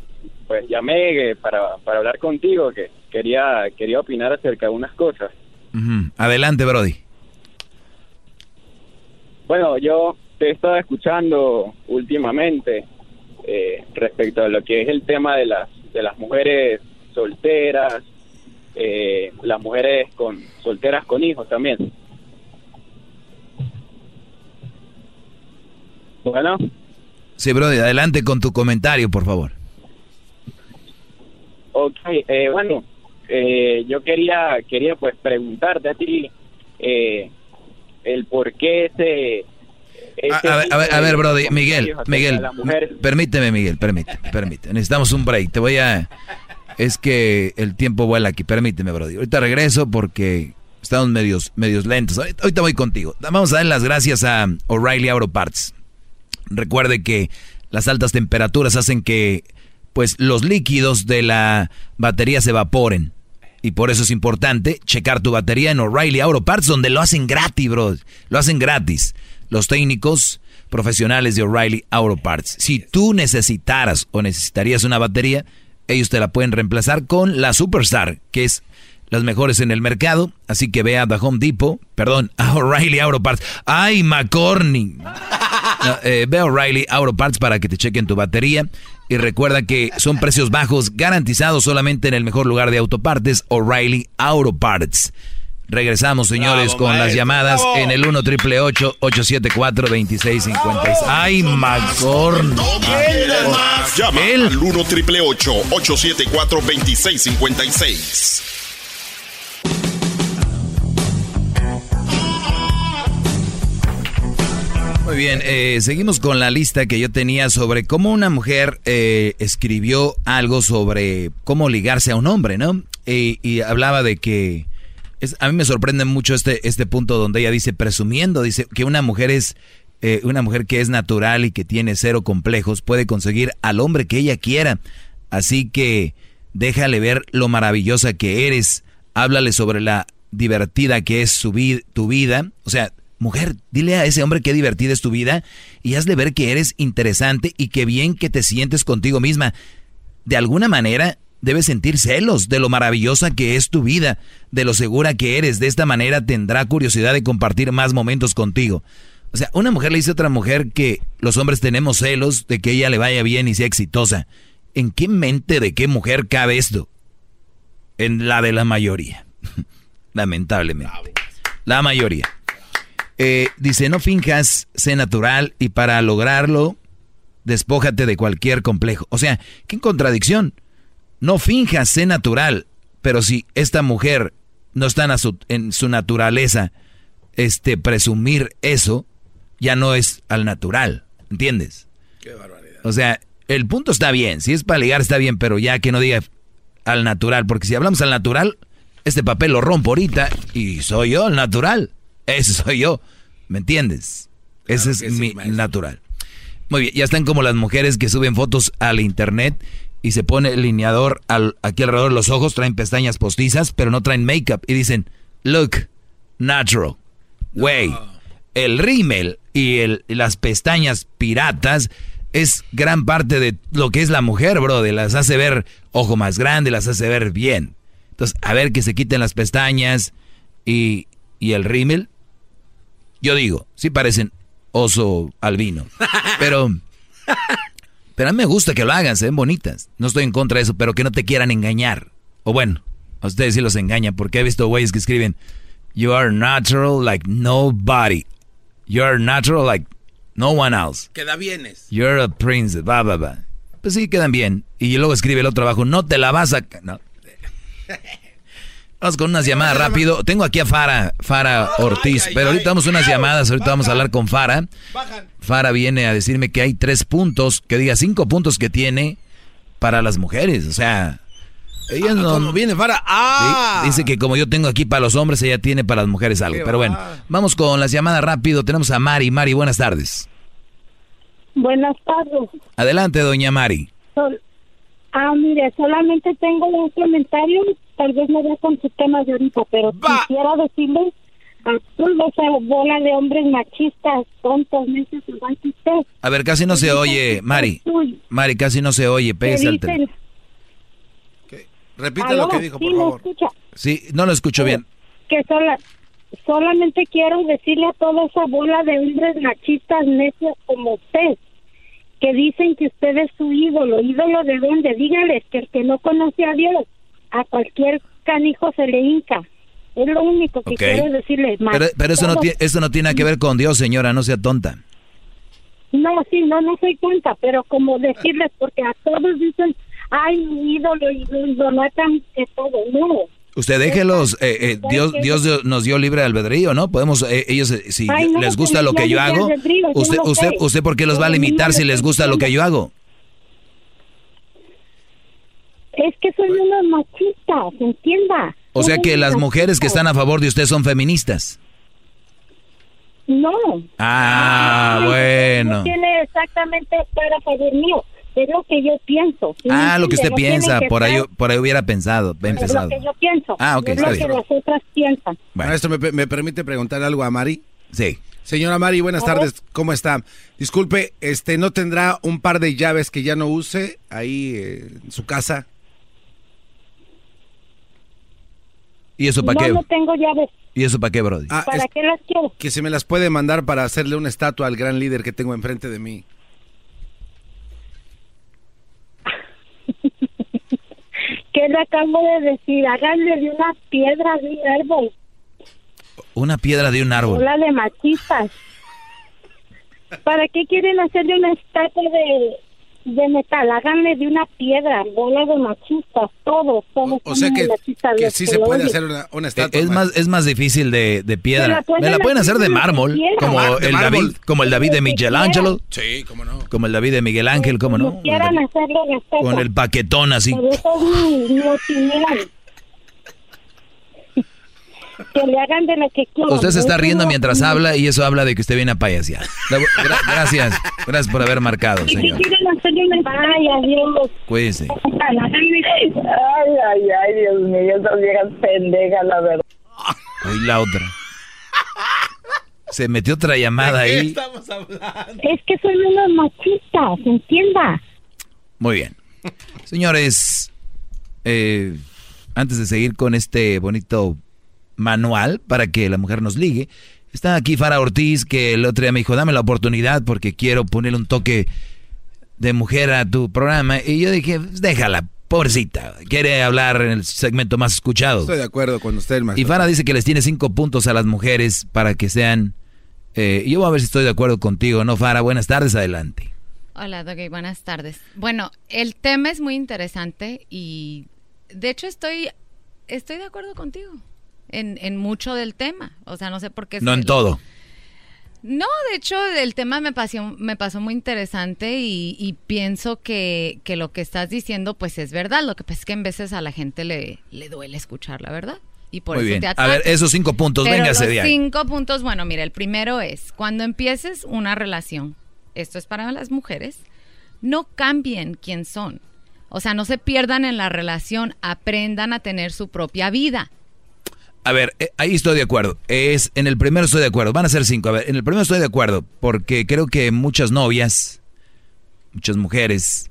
pues llamé eh, para, para hablar contigo, que quería, quería opinar acerca de unas cosas. Adelante, Brody. Bueno, yo te he estado escuchando últimamente eh, respecto a lo que es el tema de las, de las mujeres solteras, eh, las mujeres con solteras con hijos también. Bueno. Sí, Brody, adelante con tu comentario, por favor. Ok, eh, bueno, eh, yo quería, quería pues preguntarte a ti eh, el por qué ese... a, ver, a, ver, a ver, Brody, Miguel, Miguel, permíteme, Miguel, permíteme, permíteme. Necesitamos un break. Te voy a... Es que el tiempo vuela aquí, permíteme, Brody. Ahorita regreso porque estamos medios, medios lentos. Ahorita voy contigo. Vamos a dar las gracias a O'Reilly Auto Parts. Recuerde que las altas temperaturas hacen que pues los líquidos de la batería se evaporen. Y por eso es importante checar tu batería en O'Reilly Auto Parts, donde lo hacen gratis, bro. Lo hacen gratis. Los técnicos profesionales de O'Reilly Auto Parts. Si tú necesitaras o necesitarías una batería, ellos te la pueden reemplazar con la Superstar, que es las mejores en el mercado. Así que ve a The Home Depot, perdón, a O'Reilly Auto Parts. ¡Ay, McCorney! Eh, ve a O'Reilly Auto Parts para que te chequen tu batería. Y recuerda que son precios bajos garantizados solamente en el mejor lugar de autopartes, O'Reilly Auto Parts. Regresamos, señores, con las llamadas en el 1 triple 874 2656. ¡Ay, McCorn! Llama al 1 triple 874 2656. Muy bien, eh, seguimos con la lista que yo tenía sobre cómo una mujer eh, escribió algo sobre cómo ligarse a un hombre, ¿no? y hablaba de que a mí me sorprende mucho este, este punto donde ella dice presumiendo, dice que una mujer es eh, una mujer que es natural y que tiene cero complejos puede conseguir al hombre que ella quiera. Así que déjale ver lo maravillosa que eres, háblale sobre la divertida que es su tu vida, o sea, Mujer, dile a ese hombre qué divertida es tu vida y hazle ver que eres interesante y que bien que te sientes contigo misma. De alguna manera, debes sentir celos de lo maravillosa que es tu vida, de lo segura que eres. De esta manera tendrá curiosidad de compartir más momentos contigo. O sea, una mujer le dice a otra mujer que los hombres tenemos celos de que ella le vaya bien y sea exitosa. ¿En qué mente de qué mujer cabe esto? En la de la mayoría. Lamentablemente. La mayoría. Eh, dice, no finjas, sé natural y para lograrlo, despójate de cualquier complejo. O sea, qué contradicción. No finjas, sé natural, pero si esta mujer no está en su, en su naturaleza, este, presumir eso, ya no es al natural, ¿entiendes? Qué barbaridad. O sea, el punto está bien, si es para ligar está bien, pero ya que no diga al natural, porque si hablamos al natural, este papel lo rompo ahorita y soy yo el natural. Ese soy yo. ¿Me entiendes? Ese es mi natural. Muy bien, ya están como las mujeres que suben fotos al internet y se pone el lineador al, aquí alrededor de los ojos, traen pestañas postizas, pero no traen make-up y dicen, look, natural. Way. El rímel y, el, las pestañas piratas es gran parte de lo que es la mujer, bro. De las hace ver ojo más grande, las hace ver bien. Entonces, a ver que se quiten las pestañas y, y el rímel yo digo, sí parecen oso albino. Pero, pero a mí me gusta que lo hagan, se ven bonitas. No estoy en contra de eso, pero que no te quieran engañar. O bueno, a ustedes sí los engañan, porque he visto güeyes que escriben, You are natural like nobody. You are natural like no one else. Queda bienes. You're a princess, va, va, va. Pues sí, quedan bien. Y luego escribe el otro abajo, no te la vas a... No. Vamos con unas llamadas rápido. Tengo aquí a Fara, Fara Ortiz, pero ahorita vamos unas llamadas, ahorita vamos a hablar con Fara. Fara viene a decirme que hay tres puntos, que diga cinco puntos que tiene para las mujeres, o sea... Ella ah, no viene Fara. Ah. Dice que como yo tengo aquí para los hombres, ella tiene para las mujeres algo. Pero bueno, vamos con las llamadas rápido. Tenemos a Mari. Mari, buenas tardes. Buenas tardes. Adelante, doña Mari. Ah, mire, solamente tengo un comentario, tal vez no vea con su tema de ahorita, pero quisiera decirle a toda esa bola de hombres machistas, tontos, necios, igual que usted. A ver, casi no se oye, Mari. Mari, casi no se oye, pégase al Repita lo que dijo, por ¿sí me favor. escucha? Sí, no lo escucho bien. Que sola, solamente quiero decirle a toda esa bola de hombres machistas necios como usted, que dicen que usted es su ídolo. ¿Ídolo de dónde? Dígales que el que no conoce a Dios, a cualquier canijo se le hinca. Es lo único que Ok. quiero decirle. Pero, pero eso, no tiene, eso no tiene que ver con Dios, señora, no sea tonta. No, sí, no, no soy cuenta, pero como decirles, porque a todos dicen, ay, mi ídolo, y lo idolatan que todo. No, Usted déjelos, eh, eh, Dios, Dios dio- nos dio libre albedrío, ¿no? Podemos, eh, ellos, eh, si Ay, no, les gusta lo no que yo hago, usted, usted, usted, ¿por qué los va a limitar si les gusta lo que yo hago? Es que soy una machista, ¿se entienda? O sea que las mujeres que están a favor de usted son feministas. No. Ah, bueno. No tiene exactamente para favor mío, es lo que yo pienso. ¿sí me Ah, lo que usted? No piensa, por ahí, por ahí hubiera pensado, Es lo que yo pienso. Ah, ok, es está lo que las otras piensan. Maestro, ¿me, me permite preguntar algo a Mari? Sí. Señora Mari, buenas tardes, ¿cómo está? Disculpe, este, ¿no tendrá un par de llaves que ya no use ahí eh, en su casa? ¿Y eso para no, qué? no tengo llaves. ¿Y eso para qué, Brody? Ah, ¿Para es- qué las quiero? que se me las puede mandar para hacerle una estatua al gran líder que tengo enfrente de mí. ¿Qué le acabo de decir? Háganle de una piedra de un árbol. Una piedra de un árbol. Hola de machistas. ¿Para qué quieren hacerle una estatua de, de metal? Háganle de una piedra, bola de machistas, todos, todos. O sea que, que sí se puede hacer una, una Eh, estatua. Es más, es más difícil de, de Me piedra. la pueden Me la pueden hacer de mármol, como Ah, de el mármol. David, como el David de Lo que Miguel Ángelo, Sí, cómo no. como el David de Miguel Ángel, cómo no, quieran la estatua. con el paquetón así. Pero eso es mi, mi opinión. Que le hagan de lo que quieran. Usted se está riendo mientras habla y eso habla de que usted viene a payasear. La- gra- gracias, gracias por haber marcado, señor. Ay, adiós. Cuídese. Ay, ay, ay, Dios mío, esas viejas pendejas, la verdad. Hoy la otra. Se metió otra llamada ahí. Es que son unos machistas, ¿se entienda? Muy bien. Señores, eh, antes de seguir con este bonito manual para que la mujer nos ligue, está aquí Fara Ortiz, que el otro día me dijo, dame la oportunidad porque quiero ponerle un toque de mujer a tu programa. Y yo dije, "Pues déjala, pobrecita, quiere hablar en el segmento más escuchado. Estoy de acuerdo con usted, Y. Fara dice que les tiene cinco puntos a las mujeres para que sean... eh, yo voy a ver si estoy de acuerdo contigo, ¿no, Fara? Buenas tardes, adelante. Hola, Doggy, buenas tardes. Bueno, el tema es muy interesante y de hecho estoy, estoy de acuerdo contigo en, en mucho del tema. O sea, no sé por qué... No en todo. No, de hecho el tema me pasó, me pasó muy interesante y, y pienso que, que lo que estás diciendo pues es verdad. Lo que pasa es que en veces a la gente le, le duele escuchar la verdad. Y por Muy eso bien. te A ver, esos cinco puntos, Pero los de ahí. cinco puntos, bueno, mira, el primero es, cuando empieces una relación, esto es para las mujeres, no cambien quién son. O sea, no se pierdan en la relación, aprendan a tener su propia vida. A ver, eh, ahí estoy de acuerdo. Es en el primero estoy de acuerdo. Van a ser cinco. A ver, en el primero estoy de acuerdo porque creo que muchas novias, muchas mujeres,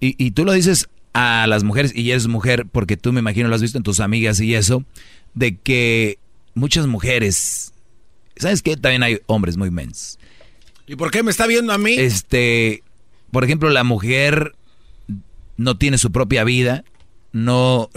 y, y tú lo dices a las mujeres y eres mujer porque tú me imagino lo has visto en tus amigas y eso, de que muchas mujeres, ¿sabes qué? También hay hombres muy mensos. ¿Y por qué me está viendo a mí? Este, por ejemplo, la mujer no tiene su propia vida, no,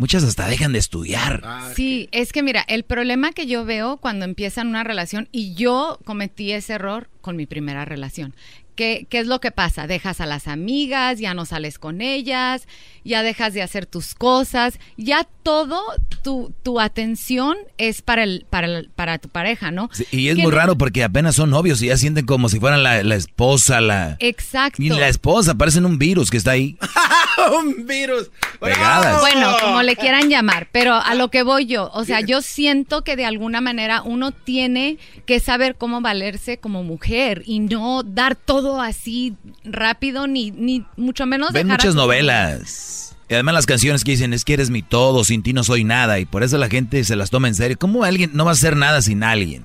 muchas hasta dejan de estudiar. Sí, es que mira, el problema que yo veo cuando empiezan una relación, y yo cometí ese error con mi primera relación. ¿Qué, ¿Qué es lo que pasa? Dejas a las amigas, ya no sales con ellas, ya dejas de hacer tus cosas, ya todo tu, tu atención es para, el, para, el- para tu pareja, ¿no? Sí, y es Que muy no- raro porque apenas son novios y ya sienten como si fueran la, la esposa, la... Exacto. Y la esposa, parecen un virus que está ahí. un virus. Pegadas. Bueno, como le quieran llamar, pero a lo que voy yo, o sea, yo siento que de alguna manera uno tiene que saber cómo valerse como mujer y no dar todo así rápido ni, ni mucho menos Ven muchas novelas. Y además las canciones que dicen es que eres mi todo, sin ti no soy nada. Y por eso la gente se las toma en serio. ¿Cómo alguien no va a hacer nada sin alguien?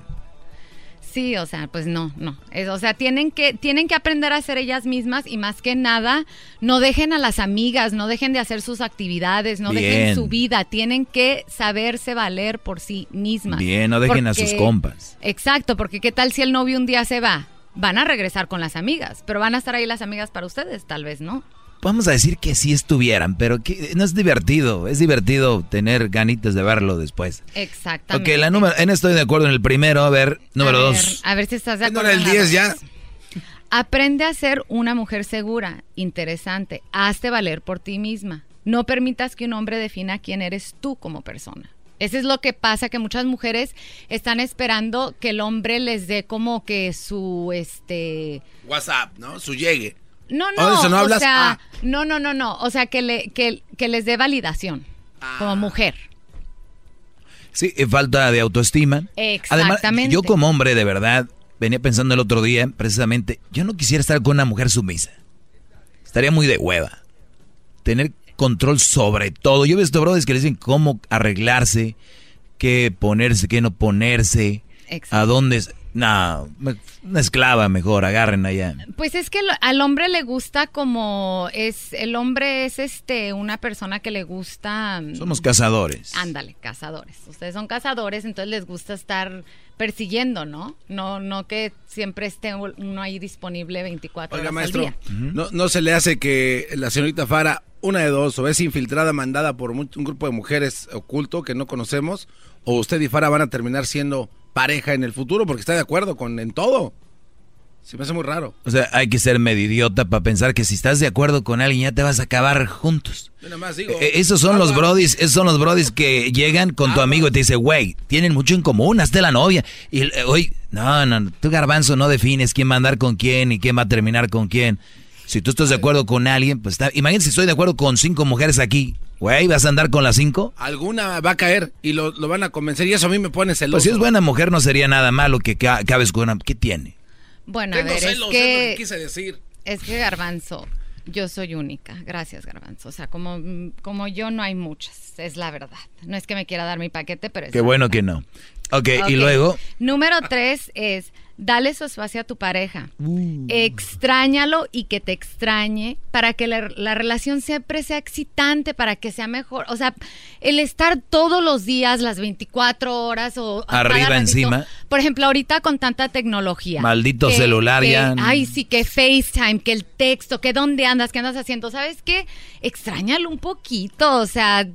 Sí, o sea, pues no, no. o sea, tienen que, tienen que aprender a ser ellas mismas y más que nada, no dejen a las amigas, no dejen de hacer sus actividades, no dejen su vida. Tienen que saberse valer por sí mismas. Bien, no dejen a sus compas. Exacto, porque qué tal si el novio un día se va. Van a regresar con las amigas, pero van a estar ahí las amigas para ustedes, tal vez no vamos a decir que sí estuvieran, pero que no es divertido. Es divertido tener ganitas de verlo después. Exactamente. Ok, la número, en estoy de acuerdo en el primero. A ver, número dos. A ver si estás de acuerdo. En el 10 ya. Aprende a ser una mujer segura, interesante. Hazte valer por ti misma. No permitas que un hombre defina quién eres tú como persona. Eso es lo que pasa, que muchas mujeres están esperando que el hombre les dé como que su, este... WhatsApp, ¿no? Su llegue. No, no, no o sea, ah. no, no, no, no, o sea, que, le, que, les dé validación como ah. mujer. Sí, falta de autoestima. Exactamente. Además, yo como hombre, de verdad, venía pensando el otro día, precisamente, yo no quisiera estar con una mujer sumisa. Estaría muy de hueva. Tener control sobre todo. Yo he visto brothers que le dicen cómo arreglarse, qué ponerse, qué no ponerse, a dónde... No, una esclava mejor, agarren allá. Pues es que al hombre le gusta como es, el hombre es este, una persona que le gusta... Mm, Somos cazadores. Ándale, cazadores. Ustedes son cazadores, entonces les gusta estar persiguiendo, ¿no? No, no que siempre esté uno ahí disponible 24 horas al día. no, no se le hace que la señorita Fara, una de dos, o es infiltrada, mandada por un grupo de mujeres oculto que no conocemos, o usted y Fara van a terminar siendo pareja en el futuro porque está de acuerdo con en todo. Se me hace muy raro. O sea, hay que ser medio idiota para pensar que si estás de acuerdo con alguien ya te vas a acabar juntos. Eh, esos son los brodis, esos son los brodis que llegan con tu amigo y te dicen, güey, tienen mucho en común, hazte la novia. Y eh, hoy, no, no, tú garbanzo no defines quién va a andar con quién y quién va a terminar con quién. Si tú estás de acuerdo con alguien, pues está. Imagínate si estoy de acuerdo con cinco mujeres aquí. Güey, ¿vas a andar con las cinco? Alguna va a caer y lo, van a convencer y eso a mí me pone celoso. Pues si es buena mujer no sería nada malo que cabes con una... ¿Qué tiene? Bueno, a ver, es que... quise decir. Es que Garbanzo, yo soy única. Gracias, Garbanzo. O sea, como, como yo no hay muchas, es la verdad. No es que me quiera dar mi paquete, pero es Qué bueno que no. ok, y luego... Número tres es Dale su espacio a tu pareja. Uh. Extrañalo y que te extrañe para que la, relación siempre sea excitante, para que sea mejor. O sea, el estar todos los días, las 24 horas o... Arriba encima. Por ejemplo, ahorita con tanta tecnología. Maldito celular ya. Ay, sí, que FaceTime, que el texto, que dónde andas, qué andas haciendo. ¿Sabes qué? Extrañalo un poquito. O sea,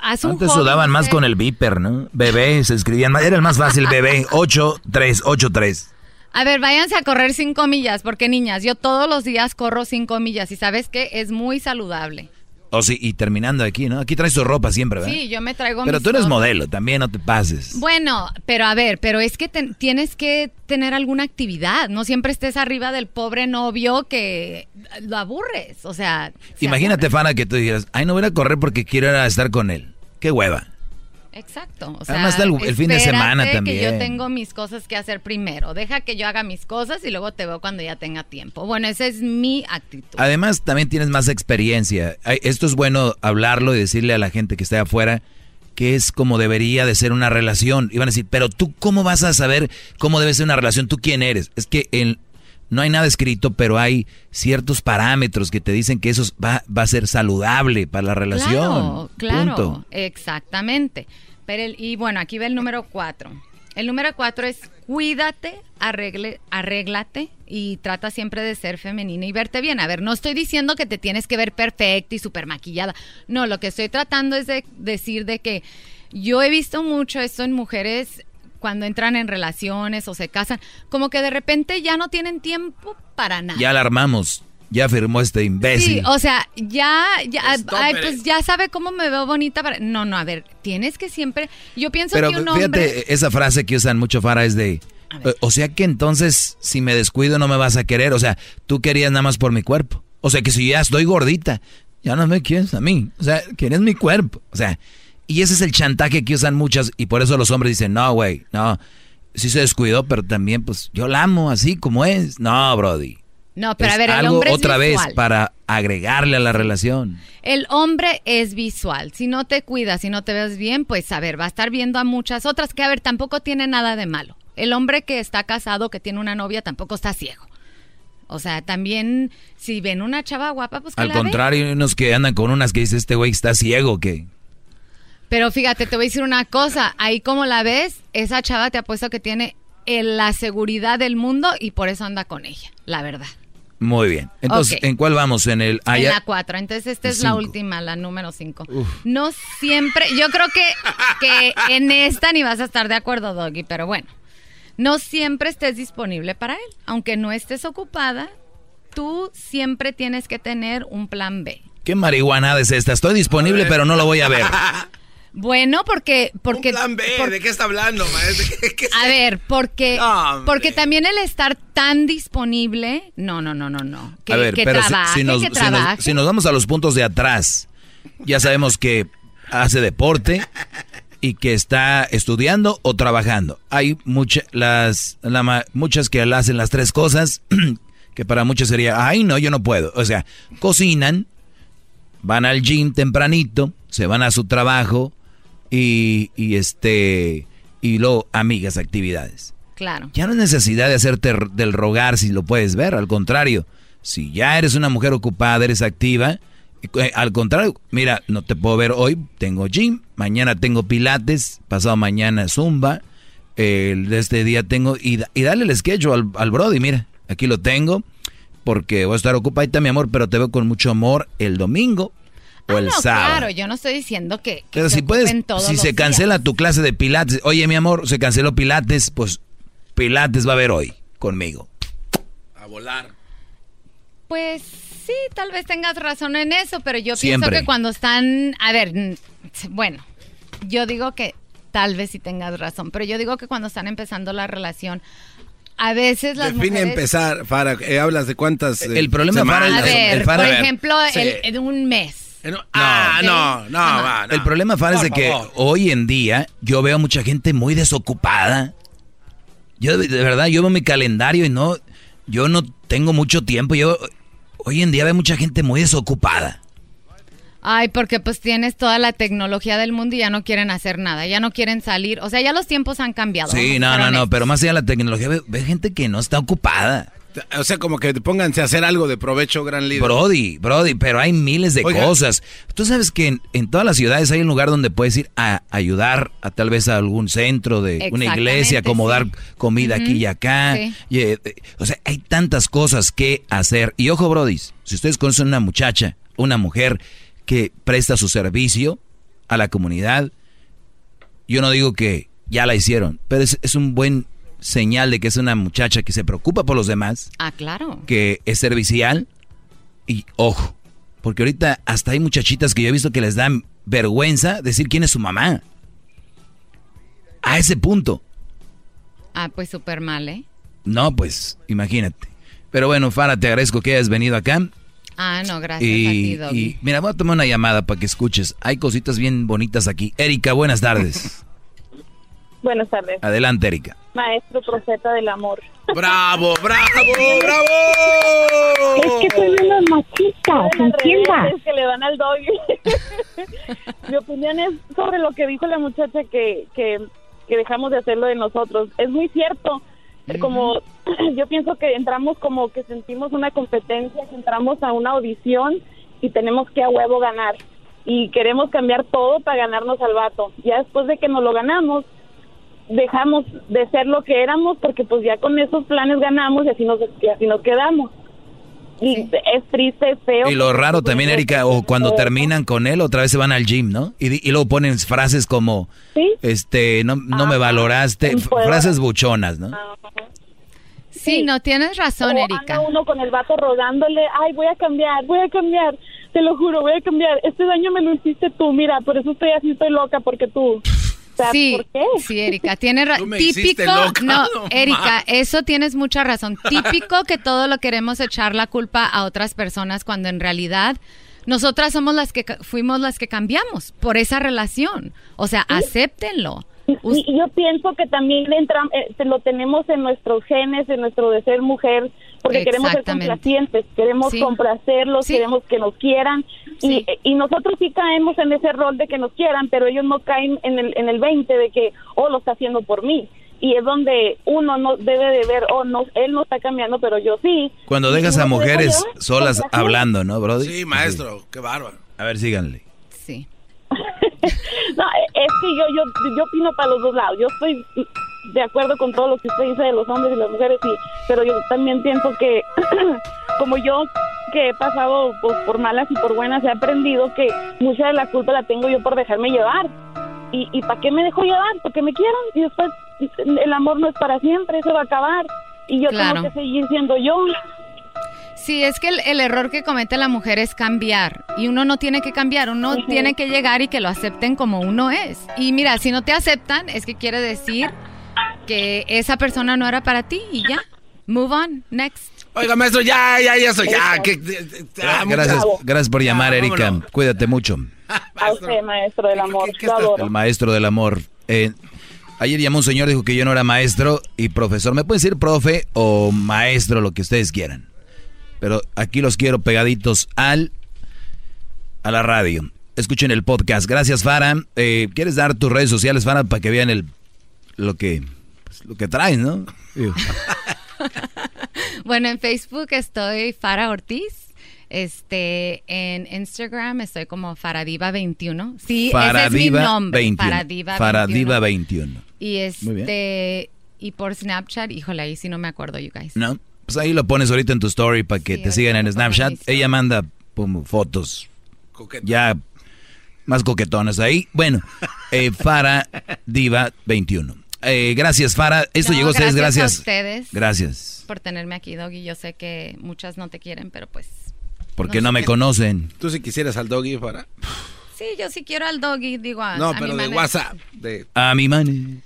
haz un Antes sudaban más con el viper, ¿no? Bebé, se escribían más. Era el más fácil, bebé. 8383. A ver, váyanse a correr cinco millas, porque niñas, yo todos los días corro cinco millas y sabes que es muy saludable. Oh, sí, y terminando aquí, ¿no? Aquí traes tu ropa siempre, ¿verdad? Sí, yo me traigo Pero tú eres modelo, también no te pases. Bueno, pero a ver, pero es que tienes que tener alguna actividad, no siempre estés arriba del pobre novio que lo aburres, o sea... Imagínate, Fana, que tú dijeras, ay, no voy a correr porque quiero estar con él. Qué hueva. Exacto. O sea, Además el, fin de semana también. que yo tengo mis cosas que hacer primero. Deja que yo haga mis cosas y luego te veo cuando ya tenga tiempo. Bueno, esa es mi actitud. Además, también tienes más experiencia. Esto es bueno hablarlo y decirle a la gente que está afuera que es como debería de ser una relación. Y van a decir, pero tú cómo vas a saber cómo debe ser una relación? ¿Tú quién eres? Es que el, no hay nada escrito, pero hay ciertos parámetros que te dicen que eso va, va a ser saludable para la relación. Claro, claro, exactamente. Pero y bueno, aquí ve el número cuatro. El número cuatro es cuídate, arregle, arréglate y trata siempre de ser femenina y verte bien. A ver, no estoy diciendo que te tienes que ver perfecta y súper maquillada. No, lo que estoy tratando es de decir de que yo he visto mucho esto en mujeres cuando entran en relaciones o se casan, como que de repente ya no tienen tiempo para nada. Ya alarmamos ya firmó este imbécil. Sí, o sea, ya, ya, pues ya sabe cómo me veo bonita. Para... No, no, a ver, tienes que siempre. Yo pienso que un hombre. Fíjate, esa frase que usan mucho Fara es de. O sea que entonces, si me descuido, no me vas a querer. O sea, tú querías nada más por mi cuerpo. O sea que si ya estoy gordita, ya no me quieres a mí. O sea, quieres mi cuerpo. O sea, y ese es el chantaje que usan muchas. Y por eso los hombres dicen, no, güey, no. Sí se descuidó, pero también, pues, yo la amo así como es. No, Brody. No, pero a ver, el algo hombre otra vez para agregarle a la relación. El hombre es visual. Si no te cuidas, si no te ves bien, pues a ver, va a estar viendo a muchas otras que a ver, tampoco tiene nada de malo. El hombre que está casado, que tiene una novia, tampoco está ciego. O sea, también si ven una chava guapa, pues que Al la contrario, hay unos que andan con unas que dice este güey está ciego, que Pero fíjate, te voy a decir una cosa. Ahí como la ves, esa chava te apuesto que tiene eh, la seguridad del mundo y por eso anda con ella, la verdad. muy bien. Entonces. ¿en cuál vamos? En el en la 4. Entonces, esta es la última, la número 5. No siempre, yo creo que, que en esta ni vas a estar de acuerdo, Doggy, pero bueno. No siempre estés disponible para él. Aunque no estés ocupada, tú siempre tienes que tener un plan B. ¿Qué marihuanada es esta? Estoy disponible, pero no lo voy a ver. Bueno, porque... porque Plan B, por- ¿de qué está hablando, maestro? ¿Qué- qué- a ver, porque, Hombre. porque también el estar tan disponible, no, no, no, no, no. Que, a ver, que pero si- trabaje, si, nos, que si nos- trabaje. si nos vamos a los puntos de atrás, ya sabemos que hace deporte y que está estudiando o trabajando. Hay mucha, las, la muchas que hacen las tres cosas, que para muchos sería, ay no, yo no puedo. O sea, cocinan, van al gym tempranito, se van a su trabajo y, y este y luego amigas, actividades. Claro. Ya no es necesidad de hacerte del rogar si lo puedes ver, al contrario, si ya eres una mujer ocupada, eres activa, eh, al contrario, mira, no te puedo ver hoy, tengo gym, mañana tengo pilates, pasado mañana zumba, el de este día tengo, y, y dale el sketch al, al Brody, mira, aquí lo tengo, porque voy a estar ocupadita, mi amor, pero te veo con mucho amor el domingo o el No, sábado. claro, yo no estoy diciendo que, que Pero se si puedes, si se días. cancela tu clase de pilates, oye mi amor, se canceló pilates, pues pilates va a haber hoy conmigo. A volar. Pues sí, tal vez tengas razón en eso, pero yo Siempre. pienso que cuando están, a ver, bueno, yo digo que tal vez sí tengas razón, pero yo digo que cuando están empezando la relación, a veces las Define mujeres... empezar, Fara. eh, hablas de cuántas. eh, El problema, semanas? Fara, A ver, el por ejemplo, sí. el, en un mes. Ah, Ok. no, no, Ajá. va, no. El problema, es de que favor. hoy en día yo veo mucha gente muy desocupada. Yo de, verdad, yo veo mi calendario y no, yo no tengo mucho tiempo. Yo hoy en día veo mucha gente muy desocupada. Ay, porque pues tienes toda la tecnología del mundo y ya no quieren hacer nada, ya no quieren salir, o sea, ya los tiempos han cambiado. Sí, no, no, no, pero más allá de la tecnología, ve, ve gente que no está ocupada. O sea, como que pónganse a hacer algo de provecho, gran líder. Brody, Brody, pero hay miles de Oiga. cosas. Tú sabes que en, en todas las ciudades hay un lugar donde puedes ir a ayudar a tal vez a algún centro de una iglesia, acomodar sí. comida aquí y acá. sí. Y, eh, eh, o sea, hay tantas cosas que hacer. Y ojo, Brody, si ustedes conocen una muchacha, una mujer que presta su servicio a la comunidad, yo no digo que ya la hicieron, pero es, es un buen señal de que es una muchacha que se preocupa por los demás Ah, claro. que es servicial y ojo, porque ahorita hasta hay muchachitas que yo he visto que les dan vergüenza decir quién es su mamá. A ese punto. Ah, pues súper mal, ¿eh? No, pues, imagínate. Pero bueno, Fara, te agradezco que hayas venido acá. Ah, no, gracias a ti, Y, Doggy. y mira, voy a tomar una llamada para que escuches. Hay cositas bien bonitas aquí. Erika, buenas tardes. Buenas tardes. Adelante, Erika. Maestro profeta del amor. ¡Bravo, bravo, bravo! Es que son unos machistas, entienda. Es que le dan al doggy. Mi opinión es sobre lo que dijo la muchacha que, que, que dejamos de hacerlo de nosotros. Es muy cierto. Como yo pienso que entramos como que sentimos una competencia, que entramos a una audición y tenemos que a huevo ganar. Y queremos cambiar todo para ganarnos al vato. Ya después de que nos lo ganamos, dejamos de ser lo que éramos porque pues ya con esos planes ganamos y así nos, y así nos quedamos. Y es triste, es feo. Y lo raro también, Erika, o cuando terminan con él, otra vez se van al gym, ¿no? Y, luego ponen frases como, ¿Sí? este, no, no me valoraste, frases buchonas, ¿no? Sí, no, tienes razón, O Erika. anda uno con el vato rogándole, ay, voy a cambiar, voy a cambiar, te lo juro, voy a cambiar. Este daño me lo hiciste tú, mira, por eso estoy así, estoy loca, porque tú. Sea, Sí, ¿por qué? sí, Erika, tienes razón. Típico, loca, no, no Erika, eso tienes mucha razón. Típico que todo lo queremos echar la culpa a otras personas cuando en realidad nosotras somos las que ca- fuimos las que cambiamos por esa relación. O sea, acéptenlo. Y, y yo pienso que también entra, eh, lo tenemos en nuestros genes, en nuestro de ser mujer, porque queremos ser complacientes, queremos Sí. complacerlos, queremos que nos quieran, y, y nosotros sí caemos en ese rol de que nos quieran, pero ellos no caen en el, en el 20 de que, oh, lo está haciendo por mí. y es donde uno no debe de ver, oh, no, él no está cambiando, pero yo sí. Cuando dejas a mujeres solas hablando, ¿no, Brody? Sí, maestro, qué bárbaro. A ver, síganle. Sí. no, es que yo, yo, yo opino para los dos lados. Yo estoy de acuerdo con todo lo que usted dice de los hombres y las mujeres, y, pero yo también pienso que, como yo que he pasado pues, por malas y por buenas, he aprendido que mucha de la culpa la tengo yo por dejarme llevar. ¿Y, y para qué me dejo llevar? Porque me quieran. Y después el amor no es para siempre, eso va a acabar. Y yo tengo que seguir siendo yo. Sí, es que el, error que comete la mujer es cambiar y uno no tiene que cambiar, uno tiene que llegar y que lo acepten como uno es. Y mira, si no te aceptan, es que quiere decir que esa persona no era para ti y ya. Move on, next. Oiga, maestro, ya, ya, ya soy, ya. Que, gracias, gracias por llamar, Erika. Cuídate mucho. A usted, maestro del amor. El maestro del amor. Eh, ayer llamó un señor, dijo que yo no era maestro y profesor. ¿Me pueden decir profe o maestro, lo que ustedes quieran? Pero aquí los quiero pegaditos al a la radio. Escuchen el podcast. Gracias, Fara. Eh, ¿Quieres dar tus redes sociales, Fara, para que vean el lo que pues, lo que traes, no? bueno, en Facebook estoy Fara Ortiz. Este, en Instagram estoy como Faradiva21. Sí, ese es mi nombre. 21. Faradiva, Faradiva 21. Y este, y por Snapchat, híjole, ahí sí no me acuerdo, you guys. No. Pues ahí lo pones ahorita en tu story para que te sigan en Snapchat. Ella manda fotos ya más coquetonas ahí. Bueno, eh, Fara Diva 21. Eh, gracias, Fara. Esto llegó a ustedes gracias. A ustedes. Gracias. Por tenerme aquí, Doggy. Yo sé que muchas no te quieren, pero pues. Porque no, me conocen. ¿Tú si quisieras al Doggy, Fara? Sí, yo sí quiero al Doggy, digo a, No, pero de WhatsApp. A mi mani.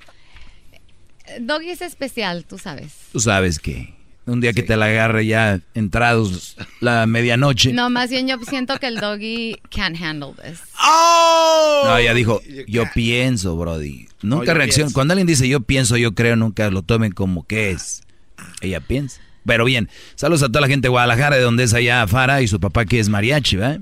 Doggy es especial, tú sabes. Tú sabes que. Un día que te la agarre ya entrados la medianoche. No, más bien yo siento que el doggy can't handle this. ¡Oh! No, ella dijo, yo pienso, Brody. Nunca reacciona. Cuando alguien dice yo pienso, yo creo, nunca lo tomen como que es. Ella piensa. Pero bien, saludos a toda la gente de Guadalajara, de donde es allá Fara y su papá que es mariachi, ¿verdad?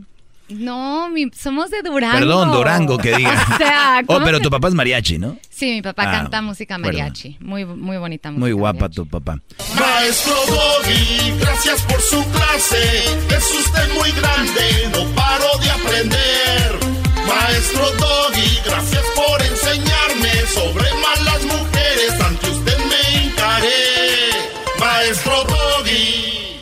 No, somos de Durango. Perdón, Durango, que diga. o sea, oh, pero tu papá es mariachi, ¿no? Sí, mi papá ah, canta música mariachi. Muy, muy bonita música. Muy guapa tu papá. Maestro Doggy, gracias por su clase. Es usted muy grande, no paro de aprender. Maestro Doggy, gracias por enseñarme sobre malas mujeres. Ante usted me encaré. Maestro Doggy.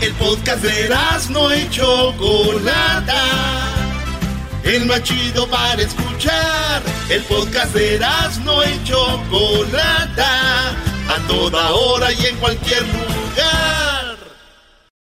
El podcast de no y Chocolata. El más chido para escuchar. El podcast de no y Chocolata. A toda hora y en cualquier lugar.